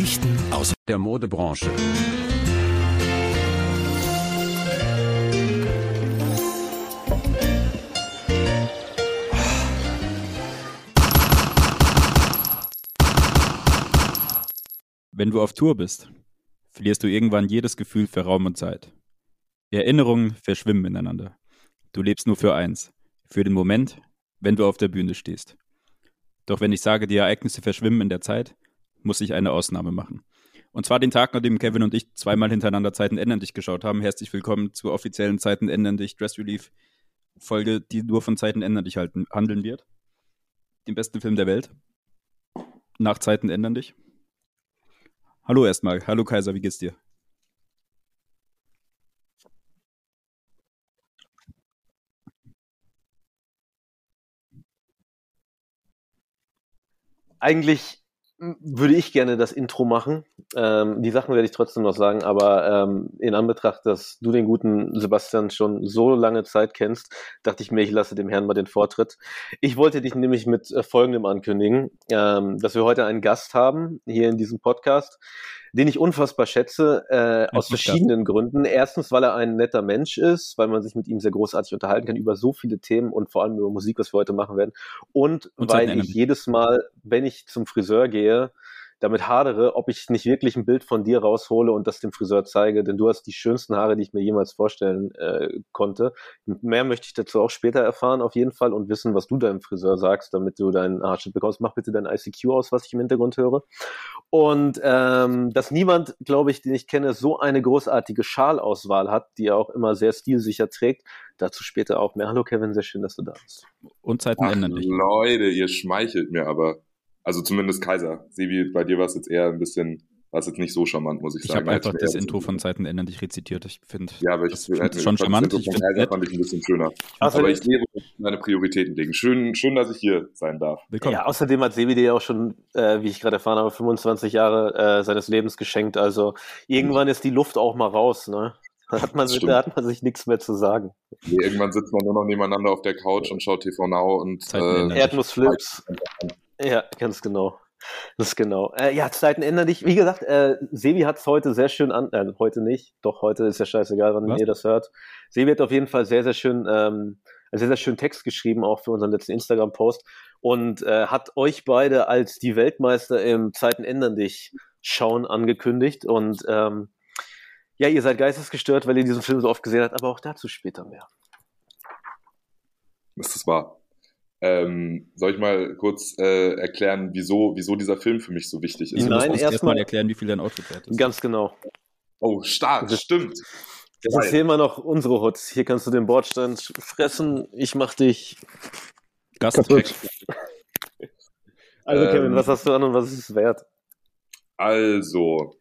Geschichten aus der Modebranche. Wenn du auf Tour bist, verlierst du irgendwann jedes Gefühl für Raum und Zeit. Erinnerungen verschwimmen ineinander. Du lebst nur für eins, für den Moment, wenn du auf der Bühne stehst. Doch wenn ich sage, die Ereignisse verschwimmen in der Zeit, muss ich eine Ausnahme machen. Und zwar den Tag, nachdem Kevin und ich zweimal hintereinander Zeiten ändern dich geschaut haben. Herzlich willkommen zur offiziellen Zeiten ändern dich Dress Relief Folge, die nur von Zeiten ändern dich halten, handeln wird. Den besten Film der Welt. Nach Zeiten ändern dich. Hallo erstmal. Hallo Kaiser, wie geht's dir? Eigentlich würde ich gerne das Intro machen. Ähm, die Sachen werde ich trotzdem noch sagen, aber ähm, in Anbetracht, dass du den guten Sebastian schon so lange Zeit kennst, dachte ich mir, ich lasse dem Herrn mal den Vortritt. Ich wollte dich nämlich mit äh, Folgendem ankündigen, ähm, dass wir heute einen Gast haben hier in diesem Podcast, den ich unfassbar schätze, äh, aus verschiedenen Gründen. Erstens, weil er ein netter Mensch ist, weil man sich mit ihm sehr großartig unterhalten kann über so viele Themen und vor allem über Musik, was wir heute machen werden. Und, und weil ich jedes Mal, wenn ich zum Friseur gehe, damit hadere, ob ich nicht wirklich ein Bild von dir raushole und das dem Friseur zeige, denn du hast die schönsten Haare, die ich mir jemals vorstellen äh, konnte. Mehr möchte ich dazu auch später erfahren auf jeden Fall und wissen, was du deinem Friseur sagst, damit du deinen Haarschnitt bekommst. Mach bitte dein ICQ aus, was ich im Hintergrund höre. Und ähm, dass niemand, glaube ich, den ich kenne, so eine großartige Schalauswahl hat, die er auch immer sehr stilsicher trägt. Dazu später auch mehr. Hallo Kevin, sehr schön, dass du da bist. Und Zeiten Ach, ändern dich. Leute, ihr schmeichelt mir aber. Also zumindest Kaiser. Sebi, bei dir war es jetzt eher ein bisschen, war es jetzt nicht so charmant, muss ich, ich sagen. Ich habe einfach das Intro von Zeiten ändern dich rezitiert. Ich finde, ja, aber ich, das schon charmant. Das ich von Kaiser fand ich ein bisschen schöner. aber ich lebe meine Prioritäten legen. Schön, schön, dass ich hier sein darf. Willkommen. Ja, außerdem hat Sebi dir ja auch schon, äh, wie ich gerade erfahren habe, 25 Jahre äh, seines Lebens geschenkt. Also irgendwann ist die Luft auch mal raus, ne? Da hat man, da hat man sich nichts mehr zu sagen. Nee, irgendwann sitzt man nur noch nebeneinander auf der Couch und schaut TV Now und äh, Erdnussflips. Ja, ganz genau. Das genau. Äh, ja, Zeiten ändern dich. Wie gesagt, äh, Sebi hat es heute sehr schön an, äh, heute nicht, doch heute ist ja scheißegal, wann Was? ihr das hört. Sebi hat auf jeden Fall sehr, sehr schön, ähm, sehr, sehr schön Text geschrieben, auch für unseren letzten Instagram-Post und äh, hat euch beide als die Weltmeister im Zeiten ändern dich schauen angekündigt und ähm, ja, ihr seid geistesgestört, weil ihr diesen Film so oft gesehen habt, aber auch dazu später mehr. Das ist wahr. Ähm, soll ich mal kurz äh, erklären, wieso, wieso dieser Film für mich so wichtig ist? Nein, erstmal erklären, wie viel dein Outfit wert ist. Ganz genau. Oh, stark, das stimmt. Das Geil. ist hier immer noch unsere Hut. Hier kannst du den Bordstein fressen. Ich mach dich Gast kaputt. Also Kevin, ähm, was hast du an und was ist es wert? Also,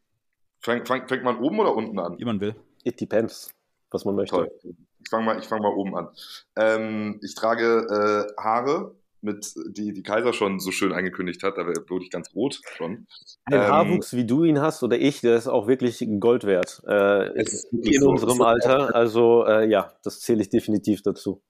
fängt, fängt, fängt man oben oder unten an? Wie man will. It depends, was man möchte. Toll. Ich fange mal, fang mal oben an. Ähm, ich trage äh, Haare, mit, die die Kaiser schon so schön angekündigt hat, da wurde ich ganz rot schon. Ein ähm, Haarwuchs, wie du ihn hast oder ich, der ist auch wirklich Gold wert. Äh, in so. unserem Alter. Also äh, ja, das zähle ich definitiv dazu.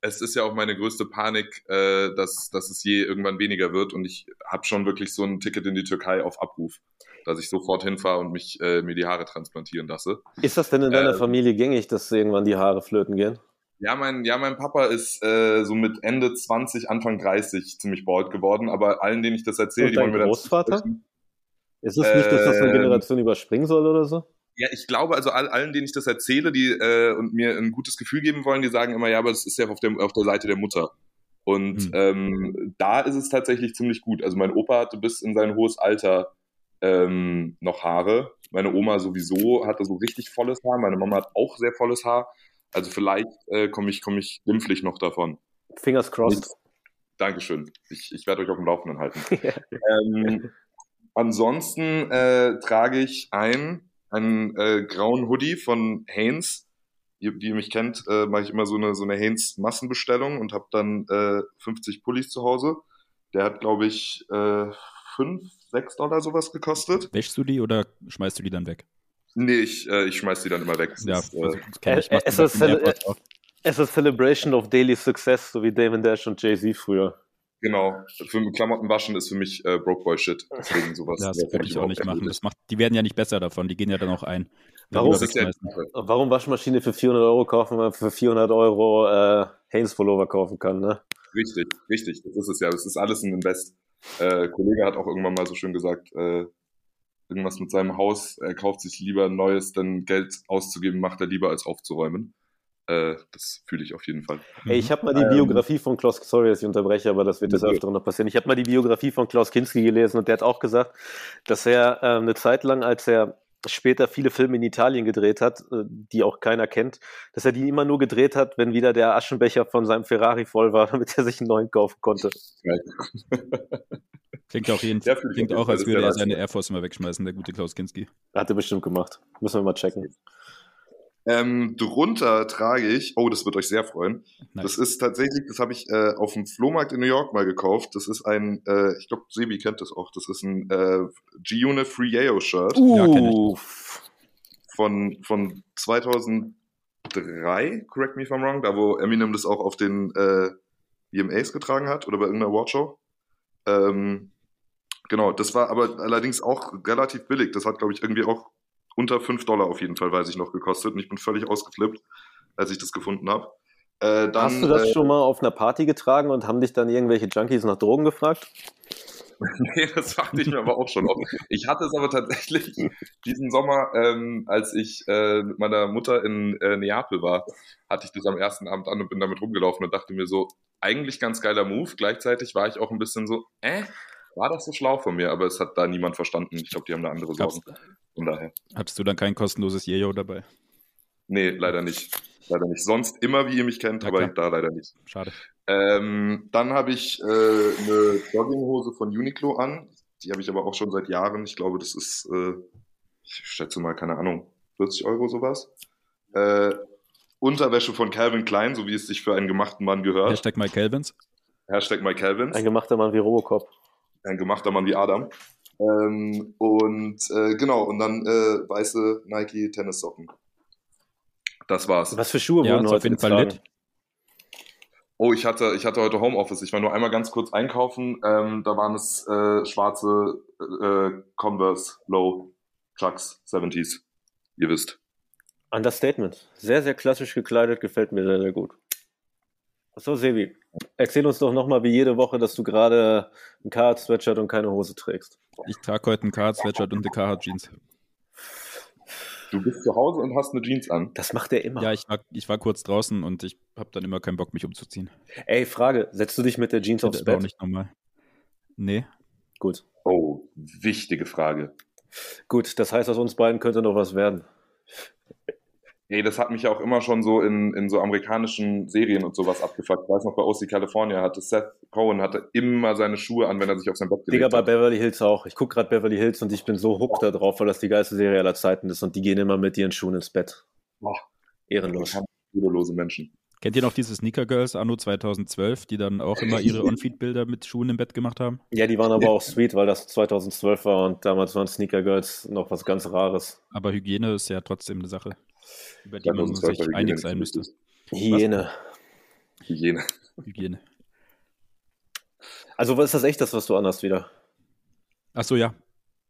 Es ist ja auch meine größte Panik, äh, dass, dass es je irgendwann weniger wird und ich habe schon wirklich so ein Ticket in die Türkei auf Abruf dass ich sofort hinfahre und mich, äh, mir die Haare transplantieren lasse. Ist das denn in deiner äh, Familie gängig, dass irgendwann die Haare flöten gehen? Ja, mein, ja, mein Papa ist äh, so mit Ende 20, Anfang 30 ziemlich bald geworden, aber allen, denen ich das erzähle, die wollen mir dann. Großvater? Ist es nicht, dass das eine ähm, Generation überspringen soll oder so? Ja, ich glaube, also all, allen, denen ich das erzähle, die äh, und mir ein gutes Gefühl geben wollen, die sagen immer, ja, aber das ist ja auf der, auf der Seite der Mutter. Und hm. ähm, da ist es tatsächlich ziemlich gut. Also mein Opa hatte bis in sein hohes Alter ähm, noch Haare. Meine Oma sowieso hatte so richtig volles Haar. Meine Mama hat auch sehr volles Haar. Also vielleicht äh, komme ich, komm ich glimpflich noch davon. Fingers crossed. Dankeschön. Ich, ich werde euch auf dem Laufenden halten. ähm, ansonsten äh, trage ich ein, einen äh, grauen Hoodie von Hanes. Ihr, die ihr mich kennt, äh, mache ich immer so eine, so eine Hanes Massenbestellung und habe dann äh, 50 Pullis zu Hause. Der hat, glaube ich, äh, 5, 6 Dollar sowas gekostet. Wäschst du die oder schmeißt du die dann weg? Nee, ich, äh, ich schmeiß die dann immer weg. Das ja, ist, äh, ich. Es ist, es ist Celebration of Daily Success, so wie Damon Dash und Jay-Z früher. Genau. Für Klamotten waschen ist für mich äh, Broke Boy Shit. Deswegen sowas. Das würde ich auch nicht machen. Das macht, die werden ja nicht besser davon. Die gehen ja dann auch ein. Warum, ja, warum Waschmaschine für 400 Euro kaufen, wenn man für 400 Euro äh, Hanes Pullover kaufen kann, ne? Richtig, richtig. Das ist es ja. Das ist alles ein Invest. Äh, Kollege hat auch irgendwann mal so schön gesagt, äh, irgendwas mit seinem Haus, er kauft sich lieber ein neues, denn Geld auszugeben macht er lieber als aufzuräumen. Äh, das fühle ich auf jeden Fall. Ey, ich habe mal die Ähm. Biografie von Klaus, sorry, dass ich unterbreche, aber das wird des. Öfteren noch passieren. Ich habe mal die Biografie von Klaus Kinski gelesen und der hat auch gesagt, dass er äh, eine Zeit lang, als er später viele Filme in Italien gedreht hat, äh, die auch keiner kennt, dass er die immer nur gedreht hat, wenn wieder der Aschenbecher von seinem Ferrari voll war, damit er sich einen neuen kaufen konnte. Klingt auch, jeden, Ja, klingt auch als würde er seine Air Force immer wegschmeißen, der gute Klaus Kinski. Hat er bestimmt gemacht. Müssen wir mal checken. Ähm, drunter trage ich, oh, das wird euch sehr freuen. Nice. Das ist tatsächlich, das habe ich äh, auf dem Flohmarkt in New York mal gekauft. Das ist ein, äh, ich glaube, Sebi kennt das auch. Das ist ein äh, G-Unit Free Yayo Shirt Ja, ich. Uff. von, von 2003, correct me if I'm wrong, da wo Eminem das auch auf den äh, VMAs getragen hat oder bei irgendeiner Awardshow. Ähm, genau, das war aber allerdings auch relativ billig. Das hat, glaube ich, irgendwie auch unter 5 Dollar auf jeden Fall, weiß ich noch, gekostet. Und ich bin völlig ausgeflippt, als ich das gefunden habe. Äh, dann, Hast du das äh, schon mal auf einer Party getragen und haben dich dann irgendwelche Junkies nach Drogen gefragt? Nee, das fragte ich mir aber auch schon oft. Ich hatte es aber tatsächlich diesen Sommer, ähm, als ich äh, mit meiner Mutter in äh, Neapel war, hatte ich das am ersten Abend an und bin damit rumgelaufen und dachte mir so, eigentlich ganz geiler Move. Gleichzeitig war ich auch ein bisschen so, äh, war das so schlau von mir? Aber es hat da niemand verstanden. Ich glaube, die haben da andere Sorgen. Von daher. hattest du dann kein kostenloses Yeyo dabei? Nee, leider nicht. Leider nicht. Sonst immer, wie ihr mich kennt, Ja, aber klar. da leider nicht. Schade. Ähm, dann habe ich äh, eine Jogginghose von Uniqlo an. Die habe ich aber auch schon seit Jahren. Ich glaube, das ist, äh, ich schätze mal, keine Ahnung, 40 Euro sowas. Äh, Unterwäsche von Calvin Klein, so wie es sich für einen gemachten Mann gehört. Hashtag Mike Calvins. Hashtag My Calvins. Ein gemachter Mann wie Robocop. Ein gemachter Mann wie Adam. Ähm, und äh, genau, und dann äh, weiße Nike Tennissocken. Das war's. Was für Schuhe Ja, wurden heute auf jeden Fall lit. Oh, ich hatte, ich hatte heute Homeoffice. Ich war nur einmal ganz kurz einkaufen. Ähm, da waren es äh, schwarze äh, Converse Low Chucks 70s. Ihr wisst. Understatement. Sehr, sehr klassisch gekleidet, gefällt mir sehr, sehr gut. So, Sebi, erzähl uns doch nochmal wie jede Woche, dass du gerade ein Carhartt-Sweatshirt und keine Hose trägst. Ich trage heute einen Carhartt-Sweatshirt und eine Carhartt-Jeans. Du bist zu Hause und hast eine Jeans an. Das macht er immer. Ja, ich war, ich war kurz draußen und ich habe dann immer keinen Bock, mich umzuziehen. Ey, Frage, setzt du dich mit der Jeans aufs Das war auch Bett? nicht normal. Nee. Gut. Oh, wichtige Frage. Gut, das heißt, aus uns beiden könnte noch was werden. Ey, das hat mich ja auch immer schon so in, in so amerikanischen Serien und sowas abgefuckt. Ich weiß noch, bei OC California hatte Seth Cohen hatte immer seine Schuhe an, wenn er sich auf sein Bett Digga, gelegt bei hat. Beverly Hills auch. Ich gucke gerade Beverly Hills und ich bin so hooked da drauf, weil das die geilste Serie aller Zeiten ist und die gehen immer mit ihren Schuhen ins Bett. Boah. Ehrenlos. Rudelose Menschen. Kennt ihr noch diese Sneaker Girls Anno 2012, die dann auch immer ihre On-Feed-Bilder mit Schuhen im Bett gemacht haben? Ja, die waren aber auch sweet, weil das 2012 war und damals waren Sneaker Girls noch was ganz Rares. Aber Hygiene ist ja trotzdem eine Sache, über die man 2012 sich einig Hygiene sein müsste. Hyäne. Hygiene. Hygiene. Also, was ist das echt, das, was du anhast wieder? Achso, ja.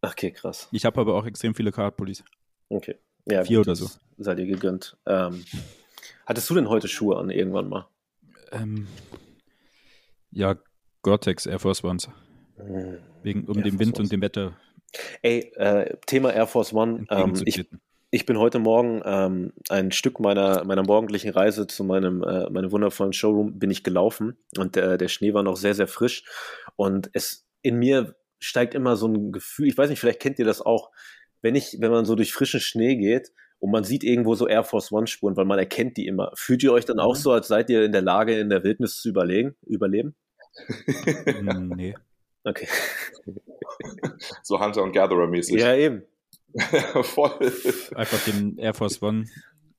Okay, krass. Ich habe aber auch extrem viele Carhartt-Pullis. Okay. Ja, Vier gut, oder so. das Sei dir gegönnt. Ähm, hattest du denn heute Schuhe an, irgendwann mal? Ähm, ja, Gore-Tex Air Force Ones. Hm. Wegen, um Air dem Force Wind Ones. und dem Wetter Ey, äh, Thema Air Force One. Ähm, ich. Ich bin heute Morgen ähm, ein Stück meiner, meiner morgendlichen Reise zu meinem, äh, meinem wundervollen Showroom bin ich gelaufen und der, der Schnee war noch sehr, sehr frisch und es in mir steigt immer so ein Gefühl, ich weiß nicht, vielleicht kennt ihr das auch, wenn ich, wenn man so durch frischen Schnee geht und man sieht irgendwo so Air Force One Spuren, weil man erkennt die immer. Fühlt ihr euch dann auch Mhm. so, als seid ihr in der Lage, in der Wildnis zu überlegen, überleben? Nee. Okay. So Hunter und Gatherer mäßig. Ja, eben. Voll. Einfach dem Air Force One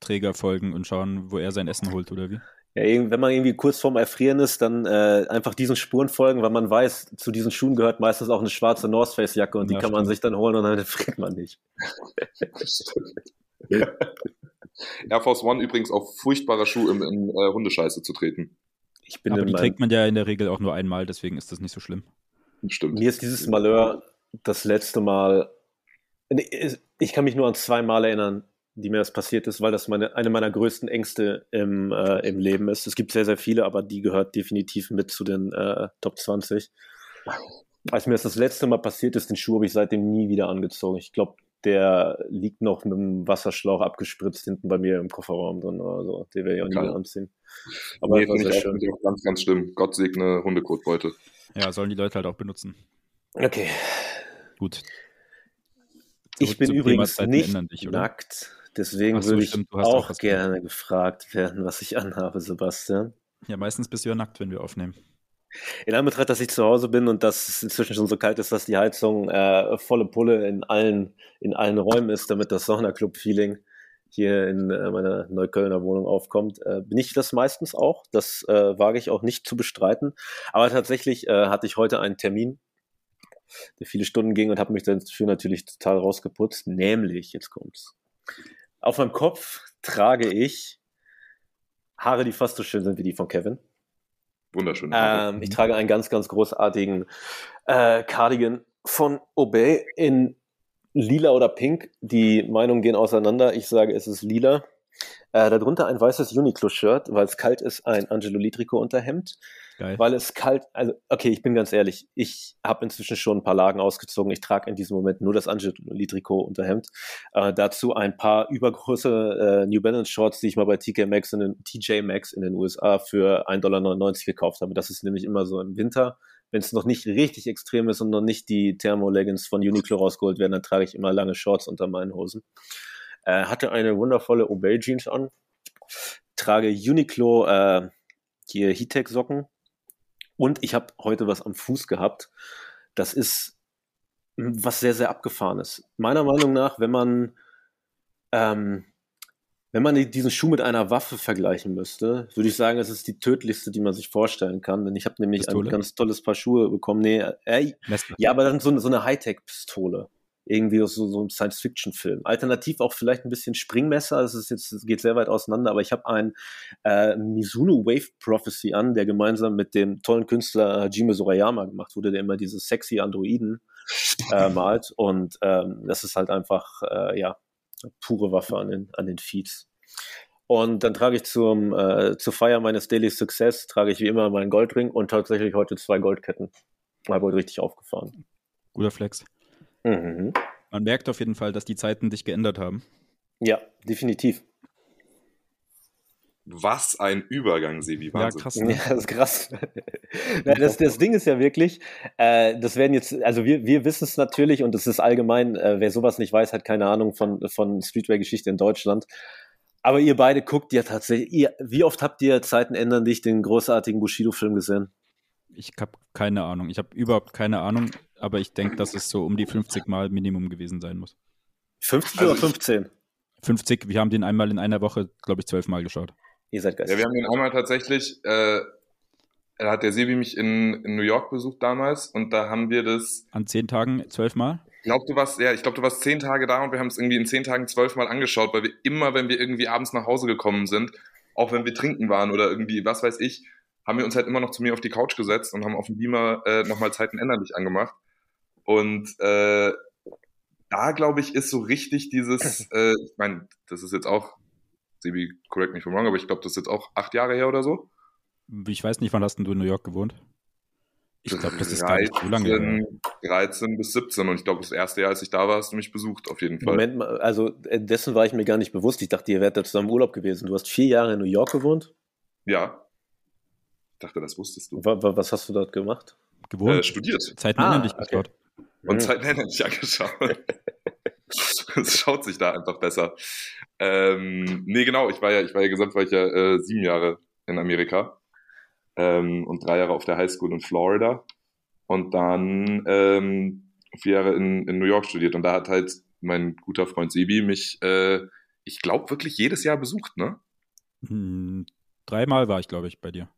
Träger folgen und schauen, wo er sein Essen holt, oder wie? Ja, wenn man irgendwie kurz vorm Erfrieren ist, dann äh, einfach diesen Spuren folgen, weil man weiß, zu diesen Schuhen gehört meistens auch eine schwarze North Face Jacke und die Ja, kann man stimmt. sich dann holen und dann friert man nicht. Air Force One übrigens auch furchtbarer Schuh, im, in äh, Hundescheiße zu treten. Ich bin Aber in die trägt man ja in der Regel auch nur einmal, deswegen ist das nicht so schlimm. Stimmt. mir ist dieses Malheur das letzte Mal. Ich kann mich nur an zwei Mal erinnern, die mir das passiert ist, weil das meine, eine meiner größten Ängste im, äh, im Leben ist. Es gibt sehr, sehr viele, aber die gehört definitiv mit zu den äh, Top 20. Als mir das das letzte Mal passiert ist, den Schuh habe ich seitdem nie wieder angezogen. Ich glaube, der liegt noch mit dem Wasserschlauch abgespritzt hinten bei mir im Kofferraum drin oder so. Den werde ich auch nie mehr anziehen. Aber nee, das schön. ich auch ganz, ganz schlimm. Gott segne Hundekotbeute. Ja, sollen die Leute halt auch benutzen. Okay. Gut. Ich bin übrigens nicht dich, nackt. Deswegen so, würde ich stimmt, auch auch gerne gefragt werden, was ich anhabe, Sebastian. Ja, meistens bist du ja nackt, wenn wir aufnehmen. In Anbetracht, dass ich zu Hause bin und dass es inzwischen schon so kalt ist, dass die Heizung äh, volle Pulle in allen, in allen Räumen ist, damit das Sauna-Club-Feeling hier in äh, meiner Neuköllner Wohnung aufkommt, äh, bin ich das meistens auch. Das äh, wage ich auch nicht zu bestreiten. Aber tatsächlich äh, hatte ich heute einen Termin, der viele Stunden ging und habe mich dafür natürlich total rausgeputzt. Nämlich, jetzt kommt's. Auf meinem Kopf trage ich Haare, die fast so schön sind wie die von Kevin. Wunderschön. Ähm, ich trage einen ganz, ganz großartigen äh, Cardigan von Obey in lila oder pink. Die Meinungen gehen auseinander. Ich sage, es ist lila. Äh, darunter ein weißes Uniqlo-Shirt, weil es kalt ist, ein Angelo Litrico-Unterhemd. Geil. Weil es kalt, also okay, ich bin ganz ehrlich, ich habe inzwischen schon ein paar Lagen ausgezogen. Ich trage in diesem Moment nur das Angelo Litrico-Unterhemd. Äh, dazu ein paar übergroße äh, New Balance Shorts, die ich mal bei TK Maxx in den, TJ Maxx in den USA für 1,99 Dollar gekauft habe. Das ist nämlich immer so im Winter. Wenn es noch nicht richtig extrem ist und noch nicht die Thermo-Leggings von Uniqlo rausgeholt werden, dann trage ich immer lange Shorts unter meinen Hosen. Äh, hatte eine wundervolle Obey Jeans an. Trage Uniqlo äh, hier Heattech Socken. Und ich habe heute was am Fuß gehabt. Das ist mm, was sehr, sehr abgefahren ist. Meiner Meinung nach, wenn man, ähm, wenn man diesen Schuh mit einer Waffe vergleichen müsste, würde ich sagen, es ist die tödlichste, die man sich vorstellen kann. Denn ich habe nämlich Pistole? ein ganz tolles Paar Schuhe bekommen. Nee, äh, ja, aber dann so, eine- so eine Hightech-Pistole. Irgendwie aus so, so ein Science-Fiction-Film. Alternativ auch vielleicht ein bisschen Springmesser. Das ist jetzt, das geht sehr weit auseinander, aber ich habe einen äh, Mizuno Wave Prophecy an, der gemeinsam mit dem tollen Künstler Hajime Sorayama gemacht wurde, der immer diese sexy Androiden äh, malt. Und ähm, das ist halt einfach, äh, ja, pure Waffe an den, an den Feeds. Und dann trage ich zum, äh, zur Feier meines Daily Success, trage ich wie immer meinen Goldring und tatsächlich heute zwei Goldketten. Habe heute richtig aufgefahren. Guter Flex. Mhm. Man merkt auf jeden Fall, dass die Zeiten sich geändert haben. Ja, definitiv. Was ein Übergang, Sebi. Wahnsinn. Ja, krass. Ja, Ne? das ist krass. Das, das Ding ist ja wirklich, äh, das werden jetzt, also wir, wir wissen es natürlich und es ist allgemein, äh, wer sowas nicht weiß, hat keine Ahnung von, von Streetwear-Geschichte in Deutschland. Aber ihr beide guckt ja tatsächlich, ihr, wie oft habt ihr Zeiten ändern dich den großartigen Bushido-Film gesehen? Ich habe keine Ahnung. Ich habe überhaupt keine Ahnung, aber ich denke, dass es so um die 50 Mal Minimum gewesen sein muss. 50 Also oder 15? 50, wir haben den einmal in einer Woche, glaube ich, zwölf Mal geschaut. Ihr seid Ja, geistig. wir haben den einmal tatsächlich, äh, da hat der Sebi mich in, in New York besucht damals und da haben wir das, An zehn Tagen zwölf Mal? ich glaube, du warst, ja, ich glaube, du warst zehn Tage da und wir haben es irgendwie in zehn Tagen zwölfmal angeschaut, weil wir immer, wenn wir irgendwie abends nach Hause gekommen sind, auch wenn wir trinken waren oder irgendwie, was weiß ich, haben wir uns halt immer noch zu mir auf die Couch gesetzt und haben auf dem Beamer äh, nochmal Zeiten änderlich angemacht. Und äh, da, glaube ich, ist so richtig dieses, äh, ich meine, das ist jetzt auch, Sebi, correct me if I'm wrong, aber ich glaube, das ist jetzt auch acht Jahre her oder so. Ich weiß nicht, wann hast denn du in New York gewohnt? Ich glaube, das ist gar nicht so lange. her. 13, 13 bis 17 und ich glaube, das erste Jahr, als ich da war, hast du mich besucht, auf jeden Fall. Moment mal, also äh, dessen war ich mir gar nicht bewusst. Ich dachte, ihr wärt da zusammen im Urlaub gewesen. Du hast vier Jahre in New York gewohnt. Ja. Ich dachte, das wusstest du. Wa- wa- Was hast du dort gemacht? Gewohnt. Äh, studiert Zeiten Ah, ändern dich okay. geschaut. und. Zeiten ändern sich angeschaut. Es schaut sich da einfach besser. Ähm, nee, genau, ich war ja, ich war ja gesamt, war ich ja äh, sieben Jahre in Amerika ähm, und drei Jahre auf der Highschool in Florida und dann ähm, vier Jahre in, in New York studiert und da hat halt mein guter Freund Sebi mich, äh, ich glaube, wirklich jedes Jahr besucht, ne? Hm, dreimal war ich, glaube ich, bei dir.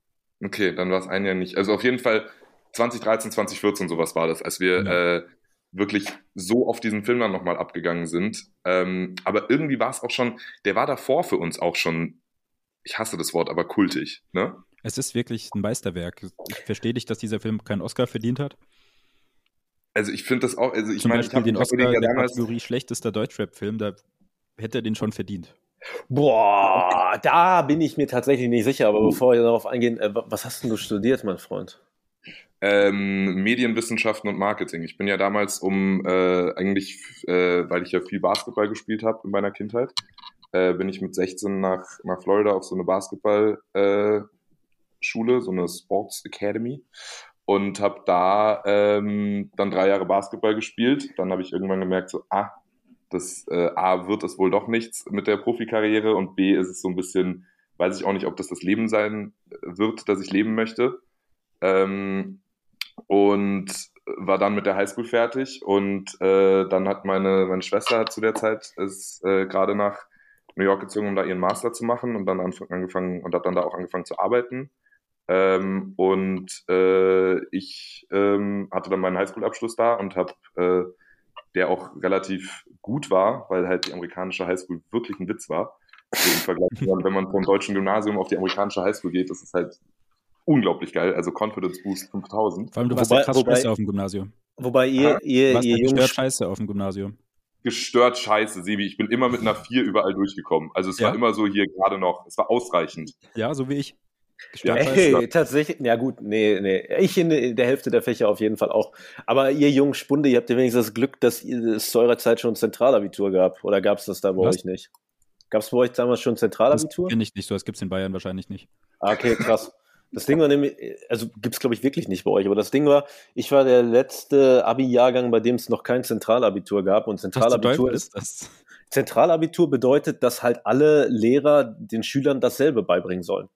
Okay, dann war es ein Jahr nicht. Also auf jeden Fall 2013, 2014 sowas war das, als wir Ja. äh, wirklich so auf diesen Film dann nochmal abgegangen sind. Ähm, aber irgendwie war es auch schon, der war davor für uns auch schon, ich hasse das Wort, aber kultig, ne? Es ist wirklich ein Meisterwerk. Ich verstehe dich, dass dieser Film keinen Oscar verdient hat. Also ich finde das auch, also ich meine, ich den hab Oscar ja der damals, Kategorie schlechtester Deutschrap-Film, da hätte er den schon verdient. Boah, da bin ich mir tatsächlich nicht sicher. Aber bevor wir darauf eingehen, äh, wa- was hast denn du studiert, mein Freund? ähm, Medienwissenschaften und Marketing. Ich bin ja damals um, äh, eigentlich, äh, weil ich ja viel Basketball gespielt habe in meiner Kindheit, äh, bin ich mit 16 nach, nach Florida auf so eine Basketball, äh, so eine Sports Academy und habe da ähm, dann drei Jahre Basketball gespielt. Dann habe ich irgendwann gemerkt, so, ah, das äh, A wird es wohl doch nichts mit der Profikarriere und B ist es so ein bisschen, weiß ich auch nicht, ob das das Leben sein wird, das ich leben möchte. Ähm, und war dann mit der Highschool fertig und äh, dann hat meine, meine Schwester zu der Zeit ist äh, gerade nach New York gezogen, um da ihren Master zu machen und dann angefangen und hat dann da auch angefangen zu arbeiten. Ähm, und äh, ich ähm, hatte dann meinen Highschool-Abschluss da und habe, äh, der auch relativ gut war, weil halt die amerikanische Highschool wirklich ein Witz war. So im Vergleich, zu- wenn man vom deutschen Gymnasium auf die amerikanische Highschool geht, das ist halt unglaublich geil. Also Confidence Boost 5000. Vor allem, du warst Wobei- ja krass wobei- scheiße auf dem Gymnasium. Wobei ihr, Ah, Du ihr, warst ihr ja gestört Jungs, scheiße auf dem Gymnasium. Gestört scheiße, Sebi. Ich bin immer mit einer 4 überall durchgekommen. Also es Ja? war immer so hier gerade noch. Es war ausreichend. Ja, so wie ich. Ey, tatsächlich, ja gut, nee, nee. Ich in der Hälfte der Fächer auf jeden Fall auch. Aber ihr jungen Spunde, ihr habt ja wenigstens das Glück, dass es zu eurer Zeit schon ein Zentralabitur gab. Oder gab es das da bei Was? euch nicht? Gab es bei euch damals schon ein Das Zentralabitur? kenne ich nicht so, das gibt es in Bayern wahrscheinlich nicht. Ah, okay, krass. Das Ding war nämlich, also gibt's glaube ich wirklich nicht bei euch, aber das Ding war, ich war der letzte Abi-Jahrgang, bei dem es noch kein Zentralabitur gab. Und Zentralabitur ist das? Zentralabitur bedeutet, dass halt alle Lehrer den Schülern dasselbe beibringen sollen.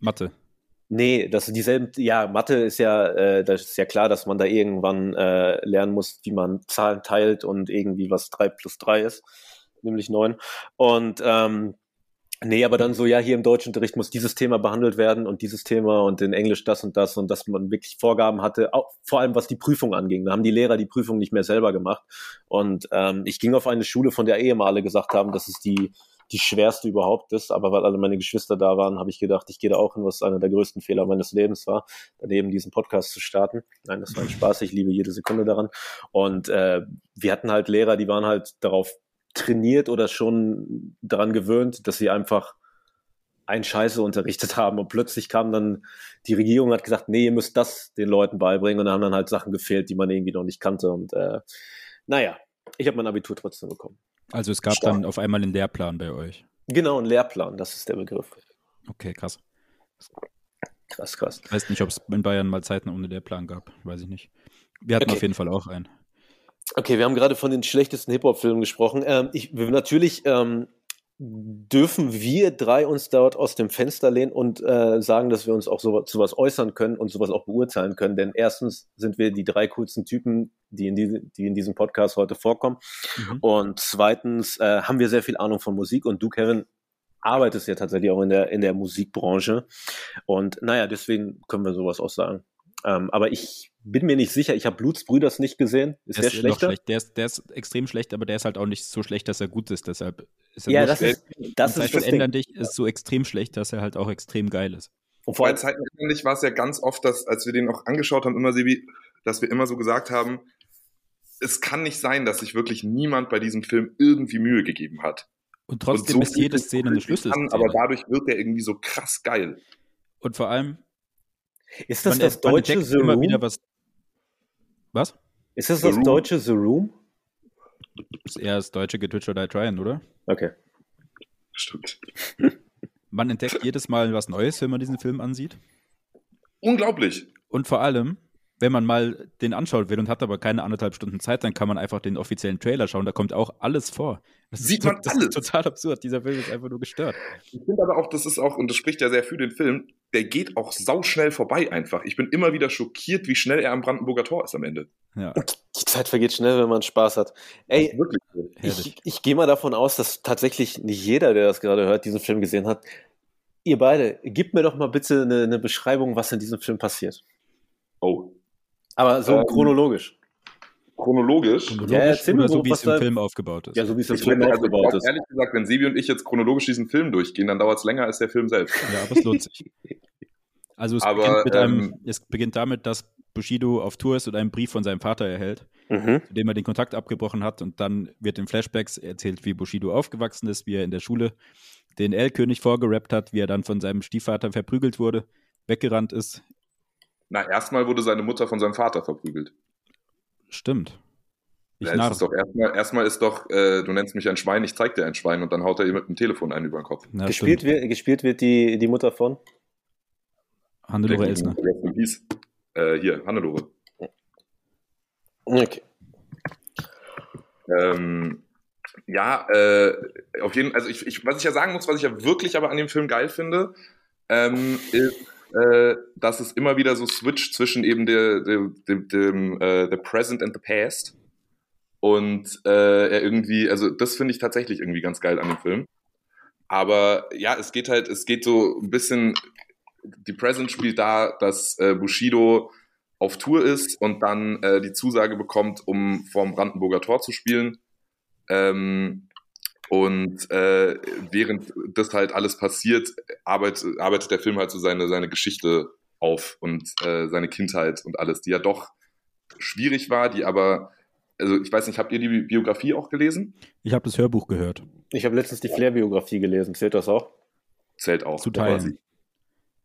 Mathe. Nee, das sind dieselben, ja, Mathe ist ja, äh, das ist ja klar, dass man da irgendwann äh, lernen muss, wie man Zahlen teilt und irgendwie was drei plus drei ist, nämlich neun. Und ähm, nee, aber dann so, ja, hier im Deutschunterricht muss dieses Thema behandelt werden und dieses Thema und in Englisch das und das und dass man wirklich Vorgaben hatte, auch, vor allem was die Prüfung anging. Da haben die Lehrer die Prüfung nicht mehr selber gemacht. Und ähm, ich ging auf eine Schule, von der eh alle gesagt haben, dass es die die schwerste überhaupt ist, aber weil alle meine Geschwister da waren, habe ich gedacht, ich gehe da auch hin, was einer der größten Fehler meines Lebens war, daneben diesen Podcast zu starten. Nein, das war ein Spaß, ich liebe jede Sekunde daran. Und äh, wir hatten halt Lehrer, die waren halt darauf trainiert oder schon daran gewöhnt, dass sie einfach ein Scheiße unterrichtet haben und plötzlich kam dann die Regierung hat gesagt, nee, ihr müsst das den Leuten beibringen und da haben dann halt Sachen gefehlt, die man irgendwie noch nicht kannte und äh, naja, ich habe mein Abitur trotzdem bekommen. Also es gab Stark. dann auf einmal einen Lehrplan bei euch. Genau, ein Lehrplan, das ist der Begriff. Okay, krass. Krass, krass. Ich weiß nicht, ob es in Bayern mal Zeiten ohne Lehrplan gab. Weiß ich nicht. Wir hatten Okay. auf jeden Fall auch einen. Okay, wir haben gerade von den schlechtesten Hip-Hop-Filmen gesprochen. Ähm, ich, natürlich ähm, dürfen wir drei uns dort aus dem Fenster lehnen und äh, sagen, dass wir uns auch so, sowas äußern können und sowas auch beurteilen können. Denn erstens sind wir die drei coolsten Typen, die in, diese, die in diesem Podcast heute vorkommen. Mhm. Und zweitens äh, haben wir sehr viel Ahnung von Musik und du, Kevin, arbeitest ja tatsächlich auch in der, in der Musikbranche. Und naja, deswegen können wir sowas auch sagen. Ähm, aber ich bin mir nicht sicher, ich habe Blutsbrüders nicht gesehen. Ist der, noch schlechter? schlecht. Der ist, der ist extrem schlecht, aber der ist halt auch nicht so schlecht, dass er gut ist. Deshalb ist er Ja, das schlecht. ist, das ist das ändern dich ist so extrem schlecht, dass er halt auch extrem geil ist. Und vor Bei allem, Zeiten war es ja ganz oft, dass, als wir den auch angeschaut haben, immer Sebi, dass wir immer so gesagt haben, es kann nicht sein, dass sich wirklich niemand bei diesem Film irgendwie Mühe gegeben hat. Und trotzdem Und ist viel jede Szene eine kann, Schlüsselszene. Aber dadurch wird er irgendwie so krass geil. Und vor allem, ist das man, das man deutsche entdeckt The immer wieder was. Was? Ist das The das Room? deutsche The Room? Das ist eher das deutsche Get Rich or Die Tryin', oder? Okay. Stimmt. Man entdeckt jedes Mal was Neues, wenn man diesen Film ansieht. Unglaublich. Und vor allem, wenn man mal den anschauen will und hat aber keine anderthalb Stunden Zeit, dann kann man einfach den offiziellen Trailer schauen. Da kommt auch alles vor. Das Sieht ist, man das alles. ist total absurd. Dieser Film ist einfach nur gestört. Ich finde aber auch, das ist auch, und das spricht ja sehr für den Film, der geht auch sauschnell vorbei einfach. Ich bin immer wieder schockiert, wie schnell er am Brandenburger Tor ist am Ende. Ja, Die Zeit vergeht schnell, wenn man Spaß hat. Ey, ich, ich gehe mal davon aus, dass tatsächlich nicht jeder, der das gerade hört, diesen Film gesehen hat. Ihr beide, gebt mir doch mal bitte eine, eine Beschreibung, was in diesem Film passiert. Aber so Ähm, chronologisch. Chronologisch. Chronologisch Ja, erzähl mir so, wie es im Film aufgebaut ist. Ja, so wie es im Film also aufgebaut ist. ehrlich gesagt, wenn Sebi und ich jetzt chronologisch diesen Film durchgehen, dann dauert es länger als der Film selbst. Ja, aber es lohnt sich. Also es, Aber, beginnt mit einem, ähm, es beginnt damit, dass Bushido auf Tour ist und einen Brief von seinem Vater erhält, Mhm. zu dem er den Kontakt abgebrochen hat. Und dann wird in Flashbacks erzählt, wie Bushido aufgewachsen ist, wie er in der Schule den L-König vorgerappt hat, wie er dann von seinem Stiefvater verprügelt wurde, weggerannt ist. Na, erstmal wurde seine Mutter von seinem Vater verprügelt. Stimmt. Ich Ja, ist doch erstmal, erstmal ist doch, äh, du nennst mich ein Schwein, ich zeig dir ein Schwein und dann haut er ihr mit dem Telefon einen über den Kopf. Ja, Gespielt, stimmt. wird, gespielt wird die, die Mutter von? Hannelore Elsner. Äh, hier, Hannelore. Okay. Ähm, ja, äh, auf jeden also ich, ich, was ich ja sagen muss, was ich ja wirklich aber an dem Film geil finde, ähm, ist, äh, dass es immer wieder so switcht zwischen eben der, der, dem, dem äh, the present and the past. Und äh, er irgendwie, also das finde ich tatsächlich irgendwie ganz geil an dem Film. Aber ja, es geht halt, es geht so ein bisschen, die Present spielt da, dass äh, Bushido auf Tour ist und dann äh, die Zusage bekommt, um vorm Brandenburger Tor zu spielen. Ähm, und äh, während das halt alles passiert, arbeitet, arbeitet der Film halt so seine, seine Geschichte auf und äh, seine Kindheit und alles, die ja doch schwierig war, die aber, also ich weiß nicht, habt ihr die Bi- Biografie auch gelesen? Ich habe das Hörbuch gehört. Ich habe letztens die Flair-Biografie gelesen. Zählt das auch? Zählt auch. Zu teilen. quasi.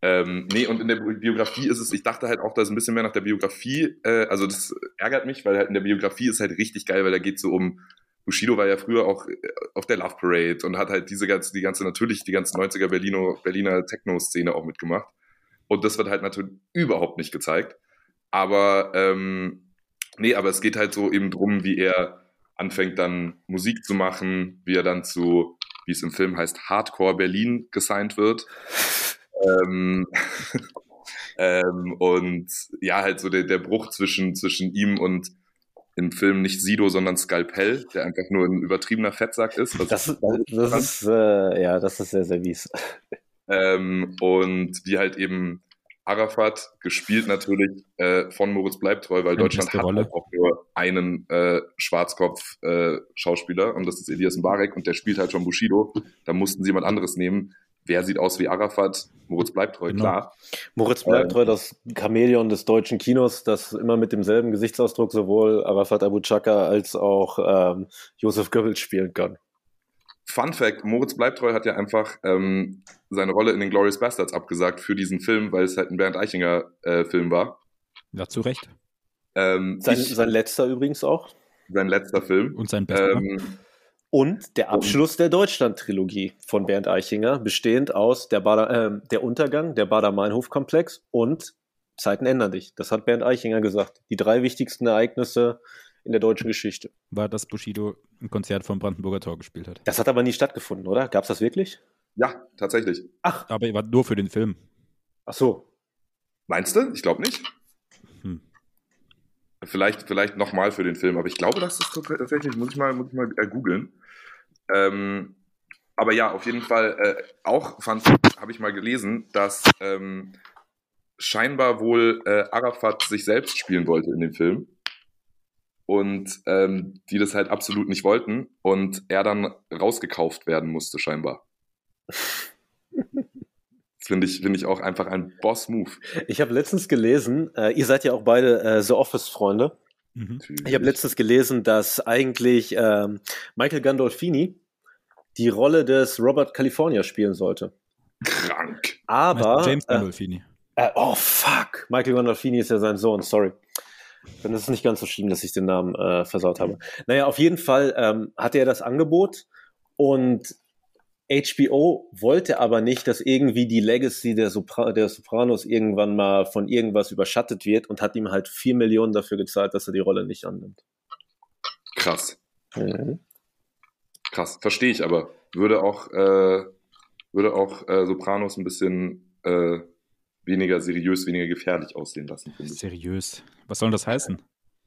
Ähm, nee, und in der Bi- Biografie ist es, ich dachte halt auch, da ist ein bisschen mehr nach der Biografie, äh, also das ärgert mich, weil halt in der Biografie ist halt richtig geil, weil da geht so um, Bushido war ja früher auch äh, auf der Love Parade und hat halt diese ganze, die ganze, natürlich die ganze 90er Berlino, Berliner Techno-Szene auch mitgemacht. Und das wird halt natürlich überhaupt nicht gezeigt. Aber, ähm, nee, aber es geht halt so eben drum, wie er anfängt dann Musik zu machen, wie er dann zu, wie es im Film heißt, Hardcore Berlin gesigned wird. ähm, ähm, und ja, halt so der, der Bruch zwischen, zwischen ihm und im Film nicht Sido, sondern Skalpell, der einfach nur ein übertriebener Fettsack ist. Das, das ist, äh, ja, das ist sehr, sehr mies. ähm, und wie halt eben Arafat, gespielt natürlich äh, von Moritz Bleibtreu, weil Eine Deutschland hat Rolle. halt auch nur einen äh, Schwarzkopf-Schauspieler und das ist Elias Mbarek und der spielt halt schon Bushido. Da mussten sie jemand anderes nehmen. Wer sieht aus wie Arafat? Moritz Bleibtreu, Genau. klar. Moritz bleibt treu, das Chamäleon des deutschen Kinos, das immer mit demselben Gesichtsausdruck sowohl Arafat Abu Chaka als auch ähm, Josef Goebbels spielen kann. Fun Fact: Moritz Bleibtreu hat ja einfach ähm, seine Rolle in den Glorious Bastards abgesagt für diesen Film, weil es halt ein Bernd Eichinger äh, Film war. Ja, zu Recht. Ähm, Sein, ich, sein letzter übrigens auch. sein letzter Film. Und sein Bester. Ähm, Und der Abschluss der Deutschland-Trilogie von Bernd Eichinger, bestehend aus der, Bader, äh, der Untergang, der Bader-Meinhof-Komplex und Zeiten ändern dich. Das hat Bernd Eichinger gesagt. Die drei wichtigsten Ereignisse in der deutschen Geschichte. war, dass Bushido ein Konzert vom Brandenburger Tor gespielt hat. Das hat aber nie stattgefunden, oder? Gab es das wirklich? ja, tatsächlich. Ach, Aber er war nur für den Film. ach so. Meinst du? Ich glaube nicht. Hm. Vielleicht, vielleicht nochmal für den Film, aber ich glaube, das ist tatsächlich, muss ich mal, muss ich mal äh, googeln. Ähm, aber ja, auf jeden Fall, äh, auch habe ich mal gelesen, dass ähm, scheinbar wohl äh, Arafat sich selbst spielen wollte in dem Film. Und ähm, die das halt absolut nicht wollten und er dann rausgekauft werden musste, scheinbar. Finde ich, finde ich auch einfach ein Boss-Move. Ich habe letztens gelesen, äh, ihr seid ja auch beide äh, The Office-Freunde. Mhm. Ich habe letztens gelesen, dass eigentlich ähm, Michael Gandolfini die Rolle des Robert California spielen sollte. krank. Aber. James äh, Gandolfini. äh, oh, fuck. Michael Gandolfini ist ja sein Sohn, sorry. Dann ist es nicht ganz so schlimm, dass ich den Namen äh, versaut habe. Naja, auf jeden Fall ähm, hatte er das Angebot und HBO wollte aber nicht, dass irgendwie die Legacy der, Sopra der Sopranos irgendwann mal von irgendwas überschattet wird und hat ihm halt vier Millionen dafür gezahlt, dass er die Rolle nicht annimmt. Krass. Mhm. Krass. Verstehe ich aber. Würde auch, äh, würde auch äh, Sopranos ein bisschen äh, weniger seriös, weniger gefährlich aussehen lassen, finde ich. Seriös. Was soll denn das heißen?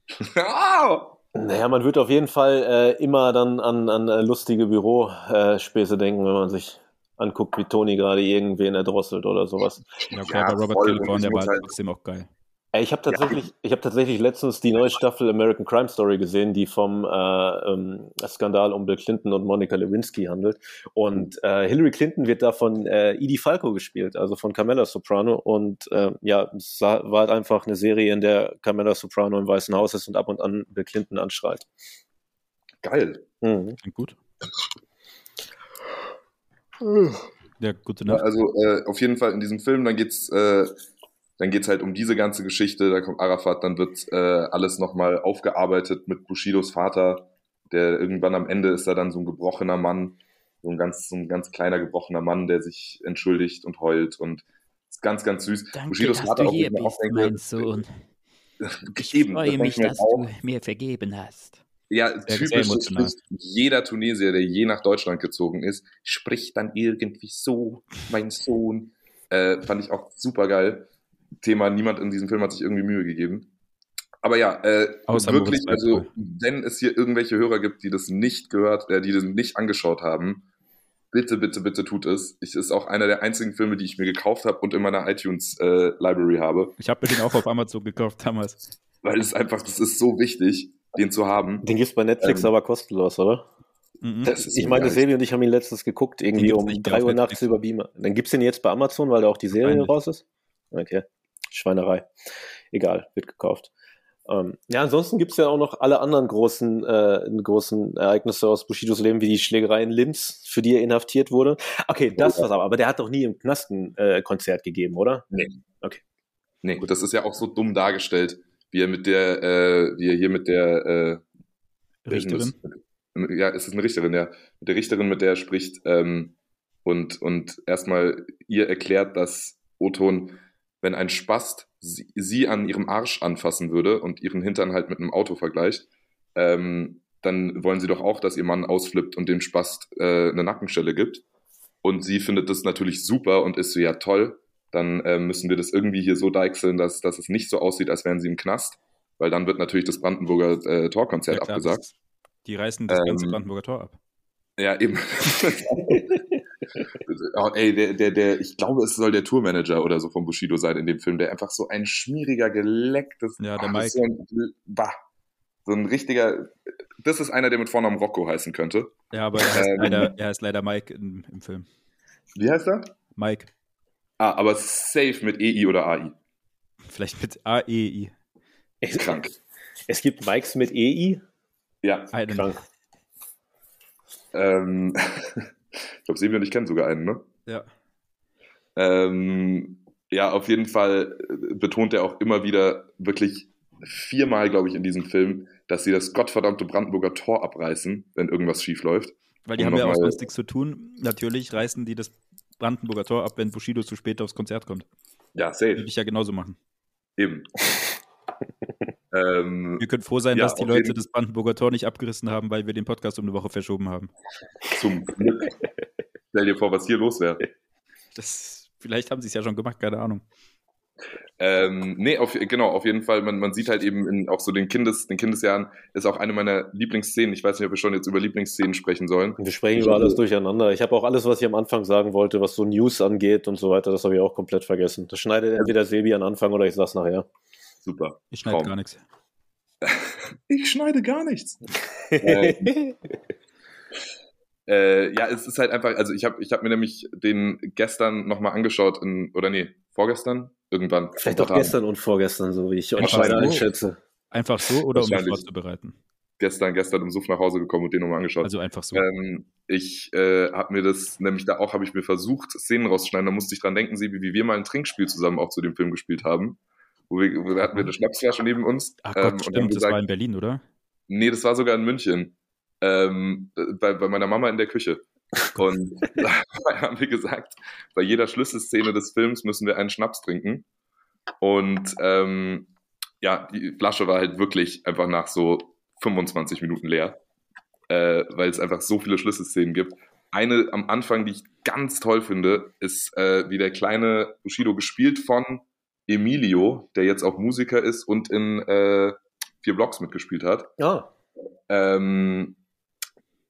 Ah! Naja, man wird auf jeden Fall äh, immer dann an, an äh, lustige Bürospäße denken, wenn man sich anguckt, wie Tony gerade irgendwen erdrosselt oder sowas. Ja, okay, Ja, aber Robert California ich war halt halt- trotzdem auch geil. Ey, Ich habe tatsächlich, ich habe tatsächlich letztens die neue Staffel American Crime Story gesehen, die vom äh, ähm, Skandal um Bill Clinton und Monica Lewinsky handelt. Und äh, Hillary Clinton wird da von äh, Edie Falco gespielt, also von Carmela Soprano. Und äh, ja, es war halt einfach eine Serie, in der Carmela Soprano im Weißen Haus ist und ab und an Bill Clinton anschreit. Geil. Mhm. Klingt gut. Ja, gute Ja, Nacht. also äh, auf jeden Fall in diesem Film, dann geht's, äh, dann geht's halt um diese ganze Geschichte, da kommt Arafat, dann wird äh, alles nochmal aufgearbeitet mit Bushidos Vater, der irgendwann am Ende ist er dann so ein gebrochener Mann, so ein ganz, so ein ganz kleiner gebrochener Mann, der sich entschuldigt und heult und ist ganz, ganz süß. Danke, Bushidos Vater du hier auch bist, mein Sohn. Ich Eben, freue mich, dass auch. du mir vergeben hast. Ja, Sehr, typisch, spricht jeder Tunesier, der je nach Deutschland gezogen ist, spricht dann irgendwie so, mein Sohn. Äh, fand ich auch super geil. Thema, niemand in diesem Film hat sich irgendwie Mühe gegeben. Aber ja, äh, Außer wirklich, also wenn es hier irgendwelche Hörer gibt, die das nicht gehört, äh, die das nicht angeschaut haben, bitte, bitte, bitte tut es. Ich ist auch einer der einzigen Filme, die ich mir gekauft habe und in meiner iTunes äh, Library habe, Ich habe mir den auch auf Amazon gekauft damals. weil es einfach, das ist so wichtig, den zu haben. Den gibt's bei Netflix Ähm, aber kostenlos, oder? Mhm. Das ist Ich meine, geil. Sebi und ich haben ihn letztens geguckt, irgendwie um nicht mehr 3 auf Uhr Netflix. nachts über Beamer. Dann gibt's den jetzt bei Amazon, weil da auch die Serie raus ist. Okay. Schweinerei. Egal, wird gekauft. Ähm, ja, ansonsten gibt's ja auch noch alle anderen großen, äh, großen Ereignisse aus Bushidos Leben, wie die Schlägerei in Linz, für die er inhaftiert wurde. Okay, das war's aber. Aber der hat doch nie im Knast ein äh, Konzert gegeben, oder? Nee, gut, das ist ja auch so dumm dargestellt, wie er mit der, äh, wie er hier mit der äh, Richterin. Ja, es ist eine Richterin, ja. Mit der Richterin, mit der er spricht, ähm, und, und erstmal ihr erklärt, dass Oton, wenn ein Spast sie, sie an ihrem Arsch anfassen würde und ihren Hintern halt mit einem Auto vergleicht, ähm, dann wollen sie doch auch, dass ihr Mann ausflippt und dem Spast äh, eine Nackenstelle gibt. Und sie findet das natürlich super und ist so, ja toll, dann äh, müssen wir das irgendwie hier so deichseln, dass, dass es nicht so aussieht, als wären sie im Knast, weil dann wird natürlich das Brandenburger äh, Torkonzert Ja, abgesagt. Die reißen das ganze Ähm, Brandenburger Tor ab. Ja, eben. oh, ey, der, der, der, ich glaube, es soll der Tourmanager oder so von Bushido sein in dem Film, der einfach so ein schmieriger, gelecktes, Ja, der Mike. das ist So ein, bah, so ein richtiger, das ist einer, der mit Vornamen Rocco heißen könnte. Ja, aber er heißt, ähm, leider, er heißt leider Mike im, im Film. Wie heißt er? Mike. Ah, aber safe mit EI oder AI. Vielleicht mit A-E-I. Es, Krank. es gibt Mikes mit EI. Ja. Krank. ähm, ich glaube, Sebi und ich kennen sogar einen, ne? Ja. Ähm, ja, auf jeden Fall äh, betont er auch immer wieder wirklich viermal, glaube ich, in diesem Film, dass sie das gottverdammte Brandenburger Tor abreißen, wenn irgendwas schief läuft. Weil die Um haben ja auch sonst nichts zu tun. Natürlich reißen die das Brandenburger Tor ab, wenn Bushido zu spät aufs Konzert kommt. Ja, safe. Würde ich ja genauso machen. Eben. Ähm, Wir können froh sein, Ja, dass die Leute das Brandenburger Tor nicht abgerissen haben, weil wir den Podcast um eine Woche verschoben haben. zum Glück. Stell dir vor, was hier los wäre. Das, vielleicht haben sie es ja schon gemacht, keine Ahnung. Ähm, nee, auf, genau, auf jeden Fall. Man, man sieht halt eben in auch so den, Kindes, den Kindesjahren, ist auch eine meiner Lieblingsszenen. Ich weiß nicht, ob wir schon jetzt über Lieblingsszenen sprechen sollen. Wir sprechen über alles durcheinander. Ich habe auch alles, was ich am Anfang sagen wollte, was so News angeht und so weiter, das habe ich auch komplett vergessen. Das schneidet entweder Sebi an Anfang oder ich sag's nachher. Super. Ich schneide Traum. gar nichts. Ich schneide gar nichts. Ähm, Äh, ja, es ist halt einfach, also ich habe ich hab mir nämlich den gestern nochmal angeschaut, in, oder nee, vorgestern, irgendwann. Vielleicht auch Tagen. gestern und vorgestern, so wie ich euch beide einschätze. Einfach so oder um mich vorzubereiten? Gestern, gestern im Suff nach Hause gekommen und den nochmal angeschaut. Also einfach so. Ähm, ich äh, habe mir das, nämlich da auch habe ich mir versucht, Szenen rauszuschneiden, da musste ich dran denken, Sebi, wie wir mal ein Trinkspiel zusammen auch zu dem Film gespielt haben. Wo wir, wo wir hatten wir eine Schnapsflasche neben uns. Ach ähm, Gott, haben stimmt, das gesagt, war in Berlin, oder? Nee, das war sogar in München. Ähm, bei, bei meiner Mama in der Küche. Und da haben wir gesagt, bei jeder Schlüsselszene des Films müssen wir einen Schnaps trinken. Und ähm, ja, die Flasche war halt wirklich einfach nach so 25 Minuten leer, äh, weil es einfach so viele Schlüsselszenen gibt. Eine am Anfang, die ich ganz toll finde, ist, äh, wie der kleine Bushido gespielt von Emilio, der jetzt auch Musiker ist und in äh, vier Blocks mitgespielt hat Ah, ähm,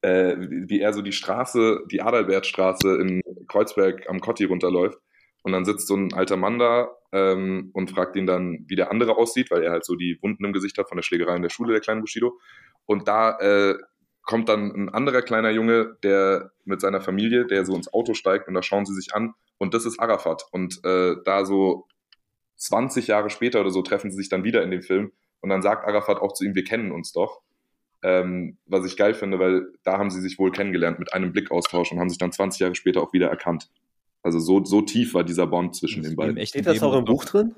äh, wie er so die Straße, die Adalbertstraße in Kreuzberg am Kotti runterläuft Und dann sitzt so ein alter Mann da ähm, und fragt ihn dann, wie der andere aussieht, weil er halt so die Wunden im Gesicht hat von der Schlägerei in der Schule, der kleine Bushido. Und da äh, kommt dann ein anderer kleiner Junge, der mit seiner Familie, der so ins Auto steigt und da schauen sie sich an und das ist Arafat. Und äh, da so 20 Jahre später oder so treffen sie sich dann wieder in dem Film und dann sagt Arafat auch zu ihm, wir kennen uns doch. Ähm, was ich geil finde, weil da haben sie sich wohl kennengelernt mit einem Blickaustausch und haben sich dann 20 Jahre später auch wieder erkannt. Also so, so tief war dieser Bond zwischen den beiden. Steht das auch im Buch drin?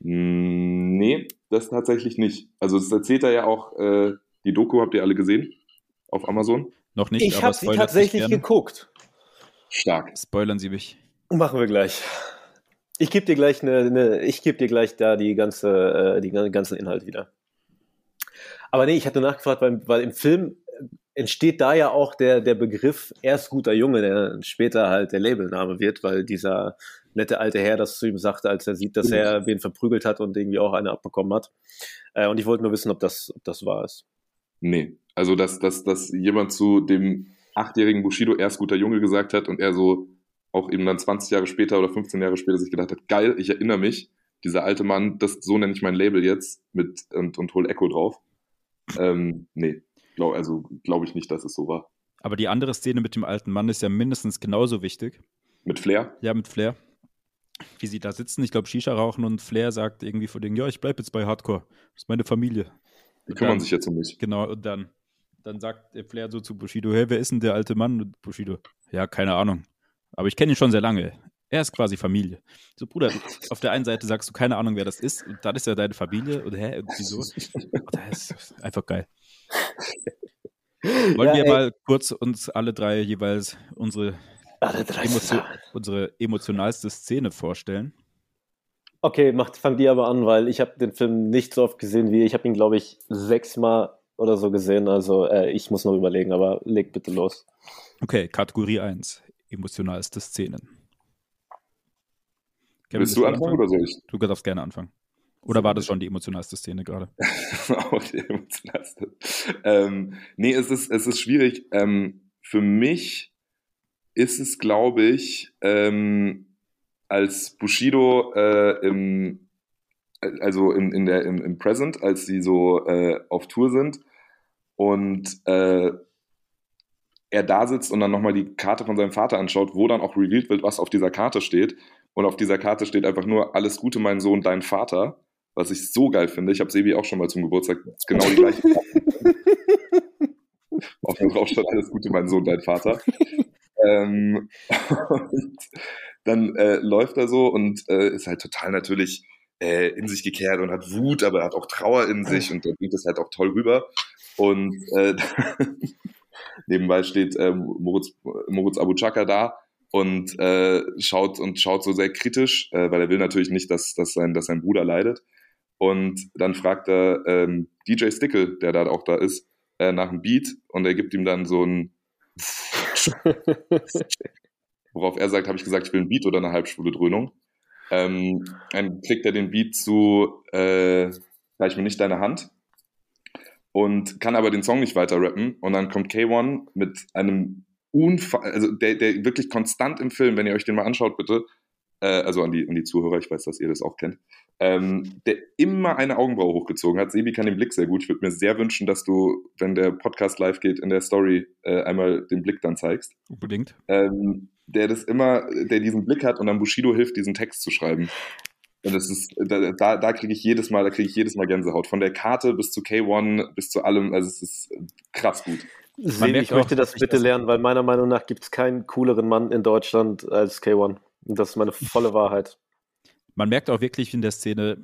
Mm, nee, das tatsächlich nicht. Also das erzählt er ja auch, äh, die Doku habt ihr alle gesehen auf Amazon? Noch nicht, Ich habe sie tatsächlich geguckt. Stark. Spoilern Sie mich. Machen wir gleich. Ich gebe dir gleich eine, eine ich gebe dir gleich da die ganze, äh, die gan- ganzen Inhalt wieder. Aber nee, ich hatte nachgefragt, weil, weil im Film entsteht da ja auch der, der Begriff erst guter Junge, der später halt der Labelname wird, weil dieser nette alte Herr das zu ihm sagte, als er sieht, dass er wen verprügelt hat und irgendwie auch eine abbekommen hat. Äh, und ich wollte nur wissen, ob das, ob das wahr ist. Nee. Also, dass, dass, dass jemand zu dem achtjährigen Bushido erst guter Junge gesagt hat und er so auch eben dann 20 Jahre später oder 15 Jahre später sich gedacht hat, geil, ich erinnere mich, dieser alte Mann, das, so nenne ich mein Label jetzt mit und, und hol Echo drauf. Ähm, nee, glaub, also glaube ich nicht, dass es so war. Aber die andere Szene mit dem alten Mann ist ja mindestens genauso wichtig. Mit Flair? Ja, mit Flair. Wie sie da sitzen, ich glaube, Shisha rauchen und Flair sagt irgendwie vor denen, ja, ich bleibe jetzt bei Hardcore. Das ist meine Familie. Die Und kümmern dann- sich jetzt um mich. Genau, und dann, dann sagt Flair so zu Bushido, hey, wer ist denn der alte Mann? Und Bushido, ja, keine Ahnung. Aber ich kenne ihn schon sehr lange. Er ist quasi Familie. So, Bruder, auf der einen Seite sagst du keine Ahnung, wer das ist, und dann ist er deine Familie. Und hä, und wieso? Das ist einfach geil. Wollen Ja, wir ey. mal kurz uns alle drei jeweils unsere, drei Emotio unsere emotionalste Szene vorstellen? Okay, macht, fang die aber an, weil ich habe den Film nicht so oft gesehen wie ihr. Ich habe ihn, glaube ich, sechsmal oder so gesehen. Also äh, ich muss noch überlegen, aber leg bitte los. Okay, Kategorie 1. Emotionalste Szenen. Kevin, Willst du willst anfangen oder soll ich? Du darfst gerne anfangen. Oder war das schon die emotionalste Szene gerade? Auch die emotionalste. Ähm, nee, es ist, es ist schwierig. Ähm, für mich ist es, glaube ich, ähm, als Bushido äh, im, also in, in der, im, im Present, als sie so äh, auf Tour sind und äh, er da sitzt und dann nochmal die Karte von seinem Vater anschaut, wo dann auch revealed wird, was auf dieser Karte steht. Und auf dieser Karte steht einfach nur, alles Gute, mein Sohn, dein Vater. Was ich so geil finde. Ich habe Sebi auch schon mal zum Geburtstag genau die gleiche. Auf dem drauf stand, alles Gute, mein Sohn, dein Vater. ähm, und dann äh, läuft er so und äh, ist halt total natürlich äh, in sich gekehrt und hat Wut, aber er hat auch Trauer in sich und der bringt das halt auch toll rüber. Und äh, nebenbei steht äh, Moritz, Moritz Abu Chaka da und äh, schaut und schaut so sehr kritisch, äh, weil er will natürlich nicht, dass, dass, sein, dass sein Bruder leidet. Und dann fragt er ähm, DJ Stickle, der da auch da ist, äh, nach einem Beat und er gibt ihm dann so ein worauf er sagt, habe ich gesagt, ich will ein Beat oder eine halbschwule Dröhnung. Ähm, dann kriegt er den Beat zu äh, Reich mir nicht deine Hand und kann aber den Song nicht weiter rappen und dann kommt K1 mit einem Unfall, also der, der wirklich konstant im Film, wenn ihr euch den mal anschaut, bitte, äh, also an die, an die Zuhörer, ich weiß, dass ihr das auch kennt, ähm, der immer eine Augenbraue hochgezogen hat. Sebi kann den Blick sehr gut. Ich würde mir sehr wünschen, dass du, wenn der Podcast live geht, in der Story äh, einmal den Blick dann zeigst Unbedingt. ähm, der das immer, der diesen Blick hat und dann Bushido hilft, diesen Text zu schreiben. Und das ist, da, da, da kriege ich jedes Mal, da kriege ich jedes Mal Gänsehaut. Von der Karte bis zu K1, bis zu allem, also es ist krass gut. Merkt ich möchte auch, das bitte das- lernen, weil meiner Meinung nach gibt es keinen cooleren Mann in Deutschland als K1. Und das ist meine volle Wahrheit. Man merkt auch wirklich in der Szene,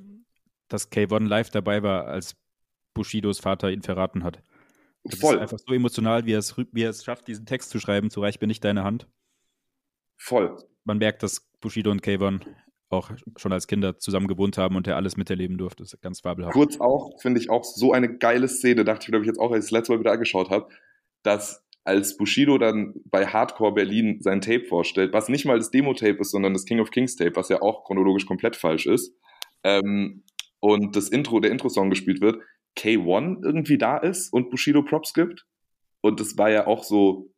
dass K1 live dabei war, als Bushidos Vater ihn verraten hat. Das Voll, ist einfach so emotional, wie er, es, wie er es schafft, diesen Text zu schreiben, zu reich bin ich deine Hand. voll. Man merkt, dass Bushido und K1 auch schon als Kinder zusammen gewohnt haben und er alles miterleben durfte. Das ist ganz fabelhaft. Kurz auch, finde ich auch so eine geile Szene, dachte ich, glaube ich, jetzt auch, als ich das letzte Mal wieder angeschaut habe, dass als Bushido dann bei Hardcore Berlin sein Tape vorstellt, was nicht mal das Demo-Tape ist, sondern das King of Kings Tape, was ja auch chronologisch komplett falsch ist, ähm, und das Intro, der Intro-Song gespielt wird, K1 irgendwie da ist und Bushido Props gibt. Und das war ja auch so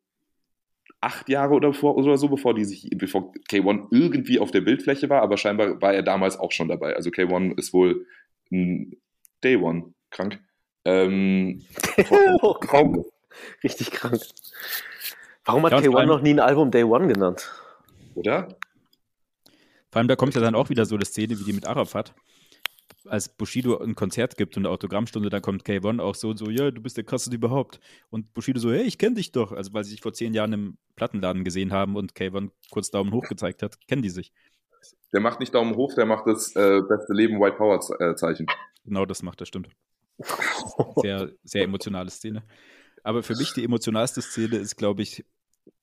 acht Jahre oder, vor, oder so, bevor die sich, bevor K1 irgendwie auf der Bildfläche war, aber scheinbar war er damals auch schon dabei. Also K1 ist wohl ein Day One krank. Ähm, oh, krank. Richtig krank. Warum hat Ja, und vor K1 allem- noch nie ein Album Day One genannt? oder? Vor allem, da kommt ja dann auch wieder so eine Szene wie die mit Arafat. Als Bushido ein Konzert gibt und eine Autogrammstunde, dann kommt K1 auch so und so, ja, du bist der krasseste überhaupt. Und Bushido so, hey, ich kenne dich doch. Also, weil sie sich vor zehn Jahren im Plattenladen gesehen haben und K1 kurz Daumen hoch gezeigt hat, kennen die sich. Der macht nicht Daumen hoch, der macht das äh, beste Leben White Power äh, Zeichen. Genau das macht, das stimmt. Sehr, sehr emotionale Szene. Aber für mich die emotionalste Szene ist, glaube ich,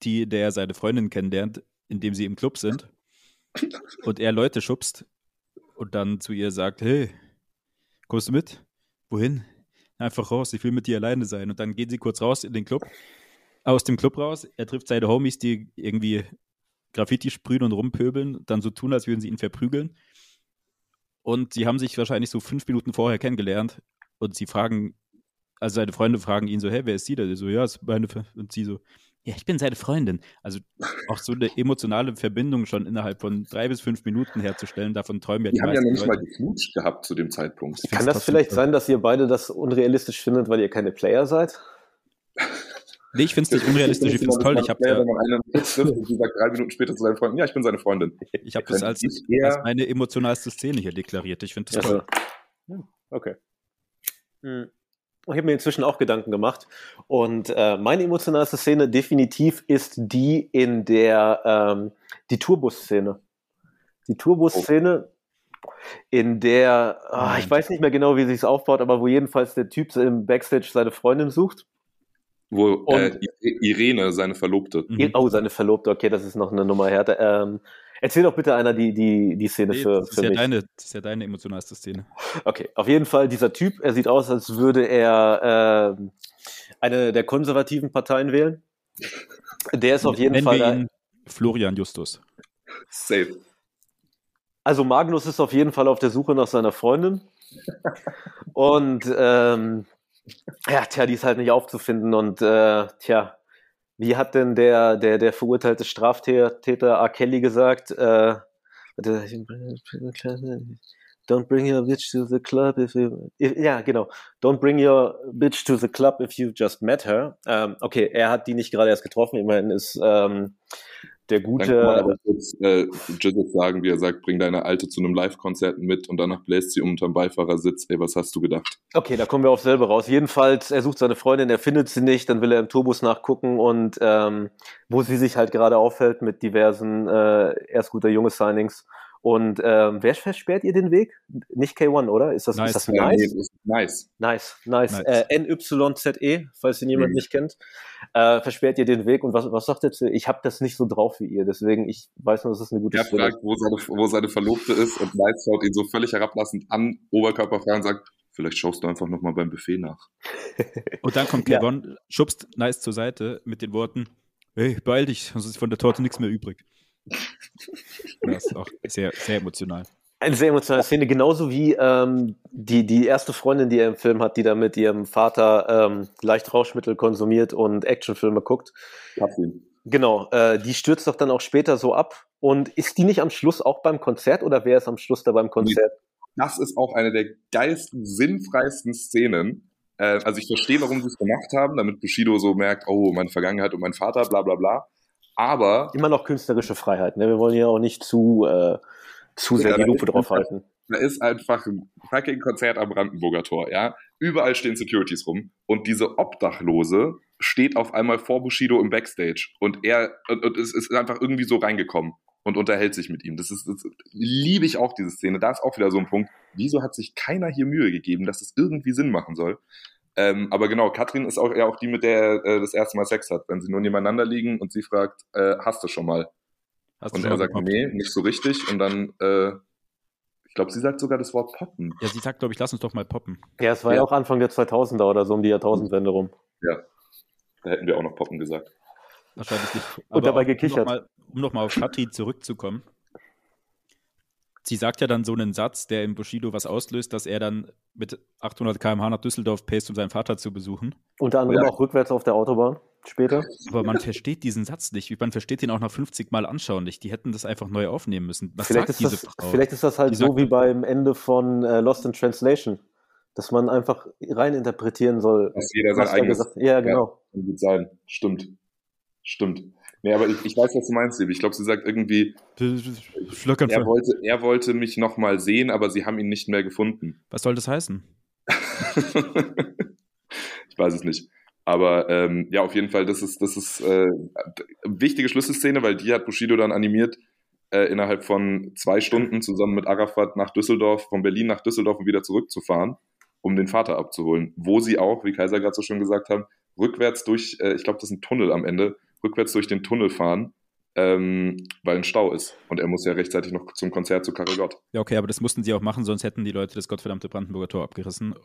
die, in der er seine Freundin kennenlernt, indem sie im Club sind und er Leute schubst und dann zu ihr sagt, hey, kommst du mit? Wohin? Einfach raus, ich will mit dir alleine sein. Und dann gehen sie kurz raus in den Club, aus dem Club raus. Er trifft seine Homies, die irgendwie Graffiti sprühen und rumpöbeln, dann so tun, als würden sie ihn verprügeln. Und sie haben sich wahrscheinlich so fünf Minuten vorher kennengelernt und sie fragen, also seine Freunde fragen ihn so, hey, wer ist sie da? Der so, ja, ist meine, Ver-" und sie so, ja, ich bin seine Freundin. Also auch so eine emotionale Verbindung schon innerhalb von drei bis fünf Minuten herzustellen, davon träumen ja die, Die haben ja noch nicht mal Leute. geknutscht gehabt zu dem Zeitpunkt. Ich Kann das vielleicht sein, dass ihr beide das unrealistisch findet, weil ihr keine Player seid? Nee, ich finde es nicht unrealistisch, ich finde es toll. Ich habe ja, ja, wenn man einen trifft und sie sagt drei Minuten später zu seinen Freunden, ja, ich bin seine Freundin. ich hab das als, als meine emotionalste Szene hier deklariert. Ich finde das toll. ja, okay. Hm. Ich habe mir inzwischen auch Gedanken gemacht. Und äh, meine emotionalste Szene definitiv ist die in der ähm, die Tourbus-Szene. Die Tourbus-Szene, in der, ah, ich weiß nicht mehr genau, wie sich aufbaut, aber wo jedenfalls der Typ im Backstage seine Freundin sucht. Wo äh, Und- Irene, seine Verlobte. Oh, seine Verlobte, okay, das ist noch eine Nummer härter. Ähm, erzähl doch bitte einer die, die, die Szene Nee, für, das, ist für ja mich. deine, das ist ja deine emotionalste Szene. Okay, auf jeden Fall dieser Typ, er sieht aus, als würde er ähm, eine der konservativen Parteien wählen. Der ist auf jeden Nennen Fall wir ihn Florian Justus. Safe. also Magnus ist auf jeden Fall auf der Suche nach seiner Freundin. Und ähm, ja, tja, die ist halt nicht aufzufinden. Und äh, tja, wie hat denn der, der, der verurteilte Straftäter R. Kelly gesagt? Äh, Don't bring your bitch to the club if you. If, ja, genau. Don't bring your bitch to the club if you just met her. Ähm, okay, er hat die nicht gerade erst getroffen. Immerhin ist ähm, der Dann kann man gute. kurz äh, sagen, wie er sagt, bring deine Alte zu einem Live-Konzert mit und danach bläst sie unterm Beifahrersitz. Ey, was hast du gedacht? Okay, da kommen wir auf selber raus. Jedenfalls, er sucht seine Freundin, er findet sie nicht, dann will er im Turbus nachgucken und ähm, wo sie sich halt gerade aufhält mit diversen äh, erst guter junge Signings. Und ähm, wer versperrt ihr den Weg? Nicht K1, oder? Ist das Nice. Ist das nice? ist nice. Nice, nice. Nice. Äh, NYZE, falls ihn jemand Mhm. nicht kennt, äh, versperrt ihr den Weg. Und was, was sagt er zu? Ich habe das nicht so drauf wie ihr, deswegen ich weiß nur, dass das eine gute Er Szene fragt, wo seine, wo seine Verlobte ist und Nice schaut ihn so völlig herablassend an, oberkörperfrei und sagt, vielleicht schaust du einfach nochmal beim Buffet nach. Und dann kommt Ja. Kevon, schubst Nice zur Seite mit den Worten, hey, beeil dich, sonst ist von der Torte nichts mehr übrig. Das ist auch sehr, sehr emotional. Eine sehr emotionale Szene, genauso wie ähm, die, die erste Freundin, die er im Film hat, die da mit ihrem Vater ähm, leicht Rauschmittel konsumiert und Actionfilme guckt. Katrin. Genau, äh, die stürzt doch dann auch später so ab. Und ist die nicht am Schluss auch beim Konzert oder wer ist am Schluss da beim Konzert? Das ist auch eine der geilsten, sinnfreisten Szenen. Äh, also ich verstehe, warum sie es gemacht haben, damit Bushido so merkt, oh, meine Vergangenheit und mein Vater, bla bla bla. Aber Immer noch künstlerische Freiheit. Ne? Wir wollen ja auch nicht zu, äh, zu sehr die Lupe ist- drauf halten. da ist einfach ein fucking Konzert am Brandenburger Tor, ja. Überall stehen Securities rum und diese Obdachlose steht auf einmal vor Bushido im Backstage und er und, und es ist einfach irgendwie so reingekommen und unterhält sich mit ihm. Das ist, das liebe ich auch diese Szene. Da ist auch wieder so ein Punkt. Wieso hat sich keiner hier Mühe gegeben, dass es irgendwie Sinn machen soll? Ähm, aber genau, Katrin ist auch ja auch die, mit der er äh, das erste Mal Sex hat, wenn sie nur nebeneinander liegen und sie fragt, äh, hast du schon mal? Hast Und schon er sagt, gepoppt? nee, nicht so richtig. Und dann, äh, ich glaube, sie sagt sogar das Wort poppen. Ja, sie sagt, glaube ich, lass uns doch mal poppen. Ja, es war ja. Ja. auch Anfang der 2000er oder so um die Jahrtausendwende rum. Ja. Da hätten wir auch noch poppen gesagt. Wahrscheinlich nicht. Und dabei auch, gekichert. Um nochmal um noch mal auf Katrin zurückzukommen. Sie sagt ja dann so einen Satz, der im Bushido was auslöst, dass er dann mit 800 km/h nach Düsseldorf paced, um seinen Vater zu besuchen. Unter anderem Ja. auch rückwärts auf der Autobahn. später. Aber man versteht diesen Satz nicht. Man versteht den auch nach 50 Mal anschauen nicht. Die hätten das einfach neu aufnehmen müssen. Was Vielleicht sagt ist, diese das, Frau? vielleicht ist das halt Die so sagt- wie beim Ende von äh, Lost in Translation, dass man einfach reininterpretieren soll. Dass jeder sein eigenes gesagt- Ja, genau. Kann gut sein. Stimmt. Stimmt. Nee, aber ich, ich weiß, was du meinst, Liebe. Ich glaube, sie sagt irgendwie, er wollte, er wollte mich nochmal sehen, aber sie haben ihn nicht mehr gefunden. Was soll das heißen? ich weiß es nicht. Aber ähm, ja, auf jeden Fall, das ist, das ist äh, eine wichtige Schlüsselszene, weil die hat Bushido dann animiert, äh, innerhalb von zwei Stunden zusammen mit Arafat nach Düsseldorf, von Berlin nach Düsseldorf und wieder zurückzufahren, um den Vater abzuholen. Wo sie auch, wie Kaiser gerade so schön gesagt haben, rückwärts durch, äh, ich glaube, das ist ein Tunnel am Ende, rückwärts durch den Tunnel fahren, ähm, weil ein Stau ist. Und er muss ja rechtzeitig noch zum Konzert zu Karel Gott. Ja, okay, aber das mussten sie auch machen, sonst hätten die Leute das gottverdammte Brandenburger Tor abgerissen.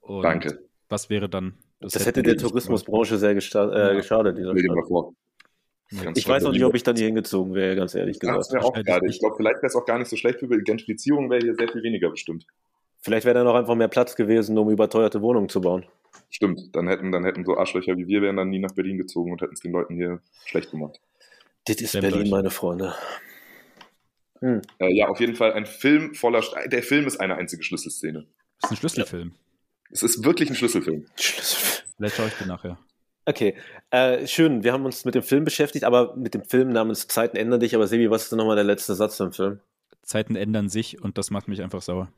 Und Danke. Was wäre dann? Das, hätte hätten der Tourismusbranche sehr gesta äh, Ja. geschadet. Ich weiß auch nicht, ob ich dann hier hingezogen wäre, ganz ehrlich Ja, das gesagt. wäre auch gerade. Ich glaube, vielleicht wäre es auch gar nicht so schlecht für die Gentrifizierung, wäre hier sehr viel weniger bestimmt. Vielleicht wäre da noch einfach mehr Platz gewesen, um überteuerte Wohnungen zu bauen. Stimmt, dann hätten, dann hätten so Arschlöcher wie wir wären dann nie nach Berlin gezogen und hätten es den Leuten hier schlecht gemacht. Das ist Berlin, euch. meine Freunde. Hm. Äh, ja, auf jeden Fall ein Film voller. St der Film ist eine einzige Schlüsselszene. Das ist ein Schlüsselfilm. Es ist wirklich ein Schlüsselfilm. Vielleicht schaue ich den nachher. Okay, äh, schön. Wir haben uns mit dem Film beschäftigt, aber mit dem Film namens Zeiten ändern dich. Aber Sebi, was ist denn nochmal der letzte Satz im Film? Zeiten ändern sich und das macht mich einfach sauer.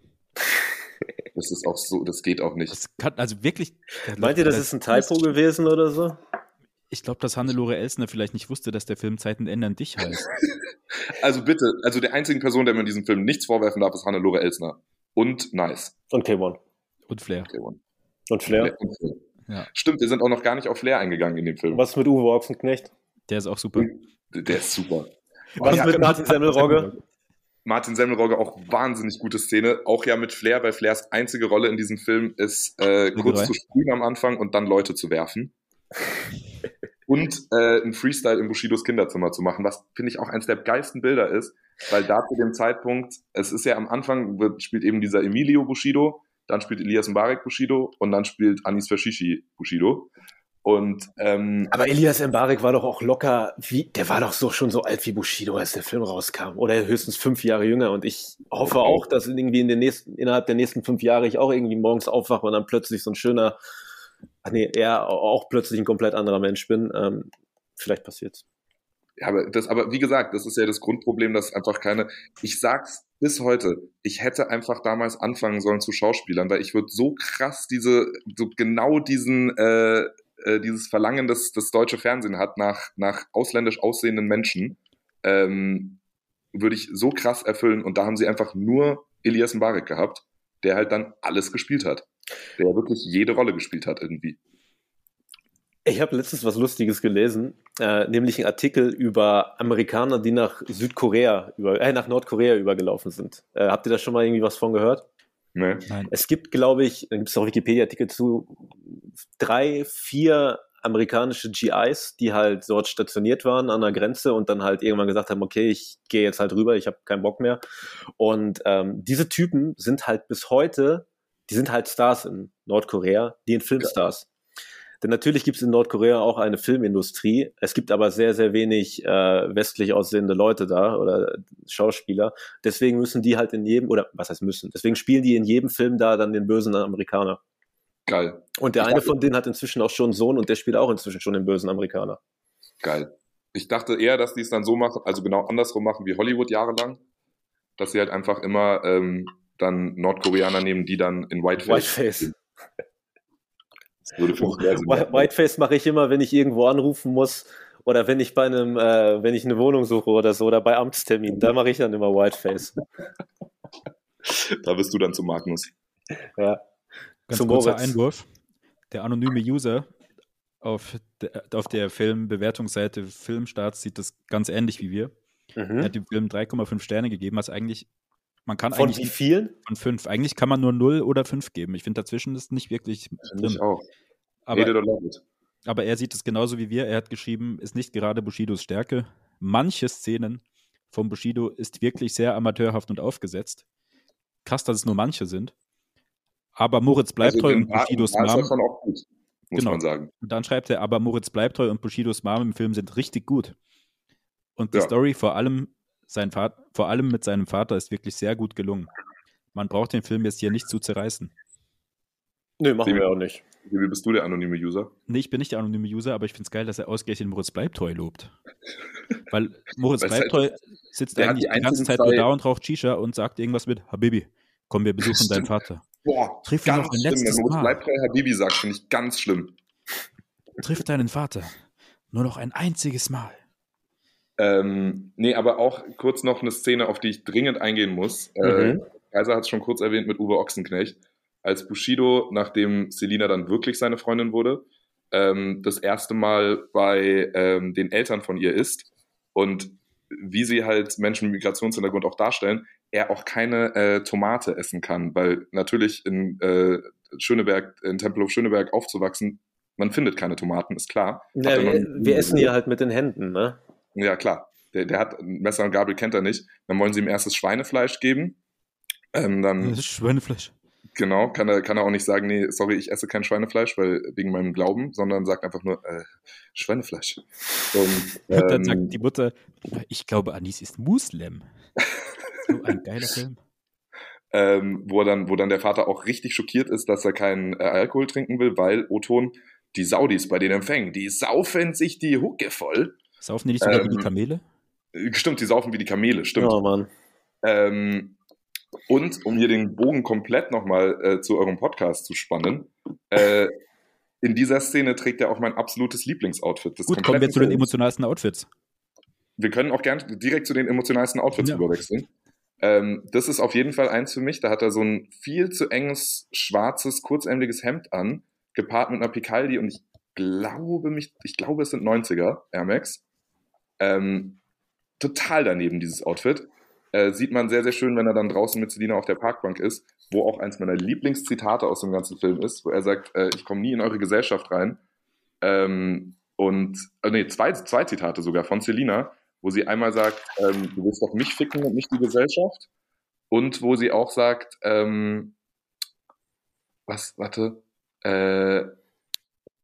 Das ist auch so, das geht auch nicht. Das kann, also wirklich. Meint ihr, das ist ein Typo gewesen oder so? Ich glaube, dass Hannelore Elsner vielleicht nicht wusste, dass der Film Zeiten ändern dich heißt. Also bitte, also der einzigen Person, der mir in diesem Film nichts vorwerfen darf, ist Hannelore Elsner. Und Nice. Und K1. Und Flair. Okay, one. Und Flair. Und Flair. Ja. Stimmt, wir sind auch noch gar nicht auf Flair eingegangen in dem Film. Was ist mit Uwe Ochsenknecht? Der ist auch super. Der ist super. Was ja, mit Martin Semmelrogge? Martin Semmelrogge auch wahnsinnig gute Szene, auch ja mit Flair, weil Flairs einzige Rolle in diesem Film ist, äh, kurz zu sprühen am Anfang und dann Leute zu werfen. und äh, ein Freestyle in Bushidos Kinderzimmer zu machen, was finde ich auch eines der geilsten Bilder ist, weil da zu dem Zeitpunkt, es ist ja am Anfang, wird, spielt eben dieser Emilio Bushido, dann spielt Elias Mbarek Bushido und dann spielt Anis Fashishi Bushido. Und ähm, Aber Elias Mbarek war doch auch locker, wie, der war doch so schon so alt wie Bushido, als der Film rauskam. Oder höchstens fünf Jahre jünger. Und ich hoffe auch, dass irgendwie in den nächsten, innerhalb der nächsten fünf Jahre ich auch irgendwie morgens aufwache und dann plötzlich so ein schöner, ach nee, eher auch plötzlich ein komplett anderer Mensch bin. Ähm, vielleicht passiert's. Ja, aber das, aber wie gesagt, das ist ja das Grundproblem, dass einfach keine. Ich sag's bis heute, ich hätte einfach damals anfangen sollen zu Schauspielern, weil ich würde so krass diese, so genau diesen, äh, äh, dieses Verlangen, das das deutsche Fernsehen hat nach nach ausländisch aussehenden Menschen, ähm, würde ich so krass erfüllen. Und da haben sie einfach nur Elias Mbarek gehabt, der halt dann alles gespielt hat, der wirklich jede Rolle gespielt hat irgendwie. Ich habe letztens was Lustiges gelesen, äh, nämlich einen Artikel über Amerikaner, die nach Südkorea, über, äh, nach Nordkorea übergelaufen sind. Äh, habt ihr da schon mal irgendwie was von gehört? Ne? Nein. Es gibt, glaube ich, da gibt es auch Wikipedia-Artikel zu, drei, vier amerikanische GIs, die halt dort stationiert waren an der Grenze und dann halt irgendwann gesagt haben, okay, ich gehe jetzt halt rüber, ich habe keinen Bock mehr. Und ähm, diese Typen sind halt bis heute, die sind halt Stars in Nordkorea, die in Filmstars. Denn natürlich gibt es in Nordkorea auch eine Filmindustrie. Es gibt aber sehr, sehr wenig äh, westlich aussehende Leute da oder Schauspieler. Deswegen müssen die halt in jedem, oder was heißt müssen, deswegen spielen die in jedem Film da dann den bösen Amerikaner. Geil, Und der Ich eine dachte- von denen hat inzwischen auch schon einen Sohn und der spielt auch inzwischen schon den bösen Amerikaner. geil. Ich dachte eher, dass die es dann so machen, also genau andersrum machen wie Hollywood jahrelang, dass sie halt einfach immer ähm, dann Nordkoreaner nehmen, die dann in Whiteface. Whiteface. Das würde für mich sehr Sinn Whi- machen. Whiteface mache ich immer, wenn ich irgendwo anrufen muss oder wenn ich bei einem, äh, wenn ich eine Wohnung suche oder so oder bei Amtstermin, da mache ich dann immer Whiteface. Da bist du dann zu Magnus. Ja. Ganz Zu kurzer Moritz. Einwurf. Der anonyme User auf der, auf der Filmbewertungsseite Filmstarts sieht das ganz ähnlich wie wir. Er Mhm. hat dem Film 3,5 Sterne gegeben, was eigentlich, man kann Von eigentlich wie vielen? von 5. Eigentlich kann man nur 0 oder 5 geben. Ich finde, dazwischen ist nicht wirklich Finde ich drin. auch. Aber, love it. aber er sieht es genauso wie wir. Er hat geschrieben, ist nicht gerade Bushidos Stärke. Manche Szenen von Bushido ist wirklich sehr amateurhaft und aufgesetzt. Krass, dass es nur manche sind. Aber Moritz bleibt Also treu und Bushidos Mom gut. muss Genau. man sagen. Und dann schreibt er, aber Moritz bleibt treu und Bushidos Mom im Film sind richtig gut. Und die Ja. Story vor allem, sein Vater, vor allem mit seinem Vater ist wirklich sehr gut gelungen. Man braucht den Film jetzt hier nicht zu zerreißen. Nö, machen Dem- wir auch nicht. Wie bist du der anonyme User? Nee, ich bin nicht der anonyme User, aber ich finde es geil, dass er ausgerechnet Moritz bleibt treu lobt. Weil Moritz Weil es bleibt halt- treu sitzt eigentlich die die ganze Zeit nur da und raucht Shisha und sagt irgendwas mit Habibi, komm, wir besuchen deinen Stimmt. Vater. Boah, Triff ihn ganz noch ein schlimm. letztes Wenn Moritz Mal. bleibt treu Habibi sagt, finde ich ganz schlimm. Triff deinen Vater. Nur noch ein einziges Mal. Ähm, nee, aber auch kurz noch eine Szene, auf die ich dringend eingehen muss. Äh, Mhm. Kaiser hat es schon kurz erwähnt mit Uwe Ochsenknecht. Als Bushido, nachdem Selina dann wirklich seine Freundin wurde, ähm, das erste Mal bei ähm, den Eltern von ihr ist und wie sie halt Menschen mit Migrationshintergrund auch darstellen, er auch keine äh, Tomate essen kann, weil natürlich in äh, Schöneberg, in Tempelhof Schöneberg aufzuwachsen, man findet keine Tomaten, ist klar. Ja, wir, wir essen hier halt mit den Händen, ne? Ja, klar. Der, der hat Messer und Gabel kennt er nicht. Dann wollen sie ihm erstes Schweinefleisch geben. Ähm, dann, Das ist Schweinefleisch. genau, kann er, kann er auch nicht sagen, nee, sorry, ich esse kein Schweinefleisch, weil wegen meinem Glauben, sondern sagt einfach nur, äh, Schweinefleisch. Und, Und dann ähm, sagt die Mutter, ich glaube, Anis ist Muslim. So ein geiler Film. ähm, wo, dann, wo dann der Vater auch richtig schockiert ist, dass er keinen äh, Alkohol trinken will, weil O-Ton, die Saudis bei den Empfängen, die saufen sich die Hucke voll. Saufen die nicht sogar wie Ähm, die Kamele? Äh, Stimmt, die saufen wie die Kamele, stimmt. Ja, Mann. Ähm, und um hier den Bogen komplett nochmal äh, zu eurem Podcast zu spannen, äh, in dieser Szene trägt er auch mein absolutes Lieblingsoutfit. Gut, kommen wir zu den emotionalsten Outfits. Wir können auch gern direkt zu den emotionalsten Outfits Ja. überwechseln. Ähm, das ist auf jeden Fall eins für mich. Da hat er so ein viel zu enges, schwarzes, kurzärmeliges Hemd an, gepaart mit einer Picaldi und ich glaube mich, ich glaube es sind 90er Air Max. Ähm, total daneben dieses Outfit. Äh, sieht man sehr, sehr schön, wenn er dann draußen mit Selina auf der Parkbank ist, wo auch eins meiner Lieblingszitate aus dem ganzen Film ist, wo er sagt, äh, ich komme nie in eure Gesellschaft rein. Ähm, und, äh, nee, zwei, zwei Zitate sogar von Selina, wo sie einmal sagt, ähm, du willst doch mich ficken und nicht die Gesellschaft. Und wo sie auch sagt, ähm, was, warte, äh,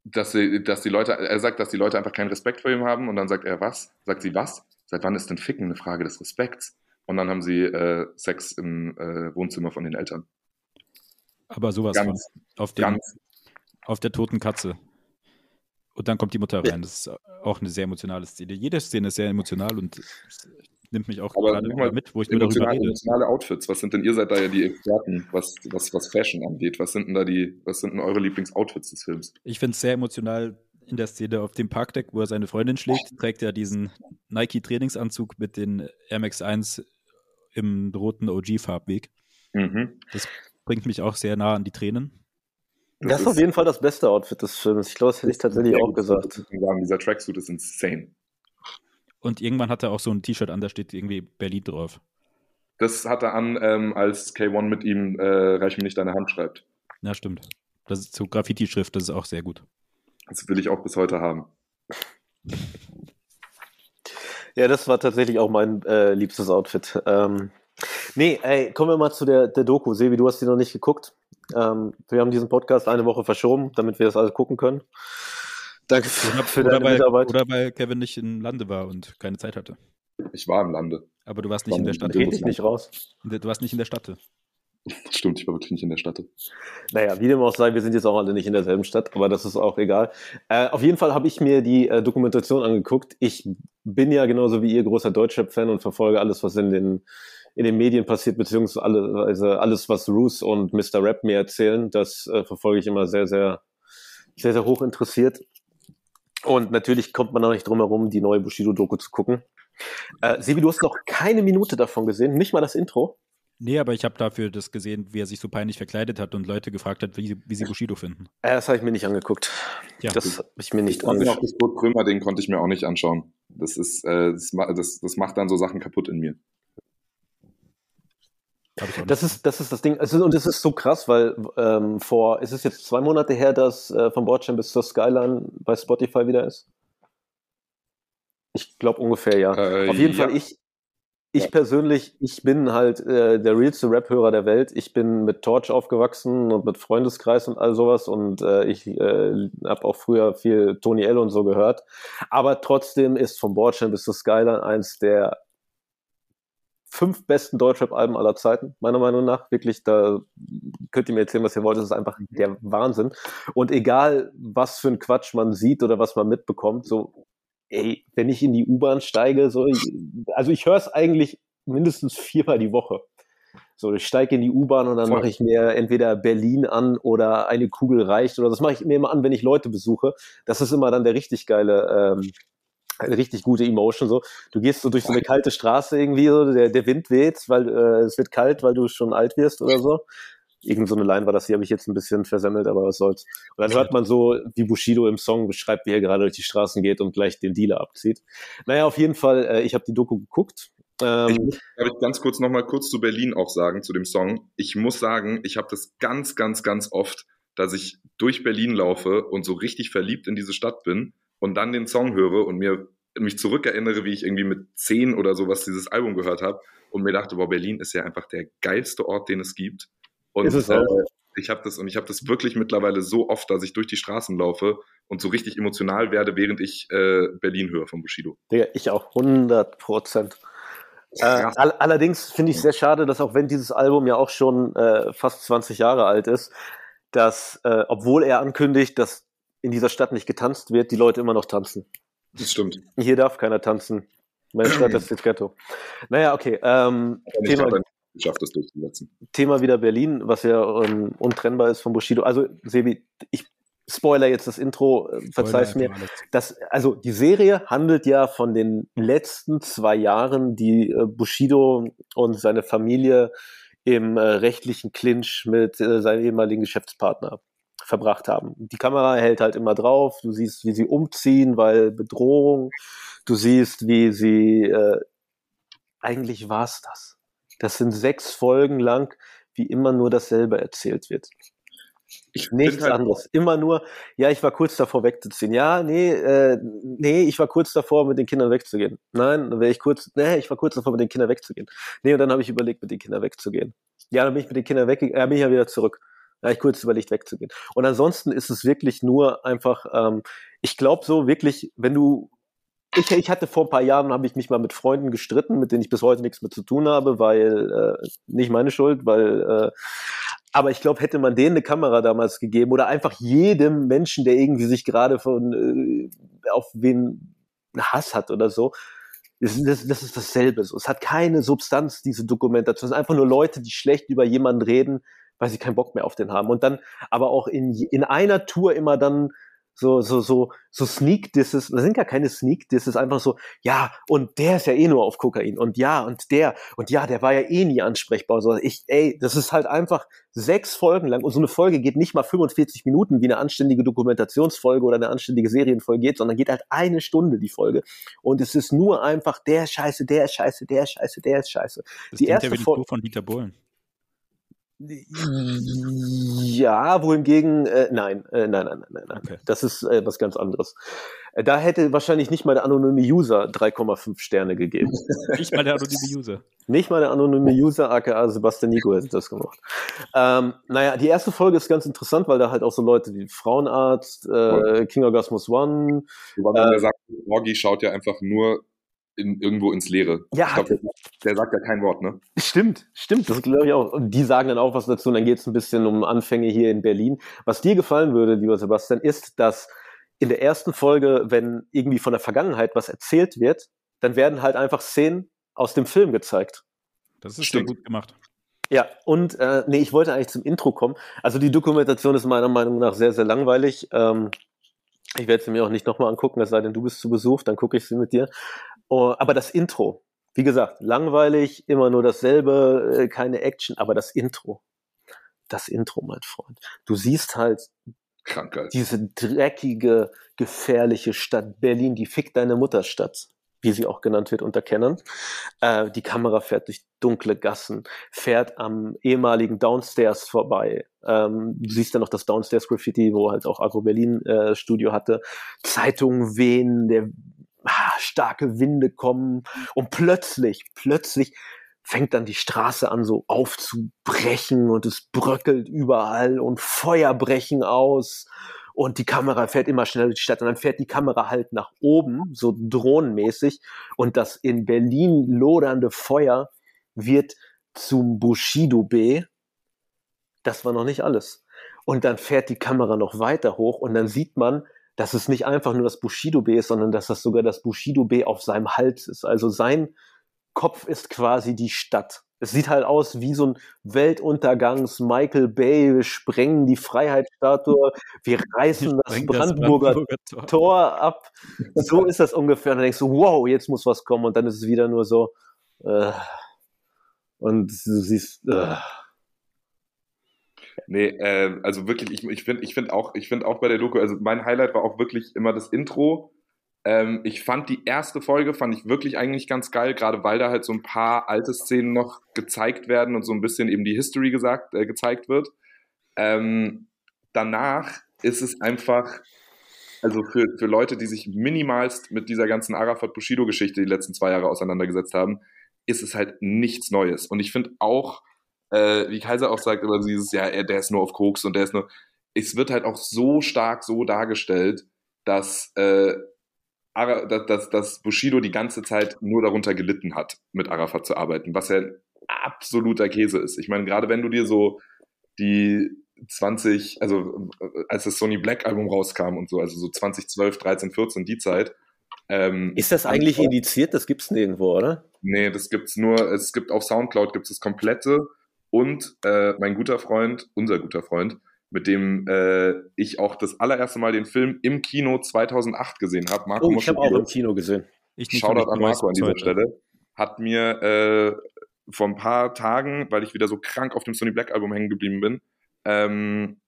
dass, sie, dass die Leute, er sagt, dass die Leute einfach keinen Respekt vor ihm haben und dann sagt er, was? Sagt sie, was? Seit wann ist denn Ficken eine Frage des Respekts? Und dann haben sie äh, Sex im äh, Wohnzimmer von den Eltern. Aber sowas Ganz, von. Auf, ganz, auf der toten Katze. Und dann kommt die Mutter rein. Das ist auch eine sehr emotionale Szene. Jede Szene ist sehr emotional und nimmt mich auch Aber gerade mit, wo ich nur darüber emotionale, rede. emotionale Outfits. Was sind denn, ihr seid da ja die Experten, was, was, was Fashion angeht. Was sind denn da die, was sind denn eure Lieblingsoutfits des Films? Ich finde es sehr emotional in der Szene auf dem Parkdeck, wo er seine Freundin schlägt, trägt er diesen Nike-Trainingsanzug mit den Air Max 1 im roten OG-Farbweg. Mhm. Bringt mich auch sehr nah an die Tränen. Das ist auf jeden Fall das beste Outfit des Films. Ich glaube, das hätte ich tatsächlich auch gesagt. Dieser Tracksuit ist insane. Und irgendwann hat er auch so ein T-Shirt an, da steht irgendwie Berlin drauf. Das hat er an, ähm, als K1 mit ihm äh, Reich mir nicht deine Hand schreibt. Ja, stimmt. Das ist so Graffiti-Schrift, das ist auch sehr gut. Das will ich auch bis heute haben. Ja, das war tatsächlich auch mein äh, liebstes Outfit. Ähm, nee, ey, kommen wir mal zu der, der Doku. Sebi, du hast die noch nicht geguckt. Ähm, wir haben diesen Podcast eine Woche verschoben, damit wir das alles gucken können. Danke für, für Oder deine weil, Mitarbeit. oder weil Kevin nicht im Lande war und keine Zeit hatte. Ich war im Lande. Aber du warst nicht in der Stadt. Red dich nicht raus. Du warst nicht in der Stadt. Stimmt, ich war wirklich nicht in der Stadt. Naja, wie dem auch sei, wir sind jetzt auch alle nicht in derselben Stadt, aber das ist auch egal. Äh, auf jeden Fall habe ich mir die äh, Dokumentation angeguckt. Ich bin ja genauso wie ihr großer Deutschrap-Fan und verfolge alles, was in den, in den Medien passiert, beziehungsweise alles, was Roos und Mr. Rap mir erzählen. Das äh, verfolge ich immer sehr, sehr, sehr, sehr hoch interessiert. Und natürlich kommt man auch nicht drum herum, die neue Bushido-Doku zu gucken. Äh, Sebi, du hast noch keine Minute davon gesehen, nicht mal das Intro. Nee, aber ich habe dafür das gesehen, wie er sich so peinlich verkleidet hat und Leute gefragt hat, wie, sie- wie sie Bushido finden. Äh, das habe ich mir nicht angeguckt. Ja. Das habe ich mir nicht Und auch angeschaut. das Kurt Krömer-Ding konnte ich mir auch nicht anschauen. Das ist, äh, das, das macht dann so Sachen kaputt in mir. Das ist, das ist das Ding. Es ist, und es ist so krass, weil ähm, vor, es ist jetzt zwei Monate her, dass äh, vom Bordstein bis zur Skyline bei Spotify wieder ist. Ich glaube ungefähr, ja. Äh, Auf jeden ja. Fall, ich, ich persönlich, ich bin halt äh, der realste Rap-Hörer der Welt. Ich bin mit Torch aufgewachsen und mit Freundeskreis und all sowas und äh, ich äh, habe auch früher viel Tony L und so gehört. Aber trotzdem ist vom Bordstein bis zur Skyline eins der fünf besten Deutschrap-Alben aller Zeiten, meiner Meinung nach. Wirklich, da könnt ihr mir erzählen, was ihr wollt. Das ist einfach der Wahnsinn. Und egal, was für ein Quatsch man sieht oder was man mitbekommt, so ey, wenn ich in die U-Bahn steige, so, also ich höre es eigentlich mindestens viermal die Woche. So, ich steige in die U-Bahn und dann mache ich mir entweder Berlin an oder eine Kugel reicht oder das mache ich mir immer an, wenn ich Leute besuche. Das ist immer dann der richtig geile, ähm, eine richtig gute Emotion. So, du gehst so durch so eine kalte Straße irgendwie, so, der, der Wind weht, weil äh, es wird kalt, weil du schon alt wirst oder so irgend so eine Line war das, die habe ich jetzt ein bisschen versemmelt, aber was soll's. Und dann hört man so, wie Bushido im Song beschreibt, wie er gerade durch die Straßen geht und gleich den Dealer abzieht. Naja, auf jeden Fall, äh, ich habe die Doku geguckt. Ähm, ich muss ganz kurz nochmal kurz zu Berlin auch sagen, zu dem Song. Ich muss sagen, ich habe das ganz, ganz, ganz oft, dass ich durch Berlin laufe und so richtig verliebt in diese Stadt bin und dann den Song höre und mir mich zurückerinnere, wie ich irgendwie mit zehn oder sowas dieses Album gehört habe und mir dachte, boah, Berlin ist ja einfach der geilste Ort, den es gibt. Und ist es auch. Äh, ich habe das und ich habe das wirklich mittlerweile so oft, dass ich durch die Straßen laufe und so richtig emotional werde, während ich äh, Berlin höre von Bushido. Digga, ich auch 100 Prozent. Äh, all, allerdings finde ich sehr schade, dass auch wenn dieses Album ja auch schon äh, fast 20 Jahre alt ist, dass, äh, obwohl er ankündigt, dass in dieser Stadt nicht getanzt wird, die Leute immer noch tanzen. Das stimmt. Hier darf keiner tanzen. Meine Stadt ist das Ghetto. Naja, okay. Ähm, Thema, geschafft, das durchzusetzen. Thema wieder Berlin, was ja ähm, untrennbar ist von Bushido. Also, Sebi, ich spoiler jetzt das Intro, äh, verzeih's mir. Das, also die Serie handelt ja von den letzten zwei Jahren, die äh, Bushido und seine Familie im äh, rechtlichen Clinch mit äh, seinem ehemaligen Geschäftspartner verbracht haben. Die Kamera hält halt immer drauf, du siehst, wie sie umziehen, weil Bedrohung, du siehst, wie sie äh, eigentlich war's das. Das sind sechs Folgen lang, wie immer nur dasselbe erzählt wird. Ich Nichts halt anderes. Immer nur, ja, ich war kurz davor wegzuziehen. Ja, nee, äh, nee, ich war kurz davor, mit den Kindern wegzugehen. Nein, dann wäre ich kurz, nee, ich war kurz davor, mit den Kindern wegzugehen. Nee, und dann habe ich überlegt, mit den Kindern wegzugehen. Ja, dann bin ich mit den Kindern weggegangen, ja, bin ich ja wieder zurück. Da habe ich kurz überlegt, wegzugehen. Und ansonsten ist es wirklich nur einfach, ähm, ich glaube so wirklich, wenn du ich, ich hatte vor ein paar Jahren, habe ich mich mal mit Freunden gestritten, mit denen ich bis heute nichts mehr zu tun habe, weil äh, nicht meine Schuld, weil äh, aber ich glaube, hätte man denen eine Kamera damals gegeben oder einfach jedem Menschen, der irgendwie sich gerade von äh, auf wen Hass hat oder so, das, das, das ist dasselbe. So. Es hat keine Substanz, diese Dokumentation. Es sind einfach nur Leute, die schlecht über jemanden reden, weil sie keinen Bock mehr auf den haben. Und dann aber auch in, in einer Tour immer dann so, so, so, so Sneak Disses, das sind gar keine Sneak Disses, einfach so, ja, und der ist ja eh nur auf Kokain und ja, und der, und ja, der war ja eh nie ansprechbar, so, ich, ey, das ist halt einfach sechs Folgen lang und so eine Folge geht nicht mal 45 Minuten, wie eine anständige Dokumentationsfolge oder eine anständige Serienfolge geht, sondern geht halt eine Stunde die Folge und es ist nur einfach der Scheiße, der ist Scheiße, der ist Scheiße, der ist Scheiße. Das die erste ja wie die Folge von Dieter Bohlen. Ja, wohingegen, äh, nein, äh, nein, nein, nein, nein. Okay. Das ist äh, was ganz anderes. Äh, da hätte wahrscheinlich nicht mal der anonyme User 3,5 Sterne gegeben. nicht mal der anonyme User. Nicht mal der anonyme User, aka Sebastian Nico, hätte das gemacht. Ähm, naja, die erste Folge ist ganz interessant, weil da halt auch so Leute wie Frauenarzt, äh, King Orgasmus One. Man äh, sagt, Morgi schaut ja einfach nur in, irgendwo ins Leere. Ja. Ich glaub, der, der, sagt ja kein Wort, ne? Stimmt, stimmt, das glaube ich auch. Und die sagen dann auch was dazu und dann geht es ein bisschen um Anfänge hier in Berlin. Was dir gefallen würde, lieber Sebastian, ist, dass in der ersten Folge, wenn irgendwie von der Vergangenheit was erzählt wird, dann werden halt einfach Szenen aus dem Film gezeigt. Das ist Stimmt. sehr gut gemacht. Ja, und äh, nee, ich wollte eigentlich zum Intro kommen. Also die Dokumentation ist meiner Meinung nach sehr, sehr langweilig. Ähm, ich werde sie mir auch nicht nochmal angucken, es sei denn, du bist zu Besuch, dann gucke ich sie mit dir. Oh, aber das Intro, wie gesagt, langweilig, immer nur dasselbe, äh, keine Action, aber das Intro, das Intro, mein Freund. Du siehst halt Krankheit. diese dreckige, gefährliche Stadt Berlin, die fickt deine Mutterstadt, wie sie auch genannt wird unter Kennern. Äh, die Kamera fährt durch dunkle Gassen, fährt am ehemaligen Downstairs vorbei. Ähm, du siehst dann noch das Downstairs Graffiti, wo halt auch Agro Berlin äh, Studio hatte. Zeitungen wehen, der ah, starke Winde kommen und plötzlich, plötzlich fängt dann die Straße an so aufzubrechen und es bröckelt überall und Feuer brechen aus und die Kamera fährt immer schneller durch die Stadt und dann fährt die Kamera halt nach oben, so drohnenmäßig und das in Berlin lodernde Feuer wird zum Bushido B. Das war noch nicht alles. Und dann fährt die Kamera noch weiter hoch und dann sieht man, dass es nicht einfach nur das Bushido B ist, sondern dass das sogar das Bushido B auf seinem Hals ist. Also sein Kopf ist quasi die Stadt. Es sieht halt aus wie so ein Weltuntergangs Michael Bay, wir sprengen die Freiheitsstatue, wir reißen das Sprengt Brandenburger, Tor. Tor ab. So ist das ungefähr. Und dann denkst du, wow, jetzt muss was kommen. Und dann ist es wieder nur so, äh, und du siehst, äh, Nee, äh, also wirklich, ich, ich finde ich find auch, ich find auch bei der Doku, also mein Highlight war auch wirklich immer das Intro. Ähm, ich fand die erste Folge, fand ich wirklich eigentlich ganz geil, gerade weil da halt so ein paar alte Szenen noch gezeigt werden und so ein bisschen eben die History gesagt, äh, gezeigt wird. Ähm, danach ist es einfach, also für, für Leute, die sich minimalst mit dieser ganzen Arafat-Bushido-Geschichte die letzten zwei Jahre auseinandergesetzt haben, ist es halt nichts Neues. Und ich finde auch, äh, wie Kaiser auch sagt, über dieses, ja, er, der ist nur auf Koks und der ist nur, es wird halt auch so stark so dargestellt, dass, äh, dass, dass, dass Bushido die ganze Zeit nur darunter gelitten hat, mit Arafat zu arbeiten, was ja ein absoluter Käse ist. Ich meine, gerade wenn du dir so die 20, also äh, als das Sony Black Album rauskam und so, also so 2012, 13, 14, die Zeit. Ähm, ist das eigentlich indiziert? Das gibt's nirgendwo, oder? Nee, das gibt's nur, es gibt auf Soundcloud gibt es das komplette und äh, mein guter Freund, unser guter Freund, mit dem äh, ich auch das allererste Mal den Film im Kino 2008 gesehen habe. Marco Oh, ich habe auch im Kino gesehen. Ich Shoutout an Marco an dieser heute. Stelle. Hat mir äh, vor ein paar Tagen, weil ich wieder so krank auf dem Sony Black Album hängen geblieben bin, ähm,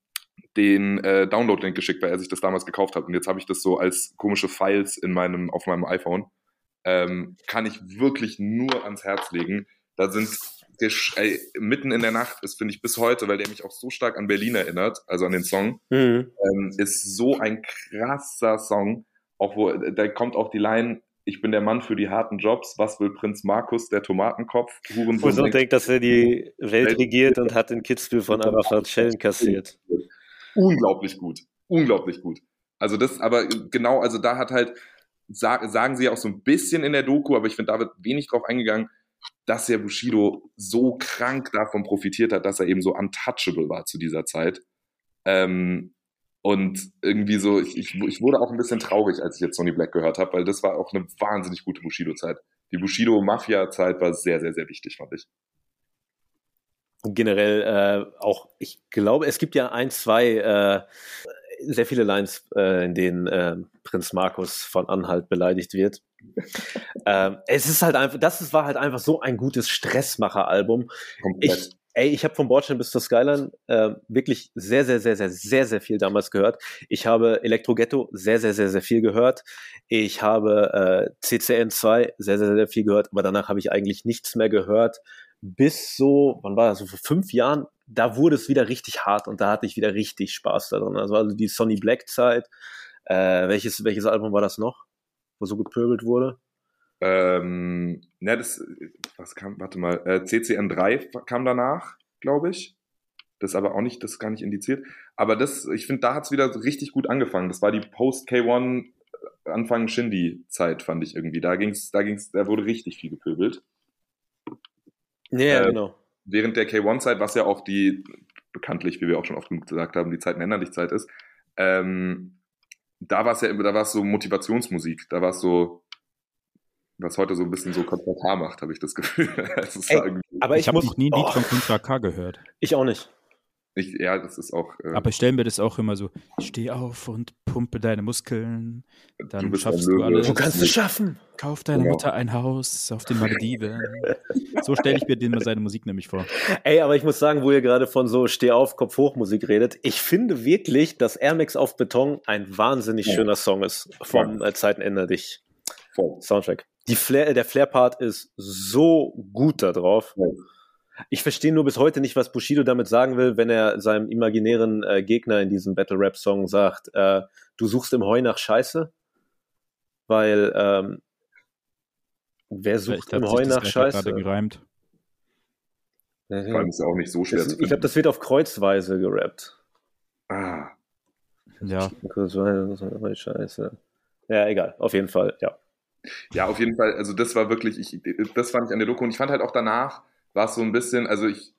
den äh, Download-Link geschickt, weil er sich das damals gekauft hat. Und jetzt habe ich das so als komische Files in meinem, auf meinem iPhone. Ähm, kann ich wirklich nur ans Herz legen. Da sind gesch- ey, mitten in der Nacht ist, finde ich, bis heute, weil der mich auch so stark an Berlin erinnert, also an den Song, Mhm. ähm, ist so ein krasser Song. Auch wo, da kommt auch die Line, ich bin der Mann für die harten Jobs, was will Prinz Markus, der Tomatenkopf, Hurensohn Wo so denkt- dass er die Welt regiert und hat den Kitzbühel von Arafat Schellen kassiert. unglaublich gut. Unglaublich gut. Also das, aber genau, also da hat halt, sag, sagen sie auch so ein bisschen in der Doku, aber ich finde, da wird wenig drauf eingegangen, dass der Bushido so krank davon profitiert hat, dass er eben so untouchable war zu dieser Zeit. Ähm, und irgendwie so, ich, ich, ich wurde auch ein bisschen traurig, als ich jetzt Sonny Black gehört habe, weil das war auch eine wahnsinnig gute Bushido-Zeit. Die Bushido-Mafia-Zeit war sehr, sehr, sehr wichtig, fand ich. Generell äh, auch, ich glaube, es gibt ja ein, zwei, äh, sehr viele Lines, äh, in denen äh, Prinz Markus von Anhalt beleidigt wird. Ähm, es ist halt einfach, das ist, war halt einfach so ein gutes Stressmacher-Album. Ich, ey, ich habe vom Bordstein bis zur Skyline äh, wirklich sehr, sehr, sehr, sehr, sehr, sehr viel damals gehört. Ich habe Elektro Ghetto sehr, sehr, sehr, sehr viel gehört. Ich habe äh, CCN 2 sehr, sehr, sehr viel gehört, aber danach habe ich eigentlich nichts mehr gehört. Bis so, wann war das, so vor fünf Jahren, da wurde es wieder richtig hart und da hatte ich wieder richtig Spaß daran. Also, also die Sonny Black Zeit. Äh, welches, welches Album war das noch, wo so gepöbelt wurde? Ähm, ne, das, was kam, warte mal, äh, CCN3 kam danach, glaube ich. Das ist aber auch nicht, das ist gar nicht indiziert. Aber das, ich finde, da hat's wieder so richtig gut angefangen. Das war die Post-K1 äh, Anfang Shindy-Zeit, fand ich irgendwie. Da ging's, da ging's, da wurde richtig viel gepöbelt. Ja, Äh, genau. Während der K1-Zeit, was ja auch die, bekanntlich, wie wir auch schon oft genug gesagt haben, die Zeiten ändern dich Zeit ist, ähm, da war es ja, da war es so Motivationsmusik. Da war es so, was heute so ein bisschen so Kontra K macht, habe ich das Gefühl. Ist Ey, Aber Ich, ich, habe noch nie ein Lied oh, von Contra K gehört. ich auch nicht. Ich, ja, das ist auch. Äh, Aber ich stelle mir das auch immer so: Steh auf und pumpe deine Muskeln. Dann Du schaffst du alles. Du kannst es schaffen. Kauf deiner Genau. Mutter ein Haus auf den Malediven. so stelle ich mir den, seine Musik nämlich vor. Ey, aber ich muss sagen, wo ihr gerade von so Steh auf, Kopf hoch Musik redet, ich finde wirklich, dass Air Max auf Beton ein wahnsinnig Ja. schöner Song ist vom äh, Zeiten dich voll. Soundtrack. Die Flair, der Flair-Part ist so gut da drauf. Ja. Ich verstehe nur bis heute nicht, was Bushido damit sagen will, wenn er seinem imaginären äh, Gegner in diesem Battle-Rap-Song sagt, äh, du suchst im Heu nach Scheiße. Weil ähm, Wer sucht im Heu nach einfach gerade Scheiße? gereimt. Vor allem ist ja auch nicht so schwer Das, zu ich finden. glaube, das wird auf Kreuzweise gerappt. ah, Ja, Kreuzweise, Scheiße. Ja, egal. Auf jeden Fall, ja. Ja, auf jeden Fall. Also das war wirklich, ich, das fand ich an der Doku und ich fand halt auch danach war es so ein bisschen, also ich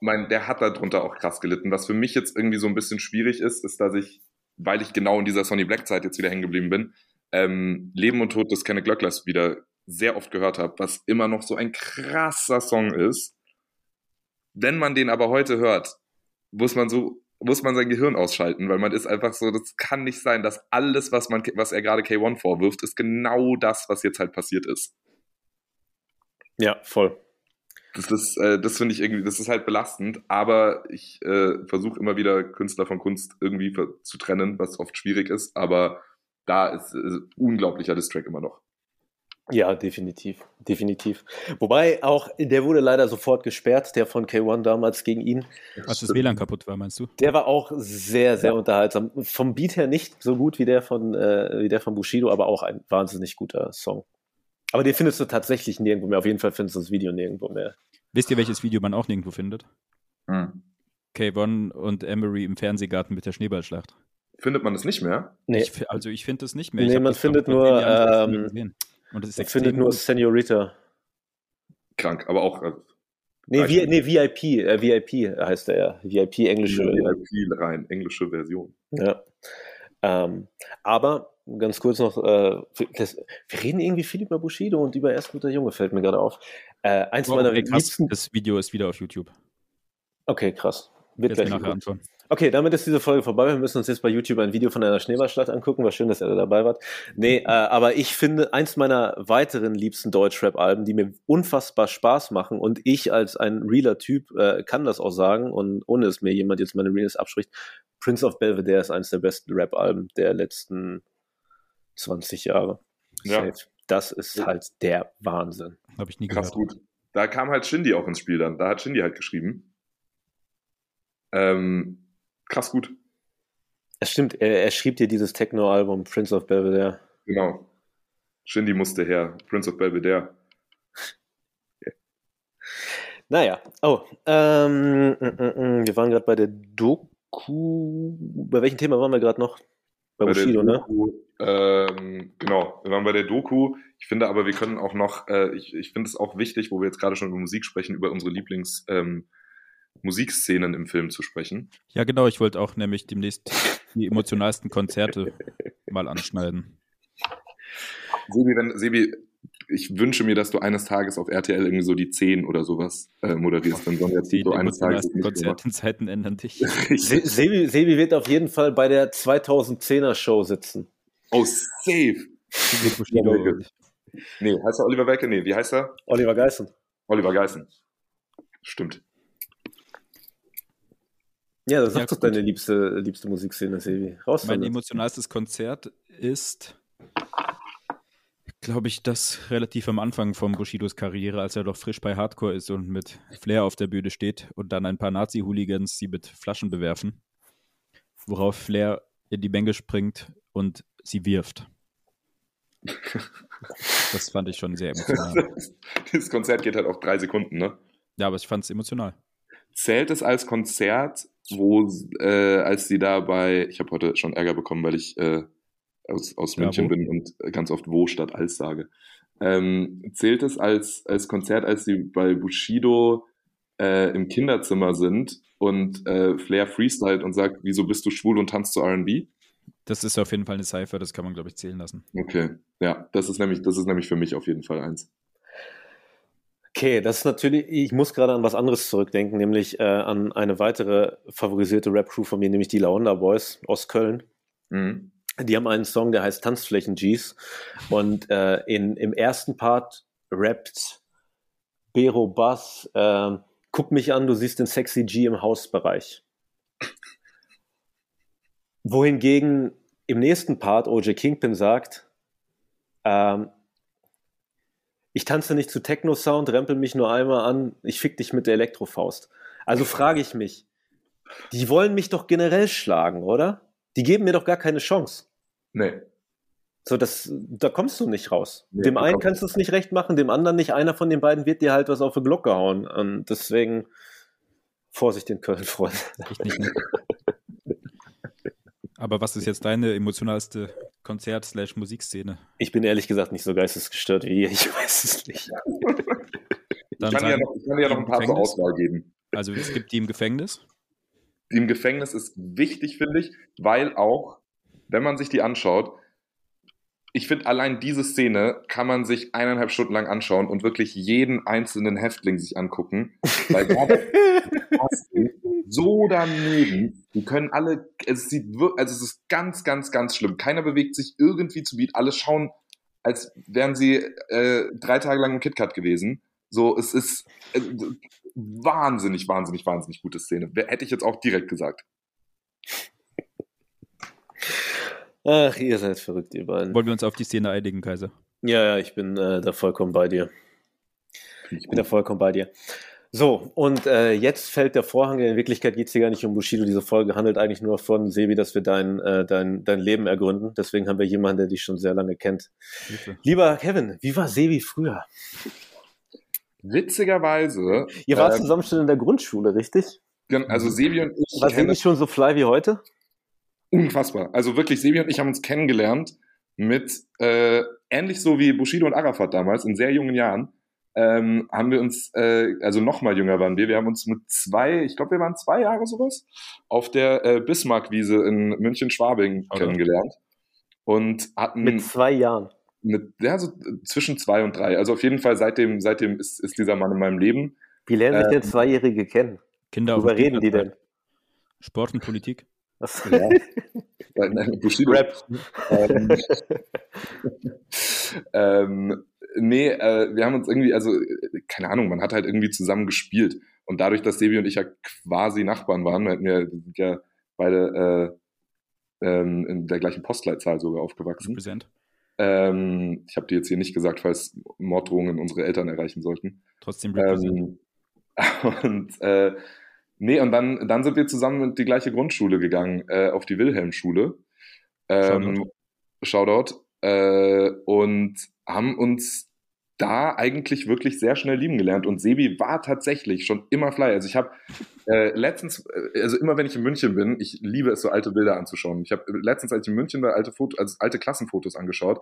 mein, der hat darunter auch krass gelitten. Was für mich jetzt irgendwie so ein bisschen schwierig ist, ist, dass ich, weil ich genau in dieser Sonny Black Zeit jetzt wieder hängen geblieben bin, ähm, Leben und Tod des Kenneth Glöcklers wieder sehr oft gehört habe, was immer noch so ein krasser Song ist. Wenn man den aber heute hört, muss man so muss man sein Gehirn ausschalten, weil man ist einfach so, das kann nicht sein, dass alles, was man, was er gerade K1 vorwirft, ist genau das, was jetzt halt passiert ist. Ja, voll. Das ist, äh, das finde ich irgendwie, das ist halt belastend, aber ich äh, versuche immer wieder Künstler von Kunst irgendwie zu trennen, was oft schwierig ist, aber da ist äh, unglaublicher Distrack immer noch. Ja, definitiv. Definitiv. Wobei auch, der wurde leider sofort gesperrt, der von K1 damals gegen ihn. als das WLAN kaputt war, meinst du? Der war auch sehr, sehr unterhaltsam. Vom Beat her nicht so gut wie der von, äh, wie der von Bushido, aber auch ein wahnsinnig guter Song. Aber den findest du tatsächlich nirgendwo mehr. Auf jeden Fall findest du das Video nirgendwo mehr. Wisst ihr, welches Video man auch nirgendwo findet? Hm. K1 und Emery im Fernsehgarten mit der Schneeballschlacht. Findet man das nicht mehr? Nee, Ich, also ich finde das nicht mehr. Nee, man das, findet nur, das ähm. Und es ist man findet nur. Senorita. Krank, aber auch äh, Nee, v nee VIP, äh, VIP heißt der ja. VIP, englische. viel rein, englische Version. Ja. Ähm, aber ganz kurz noch, äh, das, wir reden irgendwie viel über Bushido und über Erst guter Junge, fällt mir gerade auf. Äh, eins Oh, meiner okay, krass, liebsten. das Video ist wieder auf YouTube. Okay, krass. Wird gleich nachher anschauen. Okay, damit ist diese Folge vorbei. Wir müssen uns jetzt bei YouTube ein Video von einer Schneeballstadt angucken. War schön, dass ihr da dabei wart. Nee, äh, aber ich finde, eins meiner weiteren liebsten Deutschrap-Alben, die mir unfassbar Spaß machen und ich als ein realer Typ äh, kann das auch sagen und ohne es mir jemand jetzt meine Realness abspricht, Prince of Belvedere ist eines der besten Rap-Alben der letzten 20 Jahre. Ja. Safe. Das ist halt der Wahnsinn. Habe ich nie Krass gehört. gut. Da kam halt Shindy auch ins Spiel dann. Da hat Shindy halt geschrieben. Ähm, krass gut. Es stimmt, er, er schrieb dir dieses Techno-Album Prince of Belvedere. Genau. Shindy musste her. Prince of Belvedere. Naja, oh, ähm, mm, mm, mm, wir waren gerade bei der Doku. Bei welchem Thema waren wir gerade noch? Bei, Bei der Bushido, ne? Doku, ähm, genau, wir waren bei der Doku. Ich finde aber, wir können auch noch, äh, ich, ich finde es auch wichtig, wo wir jetzt gerade schon über Musik sprechen, über unsere Lieblings- ähm, Musikszenen im Film zu sprechen. Ja, genau. Ich wollte auch nämlich demnächst die emotionalsten Konzerte mal anschneiden. Sebi, wenn, Sebi, ich wünsche mir, dass du eines Tages auf RTL irgendwie so die 10 oder sowas äh, moderierst. Dann sollen jetzt Die so eines Tages Konzertenzeiten ändern dich. Se Sebi, Sebi wird auf jeden Fall bei der 2010er Show sitzen. oh, safe. Bushido. Nee, heißt er Oliver Welke? Nee, wie heißt er? Oliver Geissen. Oliver Geißen. Stimmt. Ja, das Ja, sagt doch gut. deine liebste, liebste Musikszene, Sebi. Raus Mein damit. emotionalstes Konzert ist, glaube ich, das relativ am Anfang von Bushidos Karriere, als er doch frisch bei Hardcore ist und mit Flair auf der Bühne steht und dann ein paar Nazi-Hooligans sie mit Flaschen bewerfen, worauf Flair in die Menge springt und sie wirft. Das fand ich schon sehr emotional. Dieses Konzert geht halt auf drei Sekunden, ne? Ja, aber ich fand es emotional. Zählt es als Konzert, wo, äh, als sie da bei, ich habe heute schon Ärger bekommen, weil ich äh, aus, aus Ja, München wo? bin und ganz oft wo statt als sage. Ähm, zählt es als, als Konzert, als sie bei Bushido äh, im Kinderzimmer sind und äh, Flair freestylt und sagt, wieso bist du schwul und tanzt zu R&B? Das ist auf jeden Fall eine Cypher, das kann man, glaube ich, zählen lassen. Okay, ja, das ist nämlich, das ist nämlich für mich auf jeden Fall eins. Okay, das ist natürlich, ich muss gerade an was anderes zurückdenken, nämlich äh, an eine weitere favorisierte Rap-Crew von mir, nämlich die Laonda Boys aus Köln. Mhm. Die haben einen Song, der heißt Tanzflächen-Gs. Und äh, in, im ersten Part rappt Bero Bass, äh, guck mich an, du siehst den sexy G im Hausbereich. Wohingegen im nächsten Part OJ Kingpin sagt, ähm, ich tanze nicht zu Techno-Sound, rempel mich nur einmal an, ich fick dich mit der Elektrofaust. Also frage ich mich, die wollen mich doch generell schlagen, oder? Die geben mir doch gar keine Chance. Nee. So, das, da kommst du nicht raus. Nee, dem einen kannst du es nicht recht machen, dem anderen nicht. Einer von den beiden wird dir halt was auf die Glocke hauen. Und deswegen Vorsicht in Köln, Freunde. Aber was ist jetzt deine emotionalste Konzert-Musikszene? Ich bin ehrlich gesagt nicht so geistesgestört wie ihr. Ich weiß es nicht. Dann ich kann, dir ja noch, ich kann dir ja noch ein paar zur? Auswahl geben. also es gibt die im Gefängnis. Im Gefängnis ist wichtig, finde ich, weil auch, wenn man sich die anschaut, ich finde, allein diese Szene kann man sich eineinhalb Stunden lang anschauen und wirklich jeden einzelnen Häftling sich angucken. Weil gerade so daneben, die können alle, es sieht wirklich, also es ist ganz, ganz, ganz schlimm. Keiner bewegt sich irgendwie zu Beat. Alle schauen, als wären sie äh, drei Tage lang im KitKat gewesen. So, es ist äh, wahnsinnig, wahnsinnig, wahnsinnig gute Szene. Wer- Hätte ich jetzt auch direkt gesagt. Ach, ihr seid verrückt, ihr beiden. Wollen wir uns auf die Szene einigen, Kaiser? Ja, ja, ich bin äh, da vollkommen bei dir. Ich bin da vollkommen bei dir. So, und äh, jetzt fällt der Vorhang. In Wirklichkeit geht es hier gar nicht um Bushido. Diese Folge handelt eigentlich nur von Sebi, dass wir dein, äh, dein, dein Leben ergründen. Deswegen haben wir jemanden, der dich schon sehr lange kennt. Hilfe. Lieber Kevin, wie war Sebi früher? Witzigerweise, Ihr wart Ähm, zusammen schon in der Grundschule, richtig? also Sebi und ich War Sebi schon so fly wie heute? unfassbar. Also wirklich, Sebi und ich haben uns kennengelernt mit, äh, ähnlich so wie Bushido und Arafat damals, in sehr jungen Jahren, ähm, haben wir uns, äh, also noch mal jünger waren wir, wir haben uns mit zwei, ich glaube, wir waren zwei Jahre sowas, auf der äh, Bismarckwiese in München-Schwabing Oder? kennengelernt und hatten Mit zwei Jahren. Mit, ja, so zwischen zwei und drei. Also auf jeden Fall seitdem, seitdem ist, ist dieser Mann in meinem Leben. Wie lernen sich Ähm, denn Zweijährige kennen? Kinder auf Worüber reden die denn? Sport und Politik. Was? Ja. Äh, nein, Bushido. Rap. Ähm, ähm, nee, äh, wir haben uns irgendwie, also, keine Ahnung, man hat halt irgendwie zusammen gespielt. Und dadurch, dass Sebi und ich ja quasi Nachbarn waren, wir hatten ja, wir sind ja beide äh, ähm, in der gleichen Postleitzahl sogar aufgewachsen. Präsent. Ähm, ich habe die jetzt hier nicht gesagt, falls Morddrohungen unsere Eltern erreichen sollten. Trotzdem. Ähm, und äh, nee, und dann, dann sind wir zusammen in die gleiche Grundschule gegangen, äh, auf die Wilhelmschule. Ähm, Shoutout. Äh, und haben uns da eigentlich wirklich sehr schnell lieben gelernt. Und Sebi war tatsächlich schon immer fly. Also ich habe äh, letztens, äh, also immer wenn ich in München bin, ich liebe es, so alte Bilder anzuschauen. Ich habe letztens, als ich in München war, alte, Foto, also alte Klassenfotos angeschaut.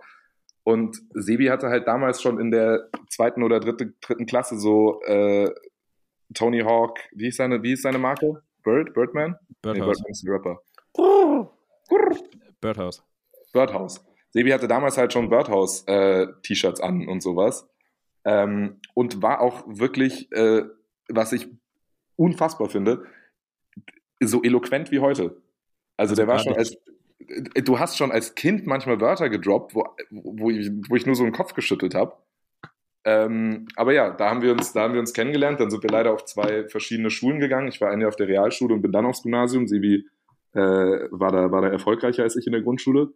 Und Sebi hatte halt damals schon in der zweiten oder dritte, dritten Klasse so äh, Tony Hawk, wie ist seine, wie ist seine Marke? Bird? Birdman? Nee, Birdhouse. Birdman ist ein Rapper. Birdhouse. Birdhouse. Sebi hatte damals halt schon Birdhouse-T-Shirts an und sowas. Ähm, und war auch wirklich, äh, was ich unfassbar finde, so eloquent wie heute. Also, Also der war schon als. äh, Du hast schon als Kind manchmal Wörter gedroppt, wo, wo, ich, wo ich nur so den Kopf geschüttelt habe. Ähm, aber ja, da haben, wir uns, da haben wir uns kennengelernt. Dann sind wir leider auf zwei verschiedene Schulen gegangen. Ich war eine auf der Realschule und bin dann aufs Gymnasium. Sebi äh, war, da, war da erfolgreicher als ich in der Grundschule.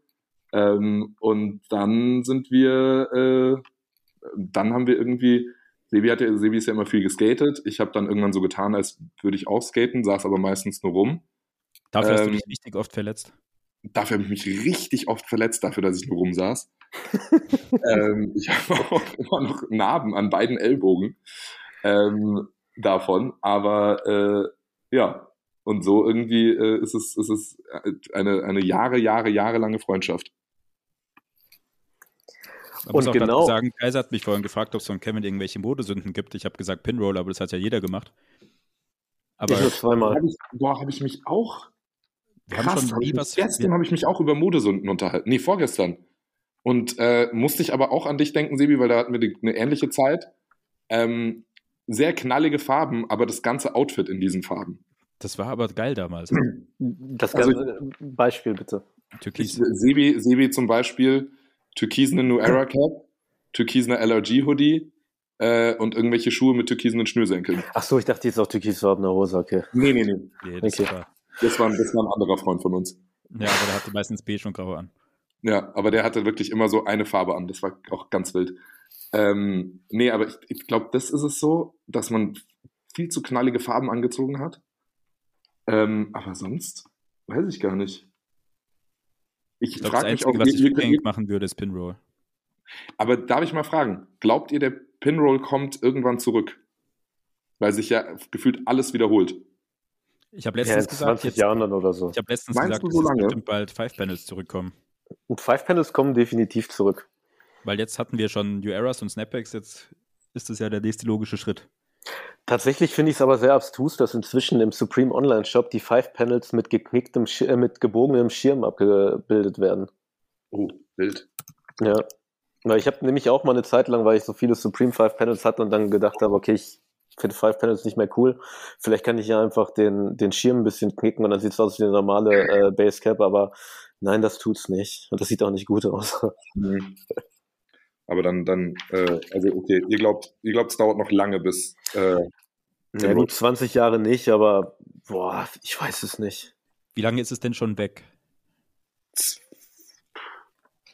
Ähm, und dann sind wir, äh, dann haben wir irgendwie, Sebi, hat ja, Sebi ist ja immer viel geskatet. Ich habe dann irgendwann so getan, als würde ich auch skaten, saß aber meistens nur rum. Dafür hast du Ähm, dich richtig oft verletzt. Dafür habe ich mich richtig oft verletzt, dafür, dass ich nur rumsaß. ähm, ich habe auch immer noch Narben an beiden Ellbogen ähm, davon. Aber äh, ja, und so irgendwie äh, ist es, ist es eine, eine Jahre, Jahre, jahrelange Freundschaft. Man Und muss auch genau- sagen, Kaiser hat mich vorhin gefragt, ob es von Kevin irgendwelche Modesünden gibt. Ich habe gesagt Pinroll, aber das hat ja jeder gemacht. Aber ich nur zweimal. Hab ich, boah, habe ich mich auch. wir haben Krass, schon hab ich nie was. gestern habe ich mich auch über Modesünden unterhalten. Nee, vorgestern. Und äh, musste ich aber auch an dich denken, Sebi, weil da hatten wir die, eine ähnliche Zeit. Ähm, sehr knallige Farben, aber das ganze Outfit in diesen Farben. das war aber geil damals. Das Also- ganze Beispiel bitte. Türkis. Sebi, Sebi zum Beispiel, türkisene New Era Cap, türkisene LRG Hoodie äh, und irgendwelche Schuhe mit türkisenen Schnürsenkeln. Ach so, ich dachte, die ist auch türkisfarbene Hose, okay. Nee, nee, nee. Nee, das, Okay. war, Das war, das war ein anderer Freund von uns. ja, aber der hatte meistens beige und grau an. Ja, aber der hatte wirklich immer so eine Farbe an. Das war auch ganz wild. Ähm, nee, aber ich, ich glaube, das ist es so, dass man viel zu knallige Farben angezogen hat. Ähm, aber sonst weiß ich gar nicht. Ich Ich glaube, das frage mich auch, Einzige, was ich rückgängig machen würde, ist Pinroll. aber darf ich mal fragen, glaubt ihr, der Pinroll kommt irgendwann zurück? Weil sich ja gefühlt alles wiederholt. Ich habe Ja, letztens gesagt, 20 jetzt, Jahren oder so. ich habe letztens Meinst gesagt, dass so lange? bestimmt bald Five Panels zurückkommen. Und Five Panels kommen definitiv zurück. Weil jetzt hatten wir schon New Eras und Snapbacks, jetzt ist das ja der nächste logische Schritt. Tatsächlich finde ich es aber sehr abstrus, dass inzwischen im Supreme Online Shop die Five Panels mit geknicktem, Sch- äh, mit gebogenem Schirm abgebildet werden. Oh, wild. Ja. Weil ich habe nämlich auch mal eine Zeit lang, weil ich so viele Supreme Five Panels hatte und dann gedacht habe, okay, ich finde Five Panels nicht mehr cool. Vielleicht kann ich ja einfach den, den Schirm ein bisschen knicken und dann sieht es aus wie eine normale äh, Basecap, aber nein, das tut's nicht. Und das sieht auch nicht gut aus. Mhm. Aber dann, dann, äh, also okay, ihr glaubt, ihr glaubt, es dauert noch lange, bis äh, Ja gut, 20 Jahre nicht, aber boah, ich weiß es nicht. Wie lange ist es denn schon weg?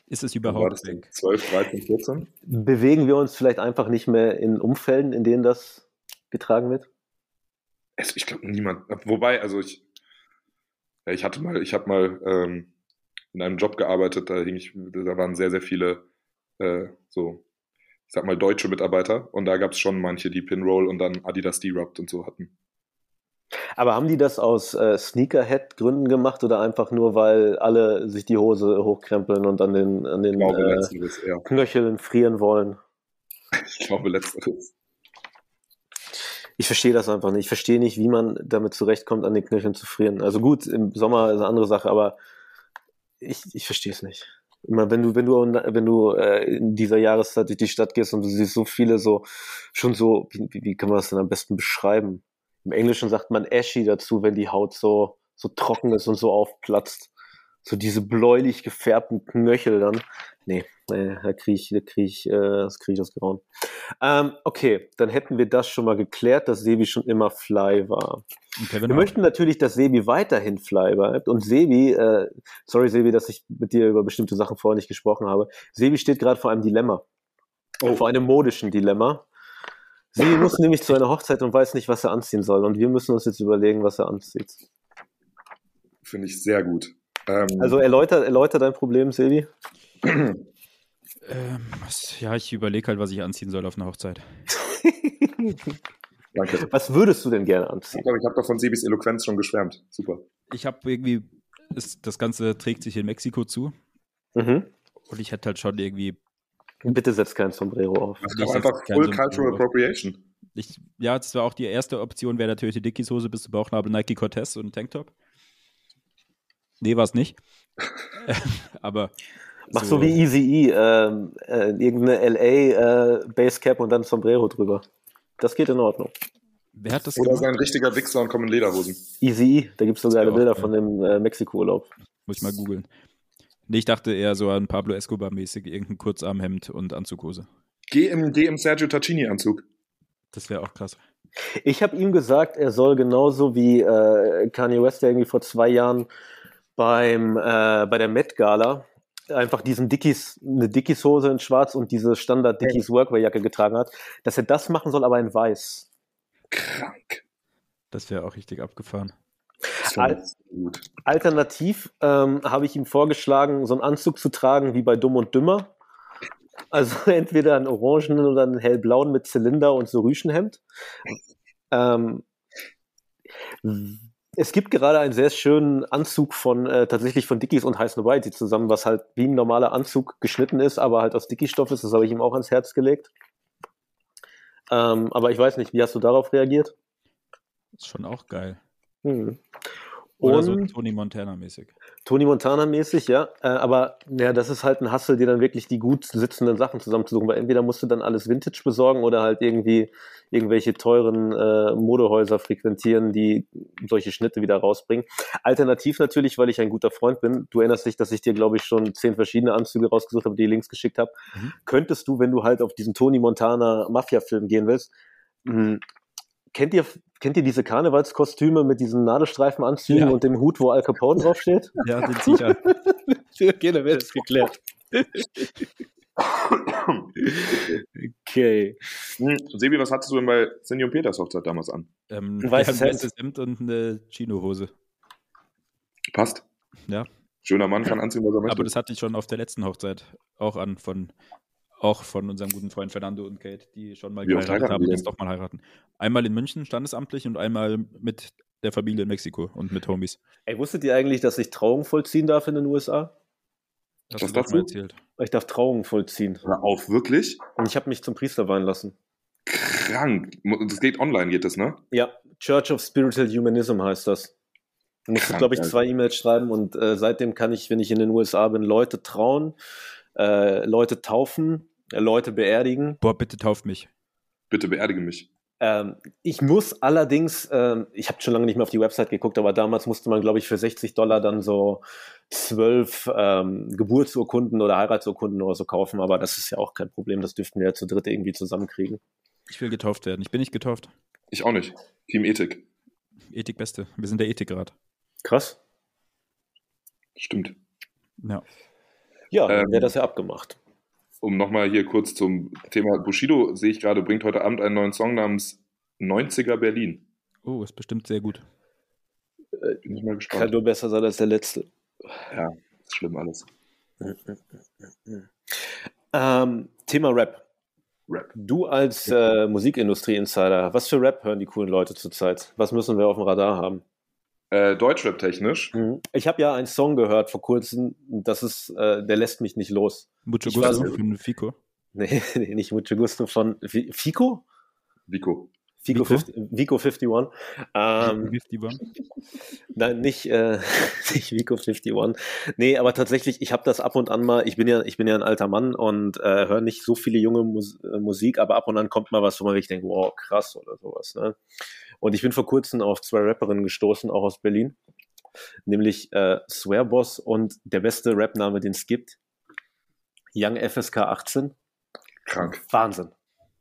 Ist es überhaupt weg? 12, 13, 14? Bewegen wir uns vielleicht einfach nicht mehr in Umfelden, in denen das getragen wird? Es- Ich glaube niemand. Wobei, also ich, ja, ich hatte mal, ich habe mal ähm, in einem Job gearbeitet, da hing ich, da waren sehr, sehr viele äh, so, ich sag mal, deutsche Mitarbeiter und da gab es schon manche, die Pinroll und dann Adidas D-Rubbed und so hatten. Aber haben die das aus äh, Sneakerhead-Gründen gemacht oder einfach nur, weil alle sich die Hose hochkrempeln und an den, an den glaube, äh, letzteres, ja. Knöcheln frieren wollen? Ich glaube, letzteres. Ich verstehe das einfach nicht. Ich verstehe nicht, wie man damit zurechtkommt, an den Knöcheln zu frieren. Also gut, im Sommer ist eine andere Sache, aber ich, ich verstehe es nicht. Wenn du, wenn du, wenn du äh, in dieser Jahreszeit durch die Stadt gehst und du siehst so viele so, schon so, wie, wie- wie kann man das denn am besten beschreiben? Im Englischen sagt man ashy dazu, wenn die Haut so, so trocken ist und so aufplatzt. So diese bläulich gefärbten Knöchel dann. Nee, nee da kriege ich, da krieg ich, äh, das kriege ich aus Grauen. Ähm, okay, dann hätten wir das schon mal geklärt, dass Sebi schon immer fly war. Kevin Wir auch. möchten natürlich, dass Sebi weiterhin fly bleibt. Und Sebi, äh, sorry Sebi, dass ich mit dir über bestimmte Sachen vorher nicht gesprochen habe. Sebi steht gerade vor einem Dilemma. Oh. Vor einem modischen Dilemma. Sebi muss nämlich zu einer Hochzeit und weiß nicht, was er anziehen soll. Und wir müssen uns jetzt überlegen, was er anzieht. Finde ich sehr gut. Ähm, Also erläuter, erläuter dein Problem, Sebi. Ähm, ja, ich überlege halt, was ich anziehen soll auf einer Hochzeit. danke. Was würdest du denn gerne Ich anziehen? glaube, ich habe doch von Sebis Eloquenz schon geschwärmt. Super. Ich habe irgendwie, ist, das Ganze trägt sich in Mexiko zu Mhm. und ich hätte halt schon irgendwie, Bitte setz kein Sombrero auf. Das ist Ich einfach Full Cultural Symbol. Appropriation. ich, ja, das war auch die erste Option, wäre natürlich die Dickies-Hose bis zum Bauchnabel, Nike Cortez und Tanktop. Nee, war es nicht. Aber Mach so, wie Easy E, ähm, äh, irgendeine LA äh, Basecap und dann Sombrero drüber. Das geht in Ordnung. Wer hat das Oder gemacht? sein richtiger Wichser und kommen in Lederhosen. Easy E, da gibt's so geile auch Bilder geil. von dem äh, Mexiko-Urlaub. Muss ich mal googeln. Nee, ich dachte eher so an Pablo Escobar-mäßig, irgendein Kurzarmhemd und Anzughose. Geh im, geh im Sergio Tacchini-Anzug. Das wäre auch krass. Ich habe ihm gesagt, er soll genauso wie äh, Kanye West, der irgendwie vor zwei Jahren beim, äh, bei der Met Gala einfach diesen Dickies, eine Dickies-Hose in schwarz und diese Standard Dickies Workwear-Jacke getragen hat, dass er das machen soll, aber in weiß. Krank. Das wäre auch richtig abgefahren. Al- gut. Alternativ ähm, habe ich ihm vorgeschlagen, so einen Anzug zu tragen wie bei Dumm und Dümmer. Also entweder einen orangenen oder einen hellblauen mit Zylinder und so Rüschenhemd. Ähm, es gibt gerade einen sehr schönen Anzug von äh, tatsächlich von Dickies und Heiß White die zusammen, was halt wie ein normaler Anzug geschnitten ist, aber halt aus Dickies-Stoff ist. Das habe ich ihm auch ans Herz gelegt. Ähm, aber ich weiß nicht, wie hast du darauf reagiert? Ist schon auch geil. Hm. Oder so Tony Montana-mäßig. Tony Montana-mäßig, ja. Äh, aber ja, das ist halt ein Hassel, dir dann wirklich die gut sitzenden Sachen zusammenzusuchen, weil entweder musst du dann alles Vintage besorgen oder halt irgendwie irgendwelche teuren äh, Modehäuser frequentieren, die solche Schnitte wieder rausbringen. Alternativ natürlich, weil ich ein guter Freund bin. Du erinnerst dich, dass ich dir, glaube ich, schon zehn verschiedene Anzüge rausgesucht habe, die links geschickt habe. Mhm. Könntest du, wenn du halt auf diesen Tony Montana Mafia-Film gehen willst, mh, kennt ihr, kennt ihr diese Karnevalskostüme mit diesen Nadelstreifenanzügen Ja. und dem Hut, wo Al Capone draufsteht? Ja, den sicher. okay, dann wäre das geklärt. okay. Hm, Sebi, was hattest du denn bei Cindy und Peters Hochzeit damals an? ähm, Ein weißes ja, ein weißes Hemd und eine Chino-Hose. Passt. Ja. Schöner Mann kann anziehen, was er möchte. Aber das hatte ich schon auf der letzten Hochzeit auch an von auch von unserem guten Freund Fernando und Kate, die schon mal Wie geheiratet haben und jetzt doch mal heiraten. Einmal in München standesamtlich und einmal mit der Familie in Mexiko und mit Homies. Ey, wusstet ihr eigentlich, dass ich Trauung vollziehen darf in den USA? Hast Was du doch dazu? mal erzählt. Ich darf Trauung vollziehen. Hör auf, wirklich? Und ich habe mich zum Priester weihen lassen. Krank. Das geht online, geht das, ne? Ja, Church of Spiritual Humanism heißt das. Du musst, glaube ich, zwei E-Mails schreiben und äh, seitdem kann ich, wenn ich in den USA bin, Leute trauen, äh, Leute taufen, Leute beerdigen. Boah, bitte tauft mich. Bitte beerdige mich. Ähm, ich muss allerdings, ähm, ich habe schon lange nicht mehr auf die Website geguckt, aber damals musste man, glaube ich, für 60 Dollar dann so zwölf ähm, Geburtsurkunden oder Heiratsurkunden oder so kaufen. Aber das ist ja auch kein Problem. Das dürften wir ja zu dritt irgendwie zusammenkriegen. Ich will getauft werden. Ich bin nicht getauft. Ich auch nicht. Team Ethik. Ethik Beste. Wir sind der Ethikrat. Krass. Stimmt. Ja. Ja, dann Ähm, wäre das ja abgemacht. Um nochmal hier kurz zum Thema Bushido, sehe ich gerade, bringt heute Abend einen neuen Song namens 90er Berlin. Oh, ist bestimmt sehr gut. Bin ich mal Kann gespannt. nur besser sein als der letzte. Ja, ist schlimm alles. Ähm, Thema Rap. Rap. Du als äh, Musikindustrie-Insider, was für Rap hören die coolen Leute zurzeit? Was müssen wir auf dem Radar haben? Äh, Deutschrap technisch. Ich habe ja einen Song gehört vor kurzem, das ist, äh, der lässt mich nicht los. Mucho Gusto so- von Fico. Nee, nee nicht Mucho Gusto von Fi- Fico? Vico. Vico? 50, Vico 51. Ähm, 51 war. Nein, nicht, äh, nicht Vico 51. Nee, aber tatsächlich, ich habe das ab und an mal, ich bin ja, ich bin ja ein alter Mann und äh, höre nicht so viele junge Mus äh, Musik, aber ab und an kommt mal was, wo man wirklich denkt, wow, krass oder sowas. Ne? Und ich bin vor kurzem auf zwei Rapperinnen gestoßen, auch aus Berlin, nämlich äh, Swearboss und der beste Rapname, den es gibt, Young FSK 18. Krank. Wahnsinn.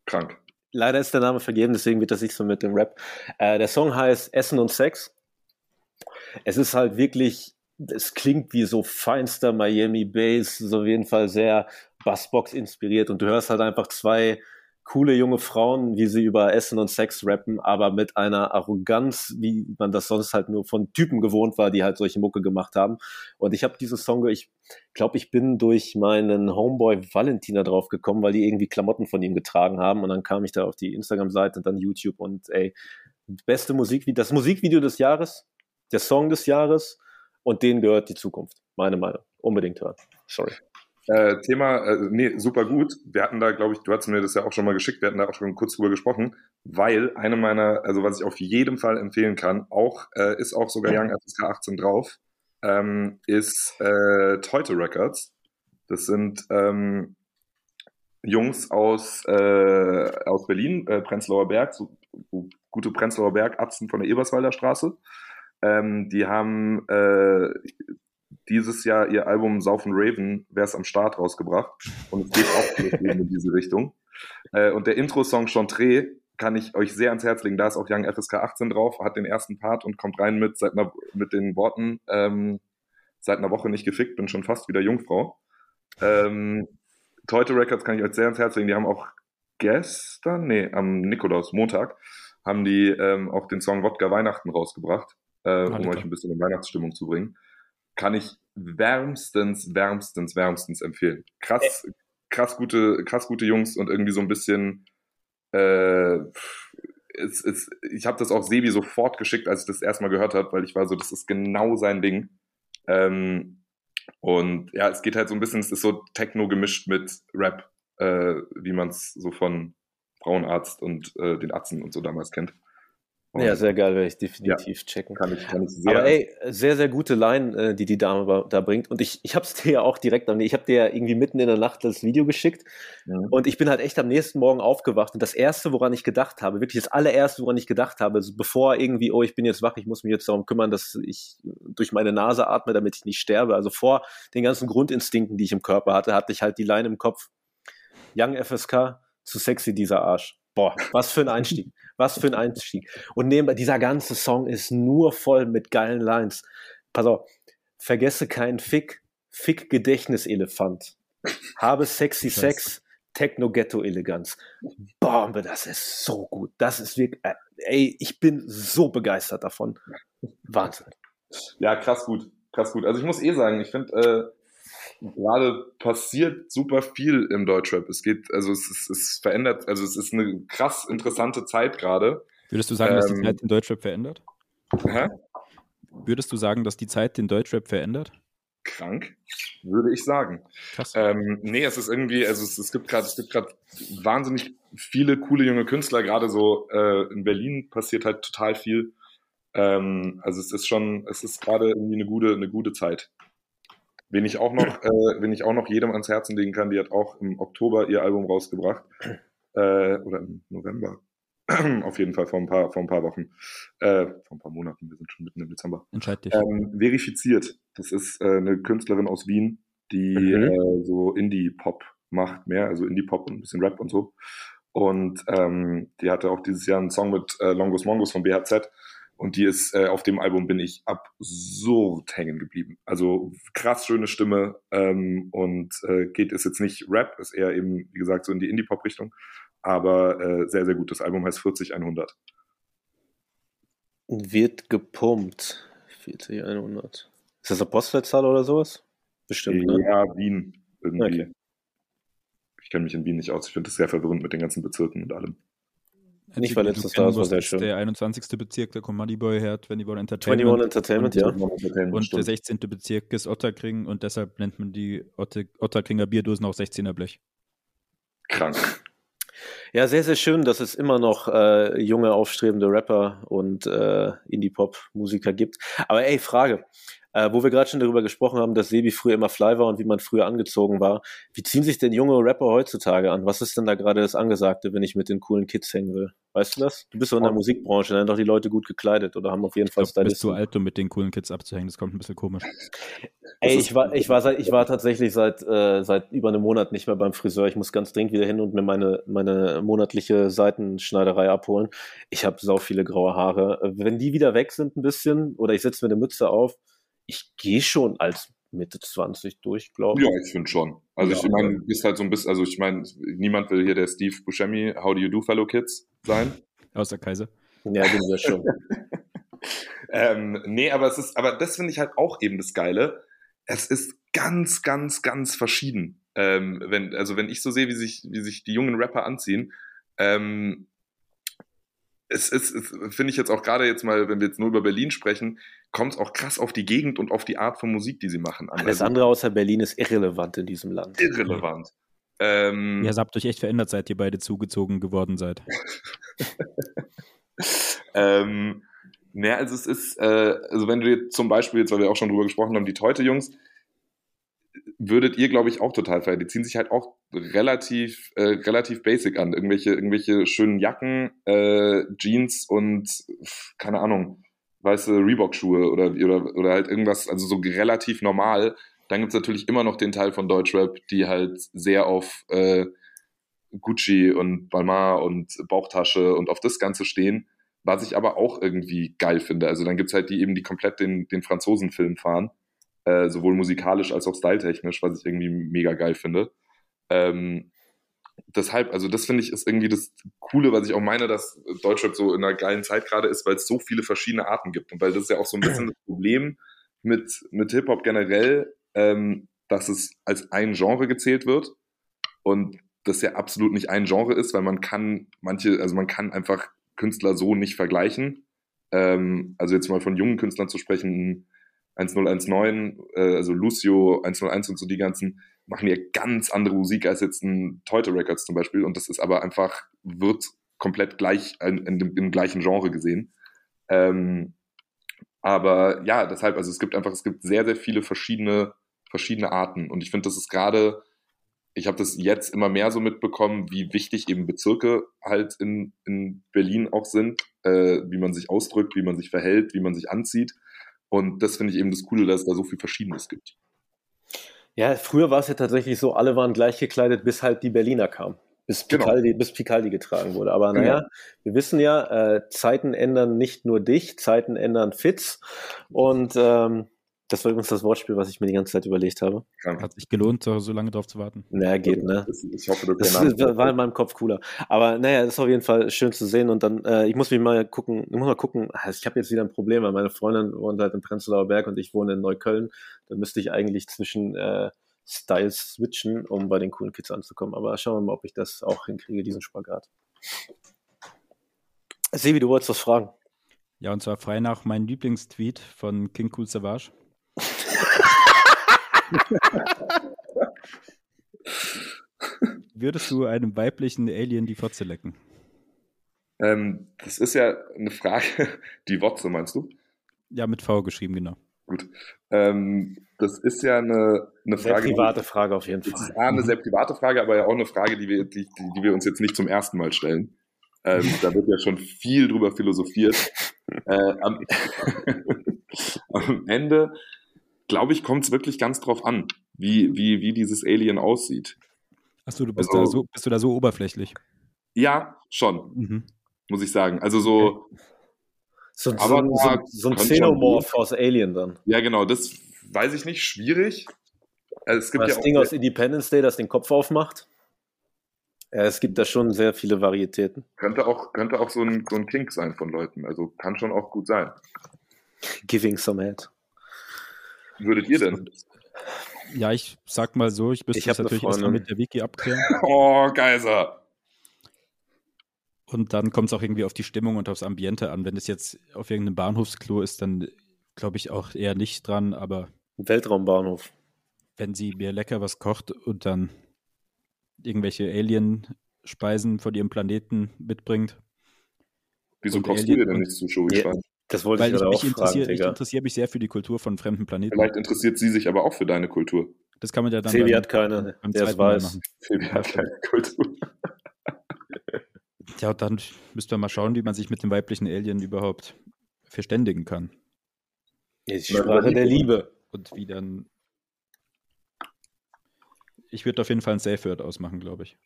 Krank. Leider ist der Name vergeben, deswegen wird das nicht so mit dem Rap. Äh, der Song heißt Essen und Sex. Es ist halt wirklich, es klingt wie so feinster Miami Bass, so auf jeden Fall sehr Bassbox inspiriert und du hörst halt einfach zwei coole junge Frauen, wie sie über Essen und Sex rappen, aber mit einer Arroganz, wie man das sonst halt nur von Typen gewohnt war, die halt solche Mucke gemacht haben. Und ich habe diesen Song, ich glaube, ich bin durch meinen Homeboy Valentina drauf gekommen, weil die irgendwie Klamotten von ihm getragen haben. Und dann kam ich da auf die Instagram-Seite und dann YouTube und ey, beste Musikvideo, das Musikvideo des Jahres, der Song des Jahres und denen gehört die Zukunft. Meine Meinung. Unbedingt hören. Sorry. Äh, Thema, äh, nee, super gut. Wir hatten da, glaube ich, du hast mir das ja auch schon mal geschickt, wir hatten da auch schon kurz drüber gesprochen, weil eine meiner, also was ich auf jeden Fall empfehlen kann, auch, äh, ist auch sogar Young FSK 18 drauf, ähm, ist äh, Teute Records. Das sind ähm, Jungs aus, äh, aus Berlin, äh, Prenzlauer Berg, so, so gute Prenzlauer Berg, Atzen von der Eberswalder Straße. Ähm, die haben äh, dieses Jahr ihr Album Saufen Raven, Wär's am Start, rausgebracht. Und es geht auch in diese Richtung. Äh, und der Intro-Song Chantre kann ich euch sehr ans Herz legen. Da ist auch Young FSK 18 drauf, hat den ersten Part und kommt rein mit, seit einer, mit den Worten, ähm, seit einer Woche nicht gefickt, bin schon fast wieder Jungfrau. Ähm, Teute Records kann ich euch sehr ans Herz legen. Die haben auch gestern, nee, am Nikolaus, Montag, haben die ähm, auch den Song Wodka Weihnachten rausgebracht, äh, um euch ein bisschen in Weihnachtsstimmung zu bringen. Kann ich wärmstens, wärmstens, wärmstens empfehlen. Krass, krass gute, krass gute Jungs und irgendwie so ein bisschen äh, es, es, ich habe das auch Sebi sofort geschickt, als ich das erstmal gehört habe, weil ich war so, das ist genau sein Ding. Ähm, und ja, es geht halt so ein bisschen, es ist so Techno gemischt mit Rap, äh, wie man es so von Frauenarzt und äh, den Atzen und so damals kennt. Und Ja, sehr geil, werde ich definitiv checken. kann ich, kann ich sehr. Aber ey, sehr, sehr gute Line, äh, die die Dame da bringt. Und ich, ich habe es dir ja auch direkt am, ich habe dir ja irgendwie mitten in der Nacht das Video geschickt. Mhm. Und ich bin halt echt am nächsten Morgen aufgewacht. Und das erste, woran ich gedacht habe, wirklich das allererste, woran ich gedacht habe, so bevor irgendwie, oh, ich bin jetzt wach, ich muss mich jetzt darum kümmern, dass ich durch meine Nase atme, damit ich nicht sterbe. Also vor den ganzen Grundinstinkten, die ich im Körper hatte, hatte ich halt die Line im Kopf. Young FSK, zu sexy dieser Arsch. Boah, was für ein Einstieg. Was für ein Einstieg. Und nebenbei, dieser ganze Song ist nur voll mit geilen Lines. Pass auf, vergesse keinen Fick, Fick Gedächtniselefant. Habe sexy. Sex, Techno Ghetto Eleganz. Bombe, das ist so gut. Das ist wirklich, äh, ey, ich bin so begeistert davon. Wahnsinn. Ja, krass gut. krass gut. Also ich muss eh sagen, ich finde, äh, gerade passiert super viel im Deutschrap. Es geht, also es ist, es verändert, also es ist eine krass interessante Zeit gerade. Würdest du sagen, dass die Ähm, Zeit den Deutschrap verändert? Hä? Würdest du sagen, dass die Zeit den Deutschrap verändert? Krank, würde ich sagen. Krass. Ähm, nee, es ist irgendwie, also es, es gibt gerade, es gibt gerade wahnsinnig viele coole junge Künstler, gerade so äh, in Berlin passiert halt total viel. Ähm, also es ist schon, es ist gerade irgendwie eine gute, eine gute Zeit. Wen ich auch noch, äh, wen ich auch noch jedem ans Herzen legen kann, die hat auch im Oktober ihr Album rausgebracht. Äh, oder im November. Auf jeden Fall vor ein paar, vor ein paar Wochen. Äh, vor ein paar Monaten, wir sind schon mitten im Dezember. Entscheid dich. Ähm, verifiziert. Das ist äh, eine Künstlerin aus Wien, die Mhm. äh, so Indie-Pop macht, mehr, also Indie-Pop und ein bisschen Rap und so. Und ähm, die hatte auch dieses Jahr einen Song mit äh, Longus Mongus von BHZ. Und die ist, äh, auf dem Album bin ich absurd hängen geblieben. Also krass schöne Stimme ähm, und äh, geht ist jetzt nicht Rap, ist eher eben, wie gesagt, so in die Indie-Pop-Richtung. Aber äh, sehr, sehr gut. Das Album heißt 40100. Wird gepumpt. 40, 100. Ist das eine Postleitzahl oder sowas? Bestimmt, ne? Ja, Wien irgendwie. Okay. Ich kenne mich in Wien nicht aus. Ich finde das sehr verwirrend mit den ganzen Bezirken und allem. Nicht, weil letztes Jahr, das war sehr schön. Der 21. Bezirk, da kommt Boy her, 21 21 Entertainment. Entertainment, ja. Und der Stimmt. 16. Bezirk ist Otterkring und deshalb nennt man die Otte, Otterkringer Bierdosen auch 16er Blech. Krank. Ja, sehr, sehr schön, dass es immer noch äh, junge, aufstrebende Rapper und äh, Indie-Pop-Musiker gibt. Aber ey, Frage. Äh, wo wir gerade schon darüber gesprochen haben, dass Sebi früher immer fly war und wie man früher angezogen war. Wie ziehen sich denn junge Rapper heutzutage an? Was ist denn da gerade das Angesagte, wenn ich mit den coolen Kids hängen will? Weißt du das? Du bist doch in der Musikbranche, dann sind doch die Leute gut gekleidet oder haben auf jeden Fall du bist zu alt, um mit den coolen Kids abzuhängen. Das kommt ein bisschen komisch. Ey, ich war, ich war, seit, ich war tatsächlich seit, äh, seit über einem Monat nicht mehr beim Friseur. Ich muss ganz dringend wieder hin und mir meine, meine monatliche Seitenschneiderei abholen. Ich habe sau viele graue Haare. Wenn die wieder weg sind ein bisschen oder ich setze mir eine Mütze auf, ich gehe schon als Mitte 20 durch, glaube ich. Ja, ich finde schon. Also ich Ja. meine, du bist halt so ein bisschen, also ich meine, niemand will hier der Steve Buscemi, How do you do, fellow kids sein. Außer Kaiser. Ja, bin wir schon. Ähm, nee, aber es ist, aber das finde ich halt auch eben das Geile. Es ist ganz, ganz, ganz verschieden. Ähm, wenn, also wenn ich so sehe, wie sich, wie sich die jungen Rapper anziehen, ähm, es ist, finde ich jetzt auch gerade jetzt mal, wenn wir jetzt nur über Berlin sprechen, kommt es auch krass auf die Gegend und auf die Art von Musik, die sie machen an. Alles Also andere außer Berlin ist irrelevant in diesem Land. irrelevant. Ähm, Ja, ihr habt euch echt verändert, seit ihr beide zugezogen geworden seid. Ähm, naja, also es ist, äh, also wenn du jetzt zum Beispiel, jetzt weil wir auch schon drüber gesprochen haben, die Teute-Jungs, würdet ihr, glaube ich, auch total feiern. Die ziehen sich halt auch relativ, äh, relativ basic an. Irgendwelche, irgendwelche schönen Jacken, äh, Jeans und keine Ahnung, weiße Reebok-Schuhe oder, oder, oder halt irgendwas, also so relativ normal. Dann gibt's natürlich immer noch den Teil von Deutschrap, die halt sehr auf äh, Gucci und Balmain und Bauchtasche und auf das Ganze stehen, was ich aber auch irgendwie geil finde. Also dann gibt's halt die eben, die komplett den, den Franzosenfilm fahren, äh, sowohl musikalisch als auch styletechnisch, was ich irgendwie mega geil finde. Ähm, deshalb, also das finde ich ist irgendwie das Coole, was ich auch meine, dass Deutschrap so in einer geilen Zeit gerade ist, weil es so viele verschiedene Arten gibt und weil das ist ja auch so ein bisschen das Problem mit, mit Hip-Hop generell, ähm, dass es als ein Genre gezählt wird und das ja absolut nicht ein Genre ist, weil man kann manche, also man kann einfach Künstler so nicht vergleichen. Ähm, also jetzt mal von jungen Künstlern zu sprechen, 1019, äh, also Lucio 101 und so die ganzen, machen ja ganz andere Musik als jetzt ein Teute Records zum Beispiel und das ist aber einfach, wird komplett gleich in, in dem, im gleichen Genre gesehen. Ähm, aber ja, deshalb, also es gibt einfach, es gibt sehr, sehr viele verschiedene, verschiedene Arten und ich finde, das ist gerade, ich habe das jetzt immer mehr so mitbekommen, wie wichtig eben Bezirke halt in, in Berlin auch sind, äh, wie man sich ausdrückt, wie man sich verhält, wie man sich anzieht. Und das finde ich eben das Coole, dass es da so viel Verschiedenes gibt. Ja, früher war es ja tatsächlich so, alle waren gleich gekleidet, bis halt die Berliner kamen. Bis Genau. Picaldi, bis Picaldi getragen wurde. Aber Genau. naja, wir wissen ja, äh, Zeiten ändern nicht nur dich, Zeiten ändern Fitz. Und ähm, Das war übrigens das Wortspiel, was ich mir die ganze Zeit überlegt habe. Hat sich gelohnt, so lange drauf zu warten. Naja, geht, ne? Ich hoffe, du Das war in meinem Kopf cooler. Aber naja, das ist auf jeden Fall schön zu sehen. Und dann, äh, ich muss mich mal gucken, ich muss mal gucken, also ich habe jetzt wieder ein Problem, weil meine Freundin wohnt halt in Prenzlauer Berg und ich wohne in Neukölln. Da müsste ich eigentlich zwischen äh, Styles switchen, um bei den coolen Kids anzukommen. Aber schauen wir mal, ob ich das auch hinkriege, diesen Spagat. Sebi, du wolltest was fragen. Ja, und zwar frei nach meinem Lieblingstweet von King Cool Savage. Würdest du einem weiblichen Alien die Fotze lecken? Ähm, das ist ja eine Frage, die Wotze meinst du? Ja, mit V geschrieben, genau. Gut. Ähm, das ist ja eine, eine Sehr Frage. private Frage auf jeden Das ist Fall. A, eine sehr private Frage, aber ja auch eine Frage, die wir, die, die, die wir uns jetzt nicht zum ersten Mal stellen. Ähm, da wird ja schon viel drüber philosophiert. Äh, am, am Ende, glaube ich, kommt es wirklich ganz drauf an, wie, wie, wie dieses Alien aussieht. Achso, du bist, Also- da so, bist du da so oberflächlich? Ja, schon, Mhm. muss ich sagen. Also so, So, so, Aber so, da so ein Xenomorph aus Alien dann. ja genau, das weiß ich nicht, schwierig. Also es gibt Das ja auch Ding aus Independence Day, das den Kopf aufmacht. Ja, es gibt da schon sehr viele Varietäten. könnte auch, könnte auch so, ein, so ein Kink sein von Leuten. Also kann schon auch gut sein. Giving some head. Würdet ihr denn? Ja, ich sag mal so, ich müsste Ich das natürlich erstmal mit der Wiki abklären. Oh, Geiser. Und dann kommt es auch irgendwie auf die Stimmung und aufs Ambiente an. Wenn es jetzt auf irgendeinem Bahnhofsklo ist, dann glaube ich auch eher nicht dran. Aber Weltraumbahnhof. wenn sie mir lecker was kocht und dann irgendwelche Alien-Speisen von ihrem Planeten mitbringt, Wieso kochst du Alien dir denn und- nicht zu Show Ja. Schwein? Das wollte weil ich ich gerade mich auch fragen, interessiere, ich interessiere mich sehr für die Kultur von fremden Planeten. Vielleicht interessiert sie sich aber auch für deine Kultur. Das kann man ja dann Sebi hat keine, beim der Mal weiß. Phoebe hat keine Kultur. Ja, und dann müsste man mal schauen, wie man sich mit dem weiblichen Alien überhaupt verständigen kann. Die Sprache der Liebe. Und wie dann. Ich würde auf jeden Fall ein Safe Word ausmachen, glaube ich.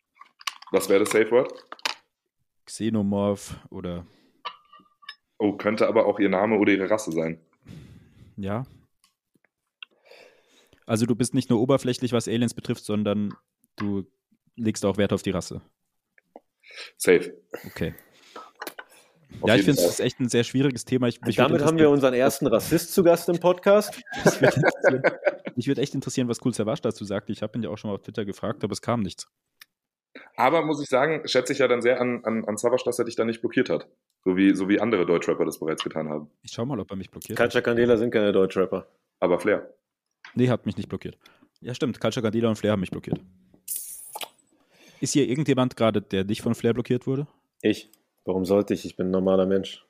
Was wäre das Safe Word? Xenomorph oder Oh, könnte aber auch ihr Name oder ihre Rasse sein. ja. Also du bist nicht nur oberflächlich, was Aliens betrifft, sondern du legst auch Wert auf die Rasse. Safe. Okay. Auf ja, ich finde, es echt ein sehr schwieriges Thema. Ich, Damit haben wir unseren ersten Rassist zu Gast im Podcast. würd Mich würde echt interessieren, was Cool Savage dazu sagt. Ich habe ihn ja auch schon mal auf Twitter gefragt, aber es kam nichts. Aber muss ich sagen, schätze ich ja dann sehr an, an, an Savage, dass er dich da nicht blockiert hat. So wie, so wie andere Deutschrapper das bereits getan haben. Ich schau mal, ob er mich blockiert. hat. Katja Candela sind keine Deutschrapper. Aber Flair. Nee, hat mich nicht blockiert. Ja, stimmt. Culture Gardela und Flair haben mich blockiert. Ist hier irgendjemand gerade, der nicht von Flair blockiert wurde? Ich. Warum sollte ich? Ich bin ein normaler Mensch.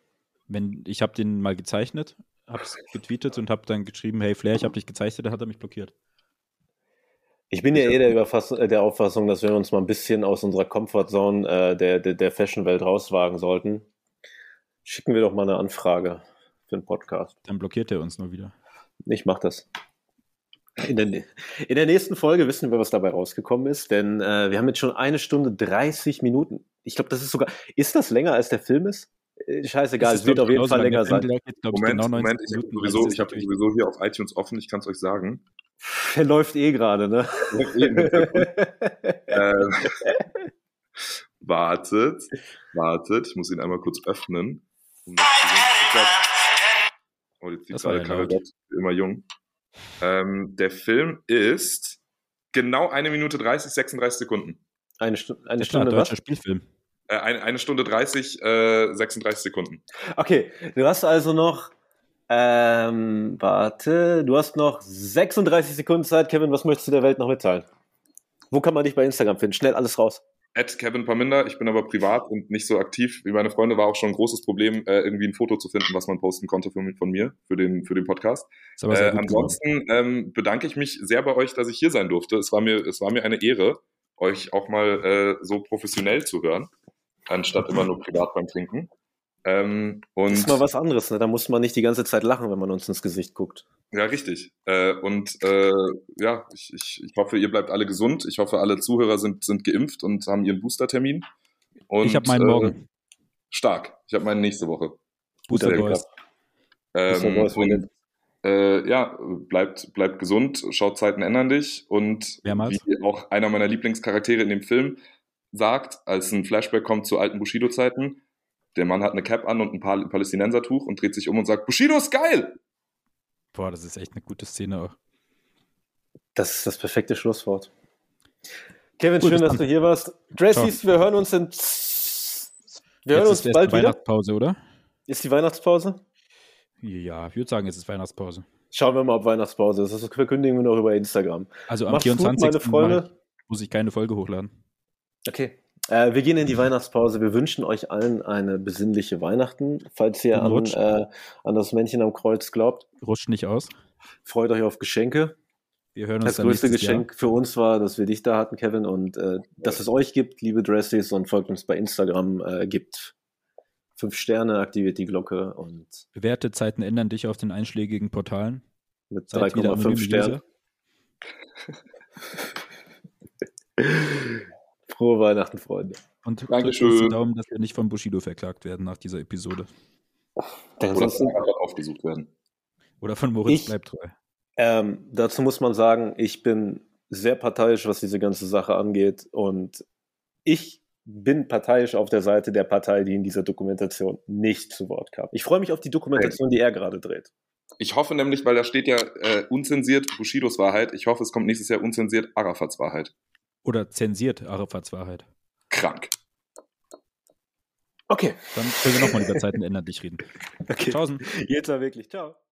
Wenn ich habe den mal gezeichnet, habe es getweetet und habe dann geschrieben, hey Flair, ich habe dich gezeichnet, dann hat er mich blockiert. Ich bin ja eh der, Überfass äh, der Auffassung, dass wir uns mal ein bisschen aus unserer Comfortzone äh, der, der, der Fashion-Welt rauswagen sollten. Schicken wir doch mal eine Anfrage für einen Podcast. Dann blockiert er uns nur wieder. Ich mach das. In der, in der nächsten Folge wissen wir, was dabei rausgekommen ist, denn äh, wir haben jetzt schon eine Stunde 30 Minuten. Ich glaube, das ist sogar. Ist das länger als der Film ist? Äh, Scheißegal, es wird auf ich, jeden Fall länger sein. Moment, genau 90 Moment, ich habe sowieso, hab sowieso hier auf iTunes offen, ich kann es euch sagen. Der läuft eh gerade, ne? ähm, wartet, wartet, ich muss ihn einmal kurz öffnen. Um das oh, jetzt die Das war gerade laut. dort, immer jung. Ähm, der Film ist genau eine Minute 30, 36 Sekunden. Eine, Stu eine klar, Stunde, deutscher was? Spielfilm. Äh, eine, eine Stunde 30, äh, 36 Sekunden. Okay, du hast also noch. Ähm, warte, du hast noch 36 Sekunden Zeit, Kevin. Was möchtest du der Welt noch mitteilen? Wo kann man dich bei Instagram finden? Schnell alles raus. At Kevin Parminder, ich bin aber privat und nicht so aktiv wie meine Freunde, war auch schon ein großes Problem, äh, irgendwie ein Foto zu finden, was man posten konnte von, von mir, für den, für den Podcast. Äh, ansonsten ähm, bedanke ich mich sehr bei euch, dass ich hier sein durfte. Es war mir, es war mir eine Ehre, euch auch mal äh, so professionell zu hören, anstatt immer nur privat beim Trinken. Ähm, und ist mal was anderes, ne? Da muss man nicht die ganze Zeit lachen, wenn man uns ins Gesicht guckt. ja, richtig. Äh, und äh, ja, ich, ich, ich hoffe, ihr bleibt alle gesund. Ich hoffe, alle Zuhörer sind, sind geimpft und haben ihren Boostertermin. Und, ich habe meinen äh, morgen. Stark. Ich habe meinen nächste Woche. Booster Sehr Boys. Booster Ähm, und Willen. äh, ja, bleibt, bleibt gesund, schaut Zeiten ändern dich und Mehrmals. wie auch einer meiner Lieblingscharaktere in dem Film sagt, als ein Flashback kommt zu alten Bushido-Zeiten, der Mann hat eine Cap an und ein Pal Palästinensertuch und dreht sich um und sagt, Bushido ist geil! Boah, das ist echt eine gute Szene auch. Das ist das perfekte Schlusswort. Kevin, Gut, schön, dass du hier warst. Dressies, wir hören uns in. Wir hören Jetzt uns bald die wieder. Weihnachtspause, oder? Ist die Weihnachtspause? Ja, ich würde sagen, es ist Weihnachtspause. Schauen wir mal, ob Weihnachtspause ist. Das verkündigen wir noch über Instagram. Also am Macht's gut, 24. meine Freunde. muss ich keine Folge hochladen. Okay. Äh, wir gehen in die Weihnachtspause. Wir wünschen euch allen eine besinnliche Weihnachten. Falls ihr an, äh, an das Männchen am Kreuz glaubt, Rutscht nicht aus. freut euch auf Geschenke. Wir hören uns Das größte Geschenk für uns war, dass wir dich da hatten, Kevin, und äh, dass es euch gibt, liebe Dressies, und folgt uns bei Instagram, äh, gibt fünf Sterne, aktiviert die Glocke und Jahr. Bewährte Zeiten ändern dich auf den einschlägigen Portalen. mit Seid wieder 3,5 anonyme Sternen. Frohe Weihnachten, Freunde. Und drückt Dankeschön. uns die Daumen, dass wir nicht von Bushido verklagt werden nach dieser Episode. Oder ansonsten, einfach aufgesucht werden. Oder von Moritz Ich- bleibt treu. ähm, dazu muss man sagen, ich bin sehr parteiisch, was diese ganze Sache angeht. Und ich bin parteiisch auf der Seite der Partei, die in dieser Dokumentation nicht zu Wort kam. Ich freue mich auf die Dokumentation, die er gerade dreht. Ich hoffe nämlich, weil da steht ja äh, unzensiert Bushidos Wahrheit. Ich hoffe, es kommt nächstes Jahr unzensiert Arafats Wahrheit. Oder zensiert Arafats Wahrheit. Krank. Okay. Dann können wir nochmal über Zeiten ändern dich reden. okay. Tschaußen. Jetzt aber wirklich. Ciao.